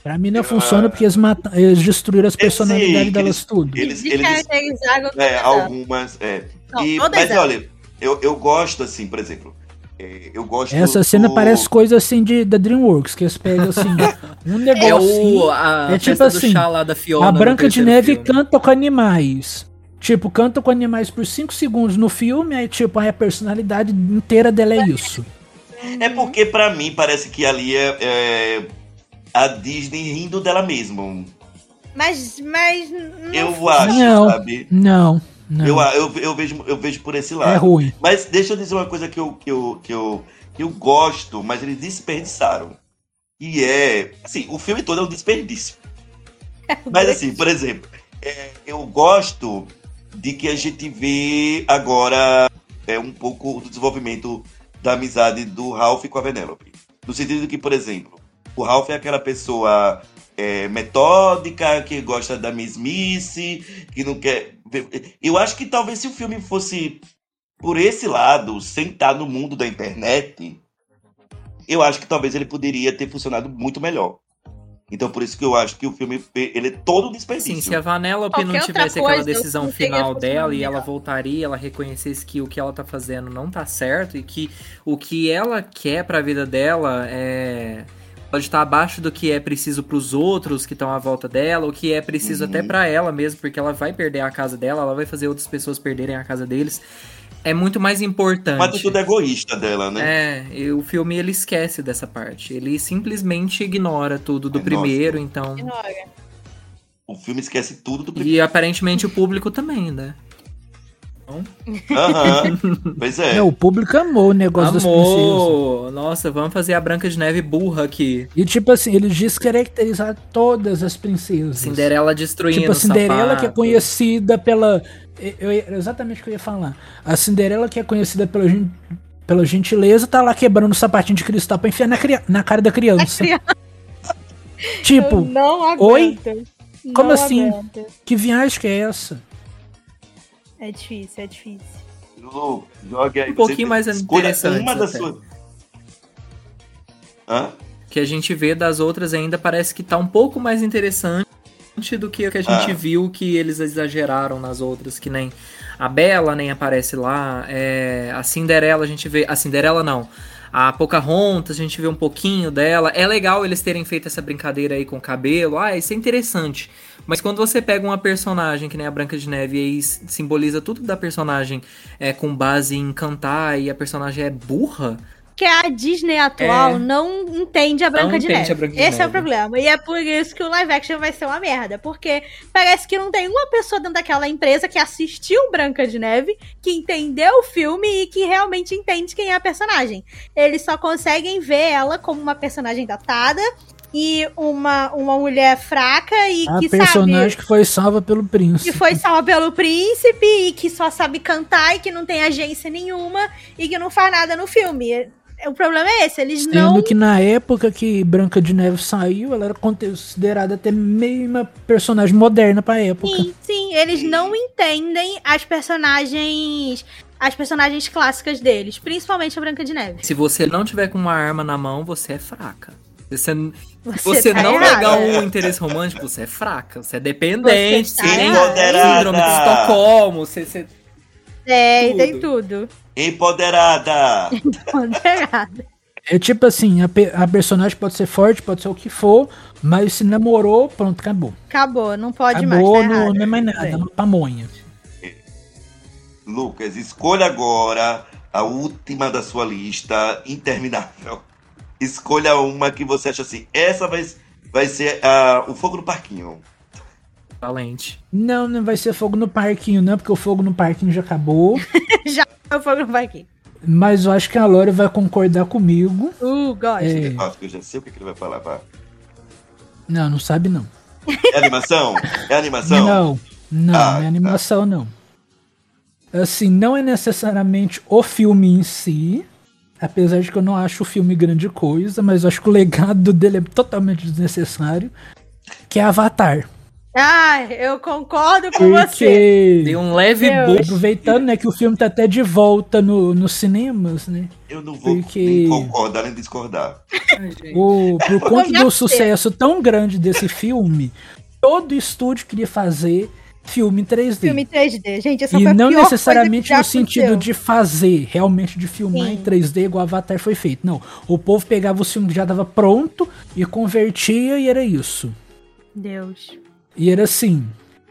Pra mim não funciona porque eles, mata- eles destruíram as sei personalidades que delas eles- tudo. Eles, eles caracterizaram é, algumas. É. Não, E- mas elas. olha, eu, eu gosto assim, por exemplo. é, eu gosto. Essa cena do- parece coisa assim de, da DreamWorks, que eles pegam assim, um É negocinho. o, a é tipo assim, chá lá da Fiona. A Branca de Neve filme. canta com animais. Tipo, canta com animais por 5 segundos no filme, aí tipo, aí a personalidade inteira dela é isso. É porque pra mim parece que ali é, é a Disney rindo dela mesma. Mas, mas. Não Eu acho, Não. sabe? Não, não. Eu, eu, eu, vejo, eu vejo por esse lado. é ruim. Mas deixa eu dizer uma coisa que eu, que eu, que eu, que eu gosto, mas eles desperdiçaram. E é. Assim, o filme todo é um desperdício. Mas assim, por exemplo, é, eu gosto de que a gente vê agora é, um pouco do desenvolvimento da amizade do Ralph com a Penélope. No sentido de que, por exemplo, o Ralph é aquela pessoa é, metódica, que gosta da mesmice, que não quer. Eu acho que talvez se o filme fosse por esse lado, sem estar no mundo da internet, eu acho que talvez ele poderia ter funcionado muito melhor. Então por isso que eu acho que o filme ele é todo desperdício. Sim, se a Vanellope Qualquer não tivesse coisa, aquela decisão final dela e ela voltaria, ela reconhecesse que o que ela tá fazendo não tá certo e que o que ela quer pra vida dela é pode estar abaixo do que é preciso pros outros que estão à volta dela, o que é preciso Uhum. até pra ela mesmo, porque ela vai perder a casa dela, ela vai fazer outras pessoas perderem a casa deles. É muito mais importante. Uma atitude egoísta dela, né? É, e o filme ele esquece dessa parte. Ele simplesmente ignora tudo do É, primeiro, então. Ignora. O filme esquece tudo do E primeiro. aparentemente o público também, né? Aham. Pois é. Não, o público amou o negócio das princesas. Nossa, vamos fazer a Branca de Neve burra aqui. E tipo assim, eles descaracterizaram todas as princesas. Cinderela destruindo Tipo a Cinderela que é sapato. conhecida pela. eu- eu- exatamente o que eu ia falar. A Cinderela que é conhecida pela, pela gentileza tá lá quebrando o sapatinho de cristal pra enfiar na, cria- na cara da criança. Eu Tipo, não aguento. oi? Não Como assim? aguento. que viagem que é essa? É difícil, é difícil. Lu, jogue aí. Um pouquinho mais interessante Uma das suas. Hã? Que a gente vê das outras ainda parece que tá um pouco mais interessante do que o que a gente Ah. viu que eles exageraram nas outras, que nem a Bela nem aparece lá, é, a Cinderela a gente vê, a Cinderela não, a Pocahontas a gente vê um pouquinho dela, é legal eles terem feito essa brincadeira aí com o cabelo, ah, isso é interessante, mas quando você pega uma personagem que nem a Branca de Neve e simboliza tudo da personagem é, com base em cantar e a personagem é burra, Que a Disney atual É. não entende a Branca Não de Neve. Branca de Esse é o Neve. problema. E é por isso que o live action vai ser uma merda. Porque parece que não tem uma pessoa dentro daquela empresa que assistiu Branca de Neve, que entendeu o filme e que realmente entende quem é a personagem. Eles só conseguem ver ela como uma personagem datada e uma, uma mulher fraca e A que personagem sabe. que foi salva pelo príncipe. Que foi salva pelo príncipe e que só sabe cantar e que não tem agência nenhuma e que não faz nada no filme. O problema é esse, eles Sendo não que na época que Branca de Neve saiu, ela era considerada até meio uma personagem moderna pra época. Sim, sim, eles não entendem as personagens. As personagens clássicas deles, principalmente a Branca de Neve. Se você não tiver com uma arma na mão, você é fraca. Você, Você, você tá não errada. negar um interesse romântico, você é fraca. Você é dependente, Você tá você tem síndrome de Estocolmo, você, você- É, e tudo. tem tudo. Empoderada! Ponderado. É tipo assim, a, pe- a personagem pode ser forte, pode ser o que for, mas se namorou, pronto, acabou. Acabou, não pode acabou, mais. Tá não, é mais nada, é uma pamonha. Lucas, escolha agora a última da sua lista, interminável. Escolha uma que você acha assim, essa vai, vai ser ah, o fogo no parquinho. valente. Não, não vai ser fogo no parquinho, não, porque o fogo no parquinho já acabou. O fogo não vai aqui. mas eu acho que a Lore vai concordar comigo. Uh, gosto. É, Acho que eu já sei o que, ele vai falar. Pá. não, não sabe não. É animação? É animação? Não, não, Ah, não é tá. animação, não. Assim, não é necessariamente o filme em si, apesar de que eu não acho o filme grande coisa, mas eu acho que o legado dele é totalmente desnecessário, que é Avatar. Ah, eu concordo com você. Porque, Deu um leve bug. aproveitando né, que o filme tá até de volta no, nos cinemas, né? Eu não vou Porque- nem concordar nem discordar. O, por conta do sucesso tão grande desse filme, todo estúdio queria fazer filme em 3D. Filme 3D, gente, essa E foi a não necessariamente no sentido aconteceu. de fazer, realmente de filmar Sim. em 3D igual Avatar foi feito. Não, o povo pegava o filme que já tava pronto e convertia e era isso. Deus. E era assim.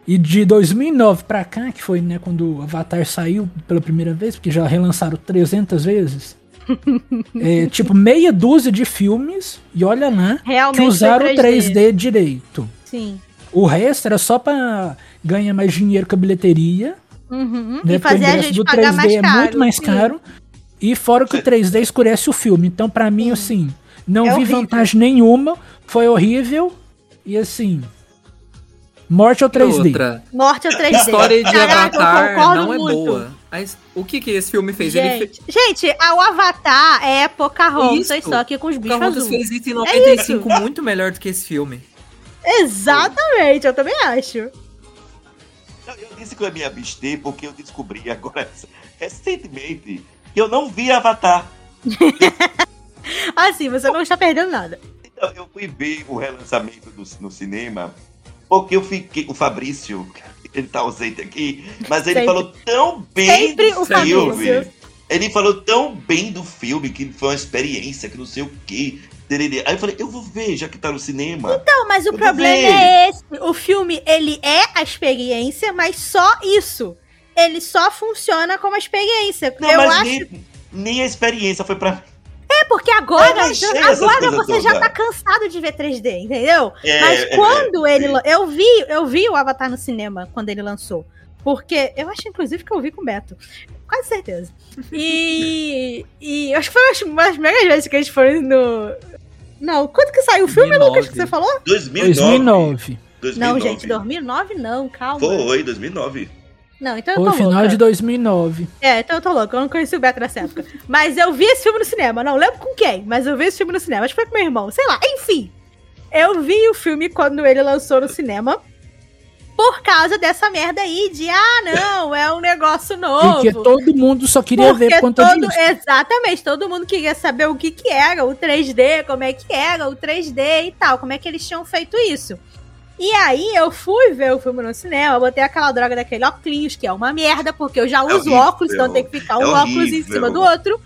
E de 2009 pra cá, que foi né, quando o Avatar saiu pela primeira vez, porque já relançaram 300 vezes. é, tipo, meia dúzia de filmes, e olha lá, Realmente que usaram foi 3D direito. Sim. O resto era só pra ganhar mais dinheiro com a bilheteria. Uhum. Né? E fazer a gente do pagar 3D mais é caro. muito mais sim. caro. E fora que o 3D escurece o filme. Então, pra mim, assim, não É vi horrível. vantagem nenhuma. Foi horrível. E assim. Morte ao 3D. Outra. Morte ao 3D. A história de Caraca, Avatar não é muito. boa. Mas o que que esse filme fez? Ele fez... Gente, gente, a- o Avatar é Pocahontas, Isso. só que com os bichos azuis. fez isso em 95 muito melhor do que esse filme. Exatamente, eu também acho. Eu disse que eu ia me abster porque eu descobri agora, recentemente, que eu não vi Avatar. Assim, você não está perdendo nada. Então, eu fui ver o relançamento do, no cinema porque eu fiquei. O Fabrício, ele tá ausente aqui, mas ele Sempre. falou tão bem Sempre do filme. Fabrício. Ele falou tão bem do filme que foi uma experiência, que não sei o quê. Tererê. Aí eu falei, eu vou ver, já que tá no cinema. Não, mas o problema é esse. O filme, ele é a experiência, mas só isso. Ele só funciona como experiência. Não, eu mas acho nem, nem a experiência foi pra mim. É, porque agora, agora você já tá cansado de ver 3D, entendeu? É, Mas é, quando é, ele. Eu vi, eu vi o Avatar no cinema quando ele lançou. Porque eu acho, inclusive, que eu vi com o Beto. Quase certeza. E. E acho que foi uma das primeiras vezes que a gente foi no. Não, quando que saiu o filme, 2009. Lucas, que você falou? 2009. 2009. 2009. Não, gente, 2009 não, calma. Foi, 2009. Não, então eu Foi tô final louca. de 2009. É, então eu tô louca, eu não conheci o Beto nessa época. Mas eu vi esse filme no cinema, não lembro com quem, mas eu vi esse filme no cinema. Acho que foi com meu irmão, sei lá, enfim. Eu vi o filme quando ele lançou no cinema. Por causa dessa merda aí de, ah, não, é um negócio novo. Porque todo mundo só queria ver por conta todo, disso. Exatamente, todo mundo queria saber o que que era o 3D, como é que era o 3D e tal, como é que eles tinham feito isso. E aí eu fui ver o filme no cinema, botei aquela droga daquele óculos, que é uma merda, porque eu já uso horrível. óculos, então tem que ficar um É óculos em cima do outro.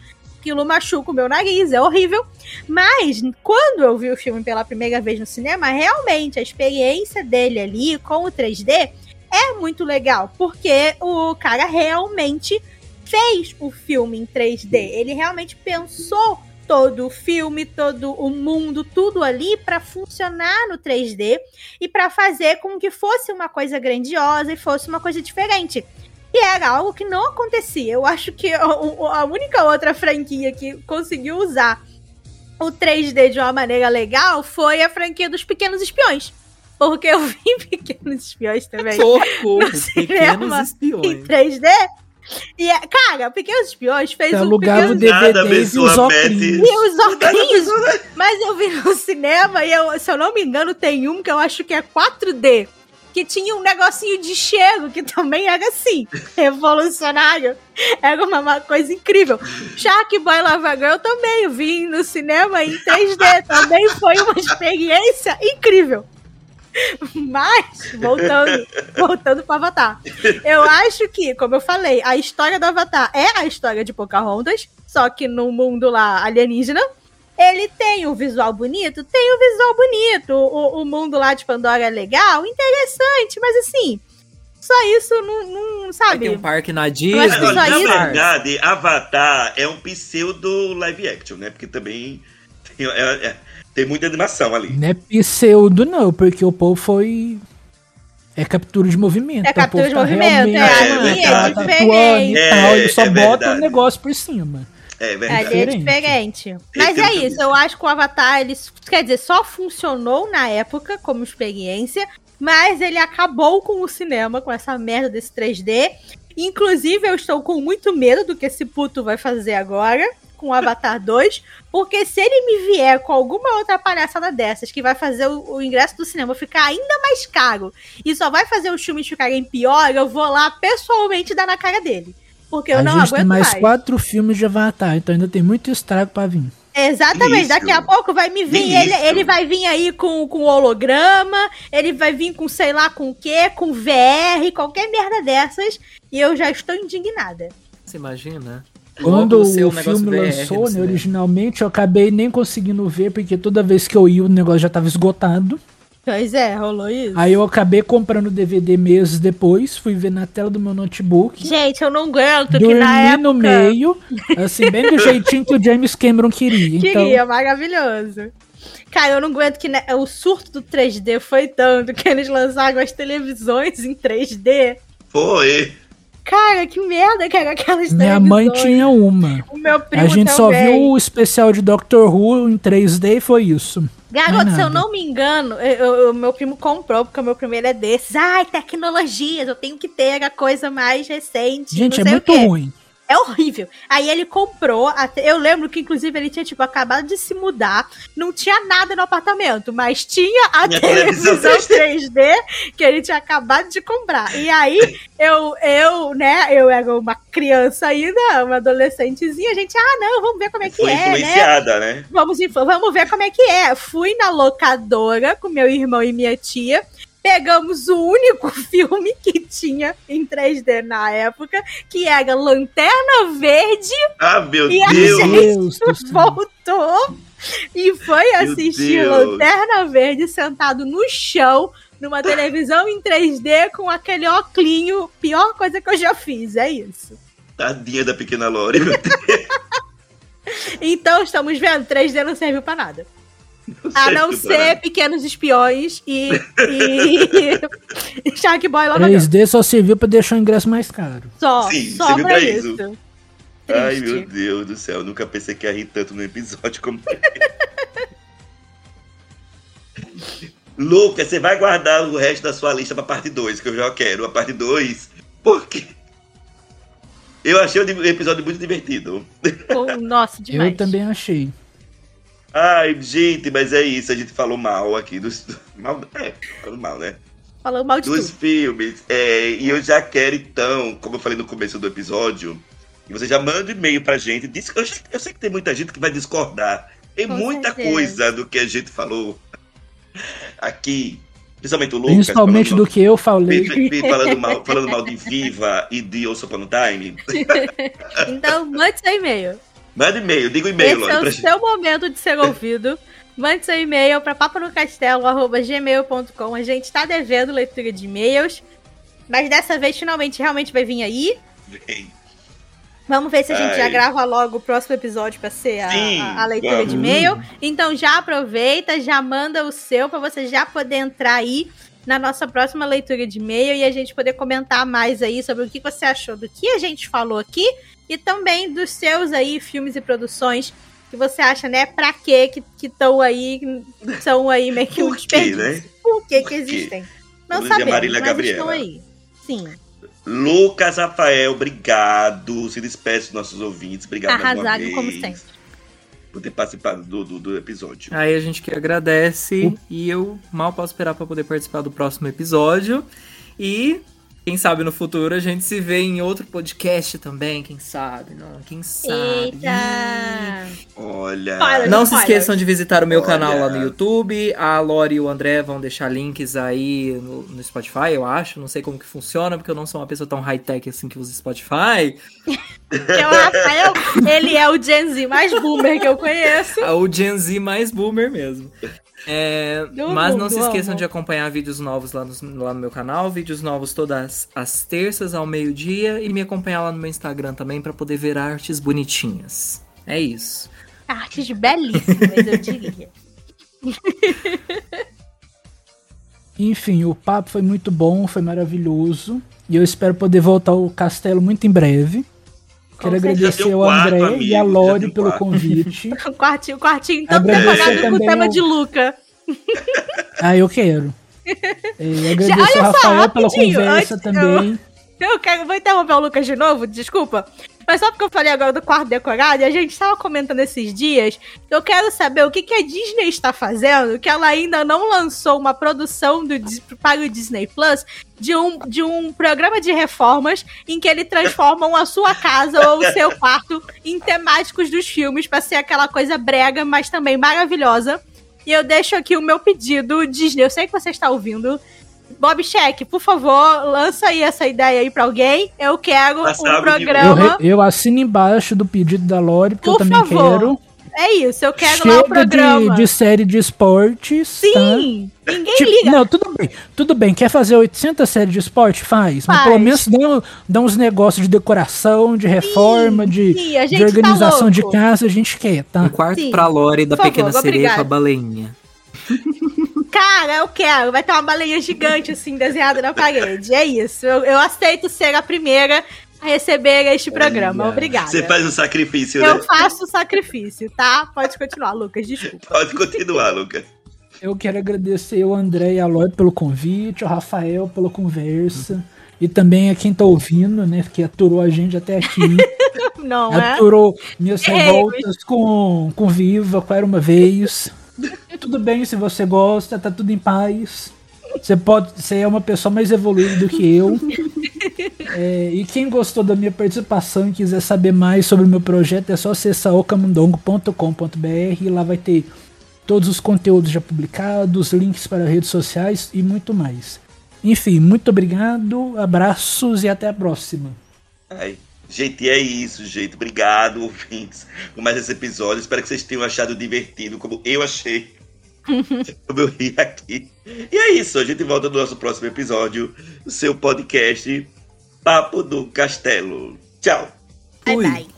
Aquilo machuca o meu nariz, é horrível. Mas, quando eu vi o filme pela primeira vez no cinema, realmente a experiência dele ali com o 3D é muito legal, porque o cara realmente fez o filme em 3D. Ele realmente pensou todo o filme, todo o mundo, tudo ali para funcionar no 3D e para fazer com que fosse uma coisa grandiosa e fosse uma coisa diferente. E era algo que não acontecia. Eu acho que a, única outra franquia que conseguiu usar o 3D de uma maneira legal foi a franquia dos Pequenos Espiões. Porque eu vi Pequenos Espiões também Socorro, No cinema, pequenos em espiões. 3D. E, é- cara, Pequenos Espiões fez Você um alugava o pequeno... Nada DVD e os óculos. E os óculos, mas eu vi no cinema e eu, se eu não me engano, tem um que eu acho que é 4D. Que tinha um negocinho de cheiro que também era assim, revolucionário. Era uma, uma coisa incrível. Shark Boy Lava Girl também eu vi no cinema em 3D. Também foi uma experiência incrível. Mas, voltando, voltando para Avatar. Eu acho que, como eu falei, a história do Avatar é a história de Pocahontas, só que no mundo lá alienígena. Ele tem o visual bonito? Tem o visual bonito. O, o mundo lá de Pandora é legal, interessante, mas assim, só isso não, não sabe? ter um parque na acho Disney. que Olha, na isso- verdade, Avatar é um pseudo live action, né? Porque também tem, é- é- tem muita animação ali. Não é pseudo, não, porque o povo foi. É captura de movimento. É o captura povo de tá movimento, realmente, é, é tá diferente. atuando e É, tal, ele só é bota o negócio por cima. É Ali verdade. é diferente. diferente. Mas é isso, eu acho que o Avatar, ele, quer dizer, só funcionou na época como experiência, mas ele acabou com o cinema, com essa merda desse 3D. Inclusive, eu estou com muito medo do que esse puto vai fazer agora com o Avatar 2, porque se ele me vier com alguma outra palhaçada dessas que vai fazer o, o ingresso do cinema ficar ainda mais caro e só vai fazer os filmes ficarem pior, eu vou lá pessoalmente dar na cara dele. Porque eu a não gente aguento tem mais, mais. quatro filmes de Avatar, então ainda tem muito estrago pra vir. Exatamente, Isso. daqui a pouco vai me vir, Isso. ele, ele vai vir aí com, com holograma, ele vai vir com sei lá com o quê, com VR, qualquer merda dessas, e eu já estou indignada. Você imagina? Quando ser o negócio filme VR lançou, né, originalmente, eu acabei nem conseguindo ver, porque toda vez que eu ia o negócio já tava esgotado. Pois é, rolou isso. Aí eu acabei comprando o DVD meses depois, fui ver na tela do meu notebook. Gente, eu não aguento que na época no meio, assim, bem do jeitinho que o James Cameron queria. Então, queria, maravilhoso. Cara, eu não aguento que né, o surto do 3D foi tanto que eles lançaram as televisões em 3D. Foi. Cara, que merda que era aquelas minha mãe tinha uma. O meu primo A gente só também. viu o especial de Doctor Who em 3D e foi isso. Garoto, é se eu não me engano, o meu primo comprou, porque o meu primo ele é desses. Ai, tecnologias, eu tenho que ter a coisa mais recente. Gente, não é muito o quê. ruim. É horrível. Aí ele comprou, até- eu lembro que inclusive ele tinha, tipo, acabado de se mudar, não tinha nada no apartamento, mas tinha a televisão televisão 3D que ele tinha acabado de comprar. E aí, eu, eu, né, eu era uma criança ainda, uma adolescentezinha, a gente, ah, não, vamos ver como é que Foi é, né? influenciada, né? Vamos, info- vamos ver como é que é. Fui na locadora com meu irmão e minha tia. Pegamos o único filme que tinha em 3D na época, que era Lanterna Verde, Ah, meu E a Deus. gente- Deus do céu. voltou e foi assistir. Lanterna Verde sentado no chão, numa televisão em 3D, com aquele óculinho. Pior coisa que eu já fiz, é isso. Tadinha da pequena Lore. meu Deus. Então, estamos vendo, 3D não serviu pra nada. A não ser pequenos espiões e. e... Shark Boy Lava Girl. 3D só serviu pra deixar o ingresso mais caro. Só, Sim, só serviu pra pra isso. isso. Ai, meu Deus do céu, nunca pensei que ia rir tanto no episódio como. Lucas, você vai guardar o resto da sua lista pra parte 2, que eu já quero a parte 2, porque eu achei o episódio muito divertido. Nossa, demais. Eu também achei. Ai, gente, mas é isso, a gente falou mal aqui dos. Mal, é, falou mal, né? Falando mal de dos tudo. filmes. É, e eu já quero, então, como eu falei no começo do episódio, que você já manda um e-mail pra gente. Diz, eu, sei- eu sei que tem muita gente que vai discordar. Tem Com muita certeza. coisa do que a gente falou aqui. Principalmente o Lucas. Principalmente do que eu falei. vi- vi- falando, mal, falando mal de Viva e de Once Upon a Time. Então, mande seu e-mail. Manda e-mail, diga o e-mail, Esse Lore, é o seu momento de ser ouvido. Mande seu e-mail para papanocastelo.gmail.com. A gente tá devendo leitura de e-mails. Mas dessa vez, finalmente, realmente vai vir aí. Vem. Vamos ver se a gente Ai. já grava logo o próximo episódio para ser a, Sim, a- a leitura vamos. de e-mail. Então já aproveita, já manda o seu para você já poder entrar aí na nossa próxima leitura de e-mail e a gente poder comentar mais aí sobre o que você achou do que a gente falou aqui e também dos seus aí filmes e produções que você acha, né, pra quê que estão aí, são aí meio que um Por quê, né? Por que que existem? Não dizia sabemos, Marília mas estão Gabriela. aí. Sim, Lucas Rafael, obrigado. Se despeça dos nossos ouvintes. Obrigado arrasado vez como sempre. por ter participado do, do, do episódio. Aí a gente que agradece e eu mal posso esperar pra poder participar do próximo episódio. E quem sabe no futuro a gente se vê em outro podcast também, quem sabe, não, quem sabe. Eita! Olha. Não se esqueçam de visitar o meu Olha. canal lá no YouTube. A Lori e o André vão deixar links aí no, no Spotify, eu acho. Não sei como que funciona, porque eu não sou uma pessoa tão high-tech assim que usa Spotify. Porque o Rafael, ele é o Gen Z mais boomer que eu conheço. É o Gen Z mais boomer mesmo. É, mas não mundo, se esqueçam amo. de acompanhar vídeos novos lá no, lá no meu canal, vídeos novos todas as terças ao meio-dia e me acompanhar lá no meu Instagram também pra poder ver artes bonitinhas. É isso. Artes belíssimas, eu diria. Enfim, o papo foi muito bom, foi maravilhoso. E eu espero poder voltar ao castelo muito em breve. Quero agradecer Já um ao André amigo, e a já um pelo convite. O quartinho, o quartinho tão Agradecer decorado com o tema ao- de Luca. Ah, eu quero. É, agradecer olha ao só, Rafael pela rapidinho, conversa antes- também. Eu quero, vou interromper o Lucas de novo, desculpa. Mas só porque eu falei agora do quarto decorado, e a gente estava comentando esses dias, eu quero saber o que, que a Disney está fazendo, que ela ainda não lançou uma produção do, para o Disney Plus de um, de um programa de reformas em que ele transformam a sua casa ou o seu quarto em temáticos dos filmes para ser aquela coisa brega, mas também maravilhosa. E eu deixo aqui o meu pedido, Disney, eu sei que você está ouvindo. Bob Check, por favor, lança aí essa ideia aí pra alguém. Eu quero um de- Eu, programa. re- eu assino embaixo do pedido da Lori, porque eu Por também favor, quero. É isso, eu quero lá o Chega programa. de, de série de esportes. tá? Sim, ninguém Tipo, liga. Não, tudo bem. Tudo bem. Quer fazer 800 séries de esporte? Faz. Mas Faz. pelo menos dá, dá uns negócios de decoração, de reforma, de, sim, de tá organização de louco. casa. A gente quer, tá? Um quarto Sim. pra Lori da Por Pequena favor, Sereia com a baleinha. Cara, eu quero. Vai ter uma balinha gigante assim desenhada na parede. É isso. Eu, eu aceito ser a primeira a receber este programa. Olha, Obrigada. Você faz um sacrifício, Eu né? faço o sacrifício, tá? Pode continuar, Lucas, desculpa. Pode continuar, Lucas. Eu quero agradecer ao André e a Lori pelo convite, ao Rafael pela conversa. E também a quem tá ouvindo, né? Que aturou a gente até aqui. Não é? aturou minhas Ei, revoltas com, com Viva, com Era Uma Vez. Tudo bem se você gosta, tá tudo em paz. Você pode ser é uma pessoa mais evoluída do que eu. É, e quem gostou da minha participação e quiser saber mais sobre o meu projeto, é só acessar ocamundongo.com.br e lá vai ter todos os conteúdos já publicados, links para redes sociais e muito mais. Enfim, muito obrigado, abraços e até a próxima. Ai, gente, e é isso, gente. Obrigado, ouvintes, por mais esse episódio. Espero que vocês tenham achado divertido, como eu achei. como eu ri aqui. E é isso, a gente volta no nosso próximo episódio, o seu podcast Papo do Castelo. Tchau. Bye, bye.